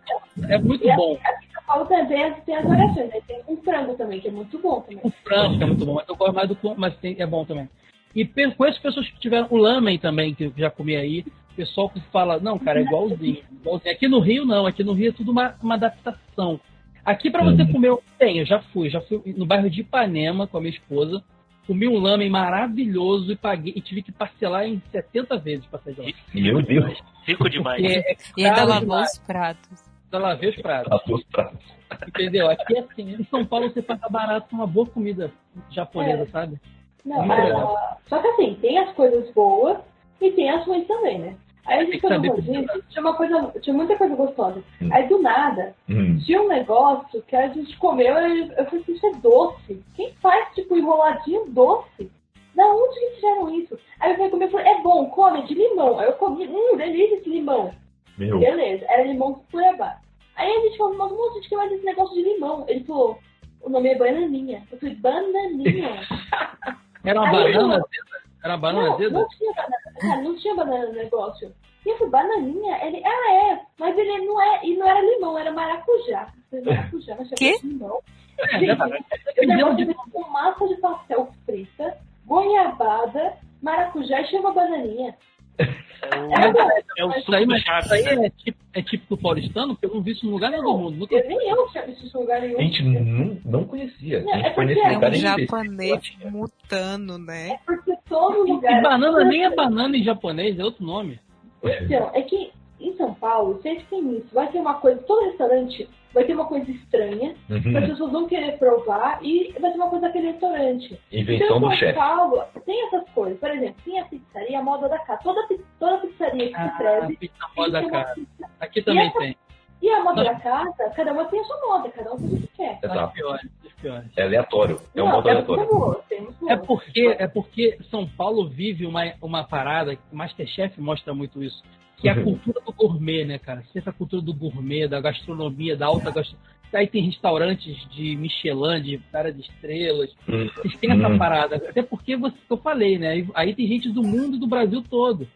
É muito a- bom. São Paulo também tem as, tem as variações, né? Tem um frango também, que é muito bom também. O frango que é muito bom, mas eu gosto mais do mas tem- é bom também. E conheço pessoas que tiveram o lamen também, que eu já comi aí. Pessoal que fala, não, cara, é igualzinho. igualzinho. Aqui no Rio, não. Aqui no Rio é tudo uma, uma adaptação. Aqui pra você Uhum. comer, tem, eu já fui. Já fui no bairro de Ipanema com a minha esposa. Comi um lamen maravilhoso e paguei e tive que parcelar em 70 vezes pra sair de lá. Meu Deus, Rico demais. Porque é E ainda lavou demais. os pratos. Eu lavei os pratos. tá os pratos. Entendeu? Aqui é assim. Em São Paulo você paga barato com uma boa comida japonesa, É. sabe? Não, ah, legal. só que assim, tem as coisas boas e tem as ruins também, né? Aí a gente que foi no rodízio, tinha uma coisa, tinha muita coisa gostosa. Hum. Aí do nada, Hum. tinha um negócio que a gente comeu e eu falei, isso é doce. Quem faz, tipo, enroladinho doce? Da onde que fizeram isso? Aí eu fui comer e falei, é bom, come, de limão. Aí eu comi, hum, delícia esse limão. Meu, Beleza, era limão com cuiabá. Aí a gente falou, mas moço, a gente quer mais esse negócio de limão. Ele falou, o nome é bananinha. Eu falei, bananinha. Era uma Aí, banana eu-? Era banana não, azeda? não tinha banana, não tinha banana no negócio. E eu bananinha? Ele, ah, é, mas ele não é, e não era limão, era maracujá. Falei, maracujá, mas Quê? tinha limão. É, Gente, deve- o negócio veio com massa de pastel frita, goiabada, maracujá e chama bananinha. É o, Era bom. é o Isso suco aí, do mas isso aí né? é, tipo, é típico paulistano, porque eu não vi isso em lugar nenhum do mundo. Nunca... Eu, nem eu tinha visto isso em lugar nenhum. a gente não, não conhecia. Não, a gente é foi nesse É um japonês mutando, né? Porque todo lugar. E banana nem é banana em japonês, é outro nome. Então, é que em São Paulo sempre tem isso. Vai ter uma coisa, todo restaurante vai ter uma coisa estranha, que as Uhum. pessoas vão querer provar e vai ter uma coisa daquele restaurante. Invenção então, do em São chefe. Paulo tem essas coisas. Por exemplo, tem a pizzaria a moda da casa. Toda, toda pizzaria que se Ah, preze pizza moda cara. pizza. Aqui também tem. E a moda da casa, cada uma tem a sua moda, cada um faz o que quer. Exato. piores, as piores. É aleatório. É um modo é aleatório. tem É porque, é porque São Paulo vive uma, uma parada, Masterchef mostra muito isso, que é a cultura do gourmet, né, cara? Sempre a cultura do gourmet, da gastronomia, da alta gastronomia. Aí tem restaurantes de Michelin, de cara de estrelas. Hum. Vocês têm essa Hum. parada. Até porque você, eu falei, né? Aí tem gente do mundo e do Brasil todo.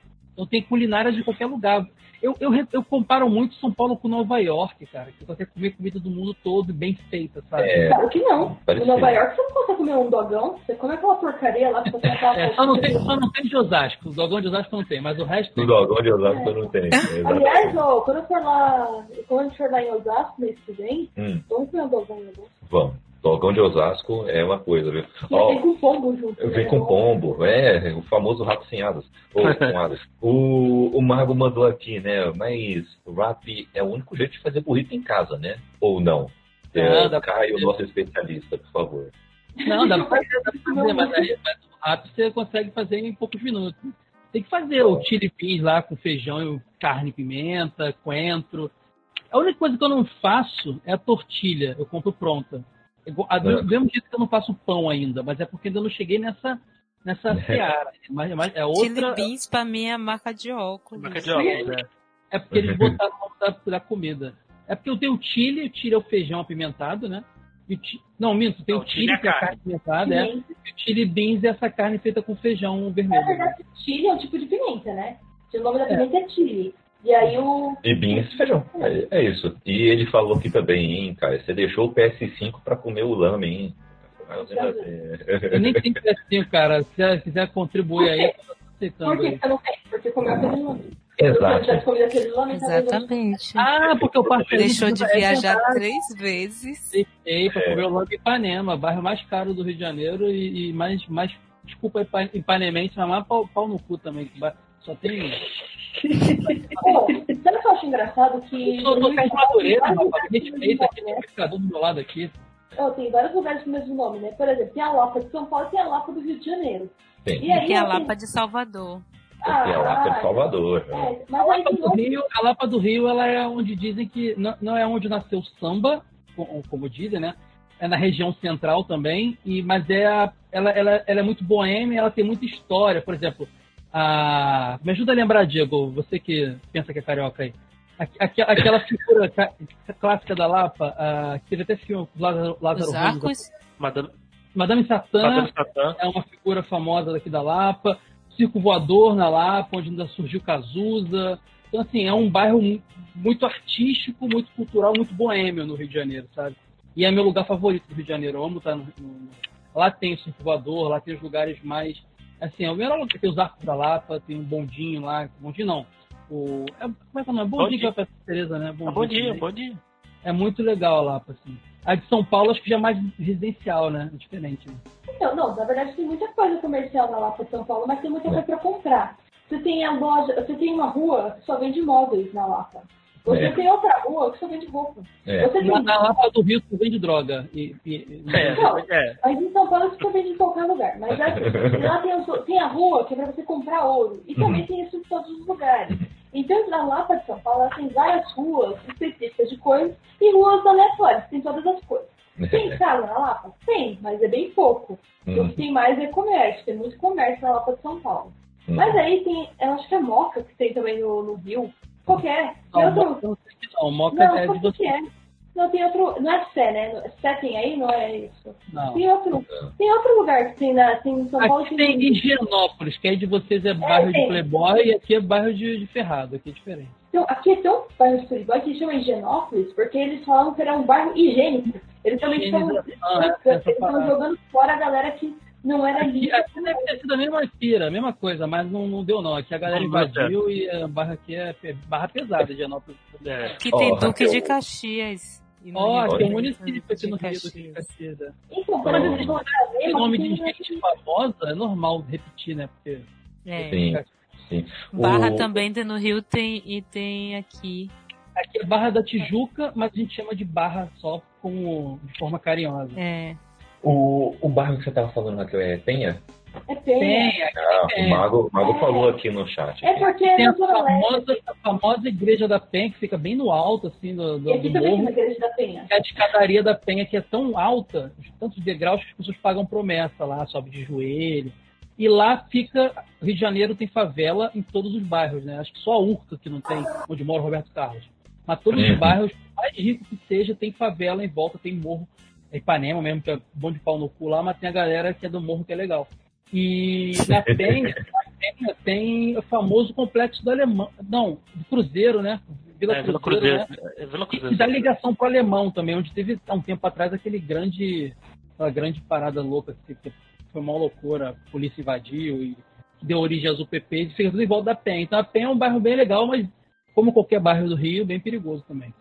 Então tem culinárias de qualquer lugar. Eu, eu, eu comparo muito São Paulo com Nova York, cara. Que você comer comida do mundo todo bem feita, sabe? É, Claro que não. Parece Em Nova. York você não consegue comer um dogão, você come aquela porcaria lá que você É, só, não tem, só não tem de Osasco. O dogão de Osasco não tem, mas o resto Tudo agora de Osasco eu não tenho. Aliás, ó, quando eu for lá, quando a gente for lá em Osasco mês que vem, Hum, vamos comer um dogão em Osasco. vamos. Dogão de Osasco é uma coisa, viu? Ó, vem com pombo junto. Vem né? com pombo, é, o famoso rato sem asas. Ou com asas. O, o Mago mandou aqui, né? Mas o rap é o único jeito de fazer burrito em casa, né? Ou não? É, Ah, dá pra Caio, fazer. nosso especialista, por favor. Não, dá pra fazer, dá pra fazer mas, aí, mas o rápido você consegue fazer em poucos minutos. Tem que fazer o chili beans lá com feijão, e carne, pimenta, coentro. A única coisa que eu não faço é a tortilha. Eu compro pronta. Eu- a- Do É. mesmo jeito que eu não faço pão ainda, mas é porque ainda não cheguei nessa, nessa seara. Mas, mas é Chili outra. Beans pra mim é marca de óculos. Marca de óculos, né? É porque eles botaram da, da comida. É porque eu tenho o chile, o chile é o feijão apimentado, né? E o chi- Não, minto, tem Não, o chile é que é a carne. apimentada, é. E o chili beans é essa carne feita com feijão Na vermelho. verdade, chile é um tipo de pimenta, né? O nome da É. pimenta é chile. E aí o. E beans feijão. É, é isso. E ele falou aqui também, hein, cara? Você deixou o PS5 pra comer o lamen, hein? Eu nem tenho assim, cara. Se você quiser contribuir aí, eu tô aceitando Por que você não tem? Porque comeu aquele eu Exato. eu- Exatamente. Ah, porque eu passei. Deixou de é viajar verdade. três vezes. Deixei pra É. comer o Lamb Ipanema, bairro mais caro do Rio de Janeiro e, e mais, mais, desculpa Ipa- Ipanemense, mas mais pau, pau no cu também. Só tem. Pô, sabe o que eu acho engraçado? Que. Eu no de rapaz. lugares com o Respeita mesmo aqui, nome, tem né? pescador do meu lado aqui. Oh, tem vários lugares com o mesmo nome, né? Por exemplo, tem a Lapa de São Paulo e tem a Lapa do Rio de Janeiro. Tem. E aí, E tem a assim, Lapa de Salvador. Tem a Lapa de Salvador. É, A mas aí Lapa do. Rio, a Lapa do Rio, ela é onde dizem que não, não é onde nasceu o samba, como, como dizem, né? É na região central também, e mas é a- ela, ela, ela é muito boêmia, ela tem muita história. Por exemplo, a, me ajuda a lembrar, Diego, você que pensa que é carioca aí. Aqu- aqu- Aquela figura ca- clássica da Lapa, a, que teve até filme com Lázaro, Lázaro Os Ramos. Madame, Madame Satã, Madame Satã. é uma figura famosa daqui da Lapa. Circo Voador na Lapa, onde ainda surgiu Cazuza. Então, assim, é um bairro mu- muito artístico, muito cultural, muito boêmio no Rio de Janeiro, sabe? E é meu lugar favorito do Rio de Janeiro. Eu amo estar no, no- Lá tem o Circo Voador, lá tem os lugares mais... Assim, é o melhor lugar. Tem os Arcos da Lapa, tem um bondinho lá. Bondinho não. O... É, como é que é o nome? Bondinho Bondinho. que é a Festa Teresa, né? Ah, bom dia, também. bom dia. É muito legal a Lapa, assim. A de São Paulo acho que já é mais residencial, né? É diferente. Né? Então, não, na verdade tem muita coisa comercial na Lapa de São Paulo, mas tem muita coisa pra comprar. Você tem a loja, você tem uma rua que só vende móveis na Lapa. Você É. tem outra rua que só vende roupa. É. Você Na, tem. na Lapa do Rio, tu vende droga. E, e- É, Não. é. Mas em São Paulo você vende em qualquer lugar. Mas assim, lá tem, os- tem a rua que é pra você comprar ouro. E também tem isso em todos os lugares. Então, na Lapa de São Paulo, ela tem várias ruas específicas de coisas e ruas aleatórias, tem todas as coisas. Tem casa na Lapa? Tem, mas é bem pouco. O Hum, que tem mais é comércio, tem muito comércio na Lapa de São Paulo. hum. Mas aí tem, eu acho que é Moca que tem também no, no Rio. Qualquer. Tem Não, outro. Não não. Moca Não, é de que você. é? Não, tem outro. Não é Sé, né? Sé tem aí? Não é isso. Não. Tem outro, tem outro lugar que tem, na, tem em São Paulo Aqui que tem Higienópolis, que aí de vocês é bairro de tem. Playboy e aqui é bairro de, de Ferrado. Aqui é diferente. Então, aqui tem um bairro de Playboy que chama Higienópolis, porque eles falavam que era um bairro higiênico. Eles também estão é, essa estão jogando fora a galera que não era Aqui, aqui deve ter sido a mesma pira, a mesma coisa, mas não, não deu não. Aqui a galera invadiu e a barra aqui é é barra pesada, Higienópolis. é. Que tem Duque Raquel. de Caxias. Ó, Rio tem um de município aqui no de Rio do Caxias. que Caxias. é. Então, quando Ó. eles vão mas nome de gente famosa é normal repetir, né? Porque É. Sim, sim. Barra O- também tem no Rio tem, e tem aqui. aqui é Barra da Tijuca, mas a gente chama de Barra só como, de forma carinhosa. É. O, o bairro que você tava falando, Raquel, é Penha? É penha. Tem, aqui Ah, o Mago, o Mago É. falou aqui no chat. É porque é Tem a famosa, a famosa igreja da Penha, que fica bem no alto, assim, do, do, E do morro. uma igreja da Penha. É a escadaria da Penha, que é tão alta, tantos degraus, que as pessoas pagam promessa lá, sobe de joelho. E lá fica. Rio de Janeiro tem favela em todos os bairros, né? Acho que só a Urca que não tem, onde mora o Roberto Carlos. Mas todos os Uhum. bairros, por mais rico que seja, tem favela em volta, tem morro. É Ipanema mesmo, que é bom de pau no cu lá, mas tem a galera que é do morro que é legal. E na Penha, na tem, tem o famoso complexo do alemão. Não, do Cruzeiro, né? Vila é, Vila Cruzeiro. Né? É, Vila Cruzeiro. E dá ligação pro alemão também, onde teve há um tempo atrás aquele grande. aquela grande parada louca que, que foi uma loucura, a polícia invadiu e deu origem às UPPs e fica tudo em volta da Penha. Então a Penha é um bairro bem legal, mas como qualquer bairro do Rio, bem perigoso também.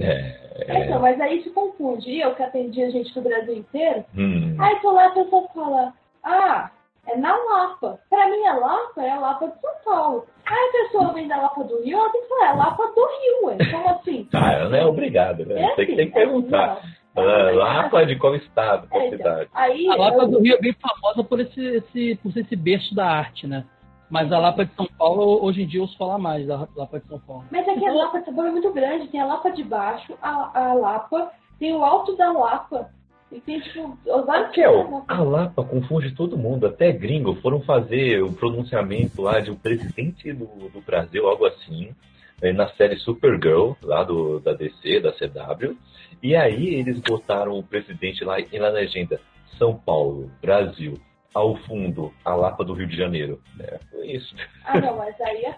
É, É, então, mas aí se confunde. E eu que atendi a gente do Brasil inteiro, Hum. aí tô lá a pessoa fala, ah, é na Lapa. Pra mim, a Lapa é a Lapa de São Paulo. Aí a pessoa vem da Lapa do Rio, ela tem que falar, é a Lapa do Rio. ué. Então, assim... Ah, ela não é obrigada, né? é tem, que- assim, tem que perguntar. é. Ah, Lapa de qual estado, qual É, então, cidade? aí, A Lapa eu- do Rio é bem famosa por esse, esse, por ser esse berço da arte, né? Mas a Lapa de São Paulo, hoje em dia, eu ouço falar mais da Lapa de São Paulo. Mas é que a Lapa de São Paulo é muito grande. Tem a Lapa de baixo, a, a Lapa, tem o alto da Lapa. E tem, tipo, os vários... Raquel, a Lapa confunde todo mundo, até gringo foram fazer o pronunciamento lá de um presidente do, do Brasil, algo assim, eh, na série Supergirl, lá do, da DC, da CW, e aí eles botaram o presidente lá e na legenda São Paulo, Brasil, ao fundo, a Lapa do Rio de Janeiro. É, foi isso. Ah, não, mas aí é...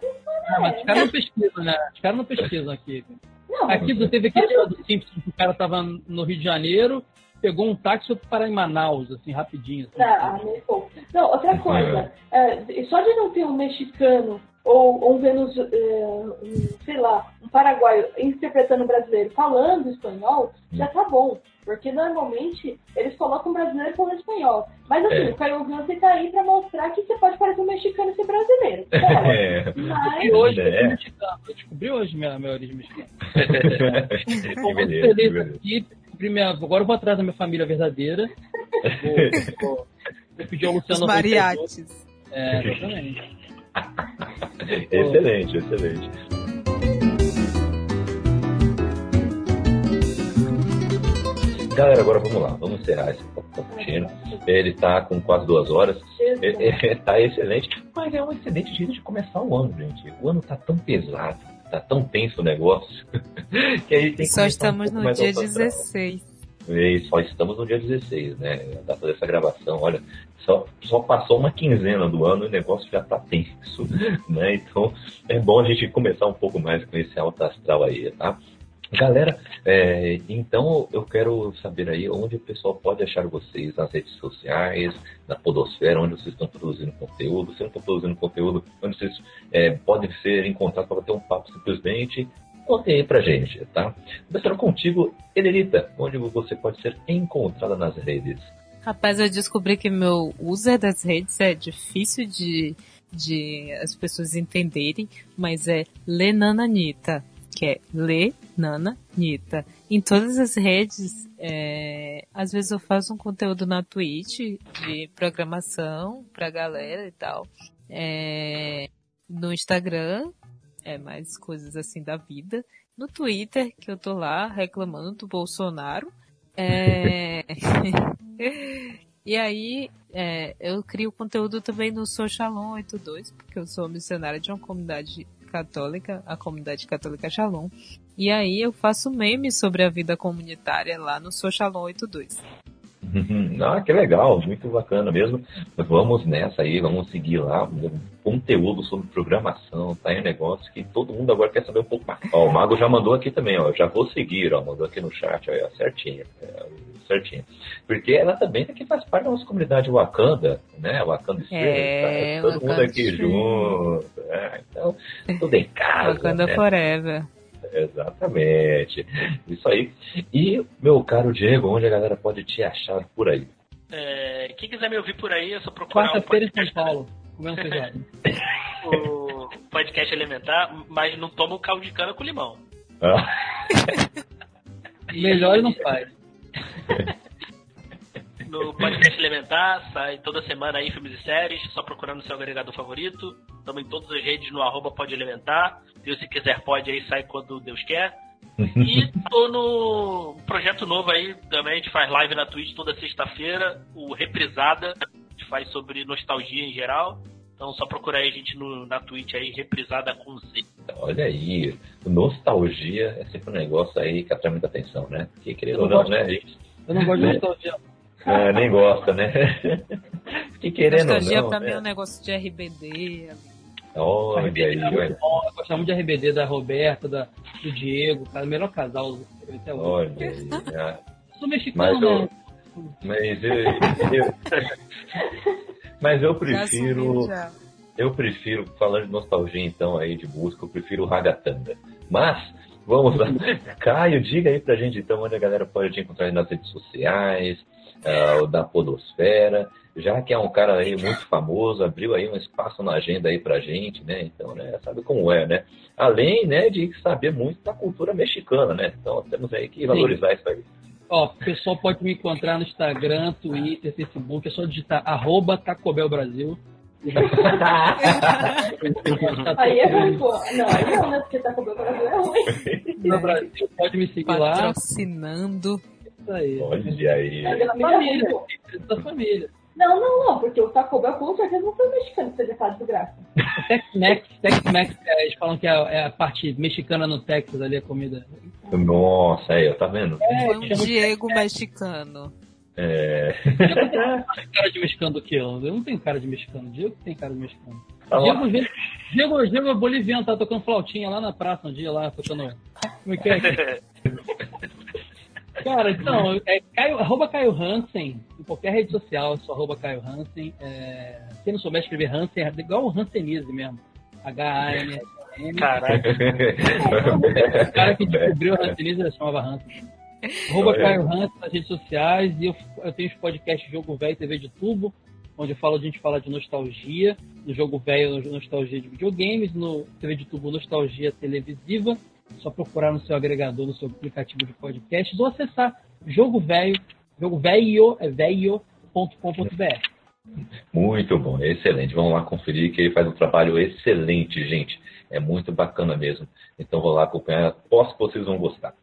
Ah, mas os caras não pesquisam, né? Os caras não pesquisam aqui. Não, Aqui teve aquele episódio do Simpsons que o cara tava no Rio de Janeiro, pegou um táxi e foi parar em Manaus, assim, rapidinho. Assim. Não, ah, meio pouco. Não, outra coisa, é, só de não ter um mexicano ou, ou um Venus, é, um, sei lá, um paraguaio interpretando brasileiro falando espanhol, já tá bom. Porque normalmente eles colocam brasileiro falando espanhol. Mas assim, É. o Caio você tá aí pra mostrar que você pode parecer um mexicano e ser brasileiro. Pode. É. Mas E hoje É. eu sou mexicano. Eu descobri hoje minha, minha origem mexicana. que Estou muito beleza, que feliz beleza. aqui. descobri minha- Agora eu vou atrás da minha família verdadeira. Vou, vou, vou pedir ao Os Luciano mariachis. É, exatamente. excelente, excelente. Galera, agora vamos lá, vamos encerrar esse cappuccino. Ele tá com quase duas horas. É, é, tá excelente, mas é um excelente jeito de começar o ano, gente. O ano tá tão pesado, tá tão tenso o negócio, que aí tem que Só um estamos pouco no dia alto astral. 16. E só estamos no dia 16, né? A data dessa gravação, olha, só, só passou uma quinzena do ano e o negócio já tá tenso, né? Então é bom a gente começar um pouco mais com esse alto astral aí, tá? Galera, é, então eu quero saber aí onde o pessoal pode achar vocês nas redes sociais, na podosfera, onde vocês estão produzindo conteúdo, se não estão produzindo conteúdo, onde vocês é, podem ser encontrados para ter um papo simplesmente, contem aí pra gente, tá? Começando contigo, Elerita, onde você pode ser encontrada nas redes. Rapaz, eu descobri que meu user das redes é difícil de, de as pessoas entenderem, mas é Lenananita, que é Lenananita. Em todas as redes, é, às vezes eu faço um conteúdo na Twitch de programação pra galera e tal. É, no Instagram, é mais coisas assim da vida. No Twitter, que eu tô lá reclamando do Bolsonaro. É... e aí, é, eu crio conteúdo também no Sou Shalom 82, porque eu sou missionária de uma comunidade católica, a comunidade católica Shalom. E aí eu faço memes sobre a vida comunitária lá no Sou Shalom 82. Ah, que legal, muito bacana mesmo. Vamos nessa aí, vamos seguir lá. Conteúdo sobre programação, tá aí um negócio que todo mundo agora quer saber um pouco mais. Ó, o Mago já mandou aqui também, ó. Já vou seguir, ó. Mandou aqui no chat, ó, certinho. é, certinho. Porque ela também aqui faz parte da nossa comunidade Wakanda, né? Wakanda Stream, É, tá? Todo mundo Wakanda aqui Stream. junto. né? Então, tudo em casa. Wakanda né? Forever. Exatamente. Isso aí. E, meu caro Diego, onde a galera pode te achar por aí? É, quem quiser me ouvir por aí, é só procurar o Quarta-feira em São Paulo, comendo o podcast Elementar, mas não toma o caldo de cana com limão. Ah, Melhor não faz. No podcast Elementar, sai toda semana aí filmes e séries, só procurando o seu agregador favorito. Estamos em todas as redes no arroba pode elementar. Deus se quiser pode aí, sai quando Deus quer. E tô no projeto novo aí também, a gente faz live na Twitch toda sexta-feira, o Reprisada, a gente faz sobre nostalgia em geral. Então só procurar aí a gente no, na Twitch aí, Reprisada com Z. Olha aí, nostalgia é sempre um negócio aí que atrai muita atenção, né? Porque querendo Eu ou não né, gente? Eu não gosto de nostalgia. É, nem gosta, né? que querendo Nostalgia não, pra né? mim é um negócio de RBD. Olha aí, RBD é olha. muito bom. Eu gostava muito de RBD da Roberta, da, do Diego, cara. O melhor casal até hoje. Olha aí. Eu sou mexicano, Mas eu- né? Mas eu, eu- mas eu prefiro, eu prefiro, falando de nostalgia então aí de música, eu prefiro o Ragatanga. Mas, vamos lá. Caio, diga aí pra gente então onde a galera pode te encontrar nas redes sociais, o da Podosfera, já que é um cara aí muito famoso, abriu aí um espaço na agenda aí pra gente, né? Então, né, sabe como é, né? Além, né, de saber muito da cultura mexicana, né? Então, temos aí que valorizar isso aí. Ó, o pessoal pode me encontrar no Instagram, Twitter, Facebook. É só digitar arroba Tacobel Brasil. Aí é ruim, pô. Não, aí não, né? Porque tá o Brasil é ruim. No Brasil, pode me seguir lá. Patrocinando. Isso aí. Olha aí. É da Família, família. é da família. Não, não, não, porque o Taco Bell com certeza não foi mexicano que fez metade do graça. Tex-Mex, Tex-Mex, é, eles falam que é a, é a parte mexicana no Texas ali, a comida. Nossa, aí, tá vendo? É, Foi um Diego mexicano. É. mais cara de mexicano do que eu. Eu não tenho cara de mexicano. Diego que tem cara de mexicano. Tá. Diego, vezes- Diego, Diego é boliviano, tá tocando flautinha lá na praça um dia, lá, tocando. Como é que é? Cara, então, é Caio, arroba Caio Hansen, em qualquer rede social, eu sou arroba Caio Hansen. É, quem não souber escrever Hansen, é igual o Hansenise mesmo. H-A-N-S-N. Caraca. O cara que descobriu o Hansenise ele chamava Hansen. Arroba Olha. Caio Hansen nas redes sociais e eu, eu tenho os podcasts Jogo Velho e TV de Tubo, onde eu falo, a gente fala de nostalgia, no Jogo Velho, nostalgia de videogames, no TV de Tubo, nostalgia televisiva. Só procurar no seu agregador, no seu aplicativo de podcast, ou acessar Jogo Velho, Jogo Velho, é velho.com.br. Muito bom, excelente. Vamos lá conferir que ele faz um trabalho excelente, gente. É muito bacana mesmo. Então vou lá acompanhar. Aposto que vocês vão gostar.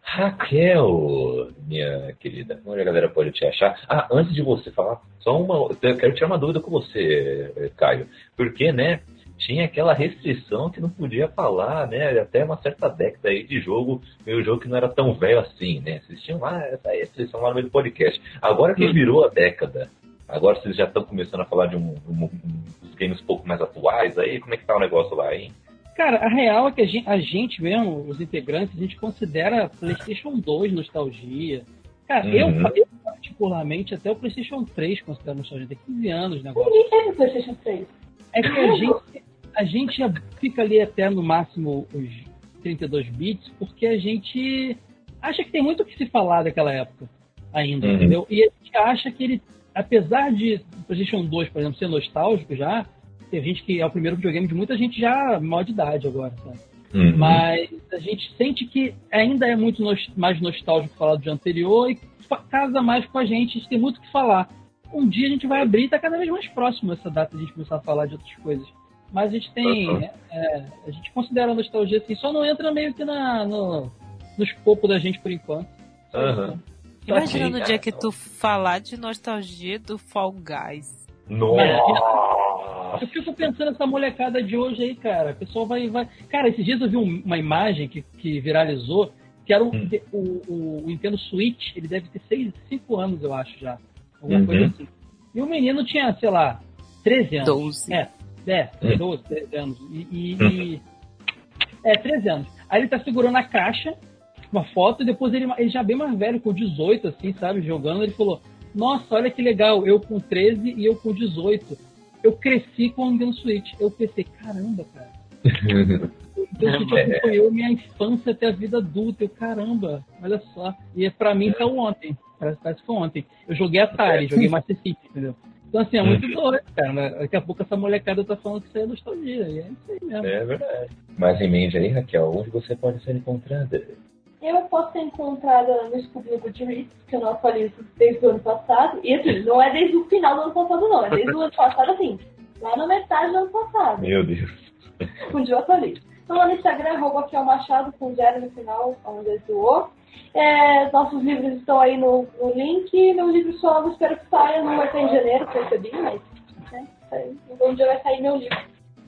Raquel, minha querida, onde a galera pode te achar? Ah, antes de você falar, só uma. Eu quero tirar uma dúvida com você, Caio. Porque, né? Tinha aquela restrição que não podia falar, né? Até uma certa década aí de jogo, meio jogo que não era tão velho assim, né? Vocês tinham lá essa restrição lá no meio do podcast. Agora que virou a década, Agora vocês já estão começando a falar de um, um, um, dos games um pouco mais atuais aí. Como é que tá o negócio lá, hein? Cara, a real é que a gente, a gente mesmo, os integrantes, a gente considera PlayStation 2 nostalgia. Cara, eu, Uhum. eu particularmente, até o PlayStation 3 considero nostalgia. Tem 15 anos o negócio. Ninguém teve PlayStation 3. É que a gente, a gente fica ali até no máximo os 32 bits, porque a gente acha que tem muito o que se falar daquela época ainda, Uhum. entendeu? E a gente acha que ele, apesar de o PlayStation 2, por exemplo, ser nostálgico já, tem gente que é o primeiro videogame de muita gente já maior de idade agora, sabe? Uhum. Mas a gente sente que ainda é muito nos- mais nostálgico falar do dia anterior e fa- casa mais com a gente, a gente tem muito o que falar. Um dia a gente vai abrir e tá cada vez mais próximo essa data de a gente começar a falar de outras coisas. Mas a gente tem. Uhum. é, a gente considera a nostalgia assim, só não entra meio que na, no, no escopo da gente por enquanto. Isso. Imagina no dia que tu falar de nostalgia do Fall Guys. Nossa! Eu fico pensando nessa molecada de hoje aí, cara. O pessoal vai. vai... Cara, esses dias eu vi um- uma imagem que, que viralizou, que era o, Hum. o, o- o Nintendo Switch, ele deve ter 6, 5 anos, eu acho, já. Alguma Uhum. coisa assim. E o menino tinha, sei lá, 13 anos. 12. É, é, Hum. 12, 13 anos. E, e- e- É, 13 anos. Aí ele tá segurando a caixa, uma foto, e depois ele, ele já bem mais velho, com 18, assim, sabe, jogando, ele falou, nossa, olha que legal, eu com 13 e eu com 18. Eu cresci com o Nintendo Switch. Eu pensei, caramba, cara. O Nintendo Switch É. acompanhou minha infância até a vida adulta. Eu, caramba, olha só. E pra mim saiu ontem. Parece, parece que foi ontem. Eu joguei Atari, joguei Master System, entendeu? Então, assim, é muito doido, cara. Mas Daqui a pouco essa molecada tá falando que isso aí é nostalgia. E é isso aí mesmo. É verdade. Mas em mente aí, Raquel, onde você pode ser encontrada? Eu posso ser encontrada no Scooby do Goodreads, que eu não atualizo desde o ano passado. E assim, não é desde o final do ano passado, não. É desde o ano passado, assim, lá na metade do ano passado. Meu Deus. Um dia eu atualizo. Então lá no Instagram, arroba Raquel Machado, com zero no final, onde ele doou. É, nossos livros estão aí no, no link. Meu livro solo, espero que saia. Não vai sair em janeiro, percebi, mas né, um dia vai sair meu livro.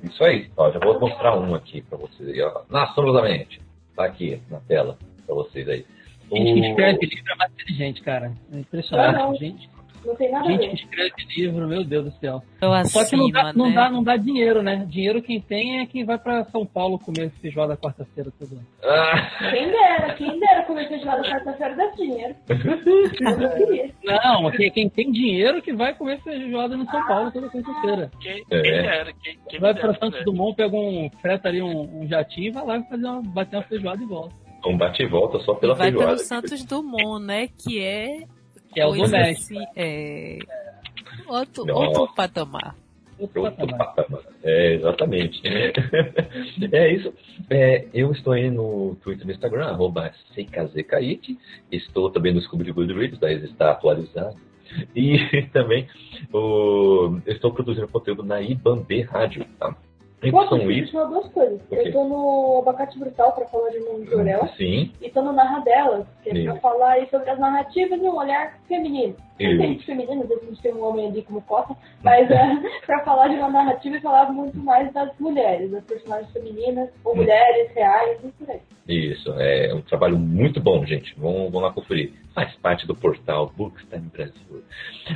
Isso aí. Ó, já vou mostrar um aqui pra vocês. aí, ó. Na sombra da mente. Tá aqui na tela pra vocês aí. Gente que escreve livro é mais inteligente, cara. É impressionante. Ah, gente. Não tem nada a Gente ver. que escreve livro, meu Deus do céu. Eu Só que não dá, acima, não, né? dá, não dá dinheiro, né? Dinheiro quem tem é quem vai pra São Paulo comer feijoada quarta-feira todo ano. Ah, Quem dera, quem dera comer feijoada quarta-feira dá dinheiro. Não quem, quem tem dinheiro que vai comer feijoada no São Paulo toda quarta-feira. Quem, É. quem dera, quem, quem Vai pra Santos né? Dumont, pega um, freta ali um, um jatinho e vai lá fazer uma, bater uma feijoada e volta. um bate e volta só E pela vai feijoada. pelo Santos Dumont, né? Que é. Que é o assim, é. Outro, Nossa. outro patamar. Outro Outro patamar. patamar. É, exatamente. É isso. É, eu estou aí no Twitter e no Instagram, arroba CKZKIT. Estou também no Scooby de Goodreads, daí está atualizado. E também o, eu estou produzindo conteúdo na IBAMB Rádio, tá? São te isso. falar duas coisas. O quê? Eu tô no Abacate Brutal pra falar de Mundo Jorel. Sim, E tô no Narra Delas, que é pra Isso. falar aí sobre as narrativas de um olhar feminino. Não tem feminino, às vezes a gente tem um homem ali como cota, mas é pra falar de uma narrativa e falar muito mais das mulheres, das personagens femininas, ou Hum. mulheres reais e por aí. isso. É um trabalho muito bom, gente. Vão, vão lá conferir. Faz parte do portal Bookstime Brasil.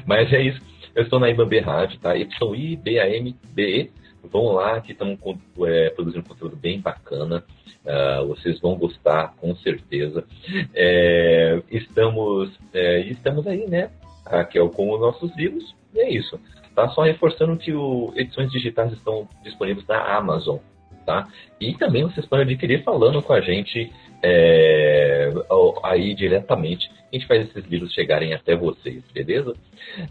Mas é isso. Eu estou na IBAMB Rádio, tá? Y-I-B-A-M-B-E. Vão lá que estamos é, produzindo conteúdo bem bacana. Ah, vocês vão gostar, com certeza. É, estamos, é, estamos aí, né? Raquel, com os nossos livros. E é isso. Tá? Só reforçando que o edições digitais estão disponíveis na Amazon. Tá? E também vocês podem adquirir falando com a gente é, aí diretamente. A gente faz esses livros chegarem até vocês, beleza?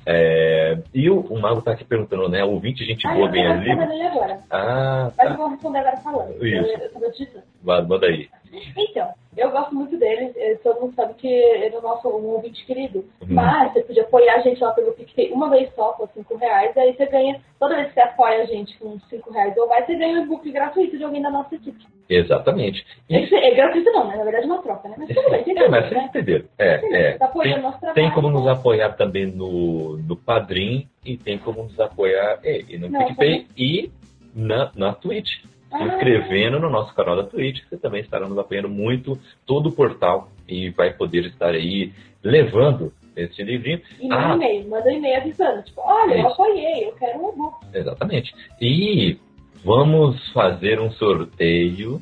É, e o, o Mago tá aqui perguntando, né? Ouvinte, gente Ah, boa, eu ganha livro? agora. Ah, Mas eu tá. vou responder agora falando. Isso. Eu, eu. Vai, Manda aí. Então, eu gosto muito dele. eh, Todo mundo sabe que ele é o nosso um ouvinte querido. Uhum. Mas você podia apoiar a gente lá pelo PicPay uma vez só, por 5 reais. Aí você ganha, toda vez que você apoia a gente com 5 reais ou mais, você ganha um e-book gratuito de alguém da nossa equipe. Exatamente. É, que- é gratuito não, né? Na verdade é uma troca, né? Mas tudo bem, tem É, mas né? vocês entenderam. É, é. Tá Tem, tem como nos apoiar também no, no Padrim e tem como nos apoiar é, e no Não, PicPay e na, na Twitch. Se Ah. inscrevendo no nosso canal da Twitch, você também estará nos apoiando muito todo o portal e vai poder estar aí levando esse livrinho. E manda Ah. e-mail, manda e-mail avisando. Tipo, olha, eu apoiei, eu quero um e-book. Exatamente. E vamos fazer um sorteio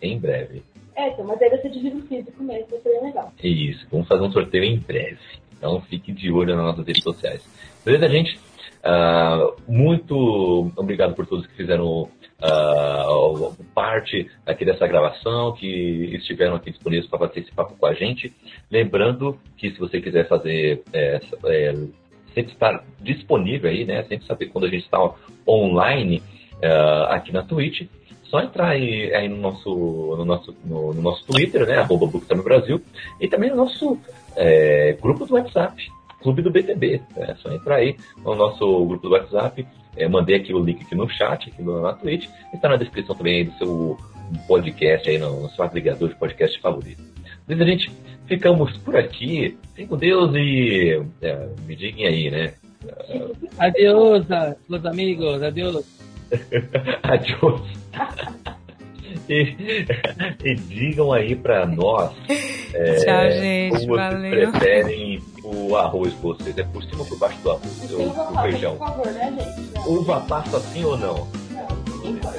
em breve. É, então, mas aí vai ser de livro físico mesmo, vai ser bem legal. Isso, vamos fazer um sorteio em breve. Então fique de olho nas nossas redes sociais. Beleza, gente? Ah, muito obrigado por todos que fizeram ah, parte aqui dessa gravação, que estiveram aqui disponíveis para papo com a gente. Lembrando que se você quiser fazer é, é, sempre estar disponível aí, né? Sempre saber quando a gente está online ah, aqui na Twitch. Só entrar aí, aí no, nosso, no, nosso, no, no nosso Twitter, né? Arroba Bookstime Brasil. E também no nosso é, grupo do WhatsApp, Clube do BTB. É só entrar aí no nosso grupo do WhatsApp. É, mandei aqui o link aqui no chat, aqui no, na Twitch. Está na descrição também do seu podcast, aí no, no seu agregador de podcast favorito. Beleza, gente? Ficamos por aqui. Fiquem com Deus e é, me digam aí, né? Adeus, meus amigos, adeus. Adiós. E, e digam aí pra nós é, Tchau, gente. como vocês Valeu. preferem o arroz de vocês. É por cima ou por baixo do arroz? Ou o feijão? por favor, né, gente? Não, Uva passa sim ou não? não, ninguém pode,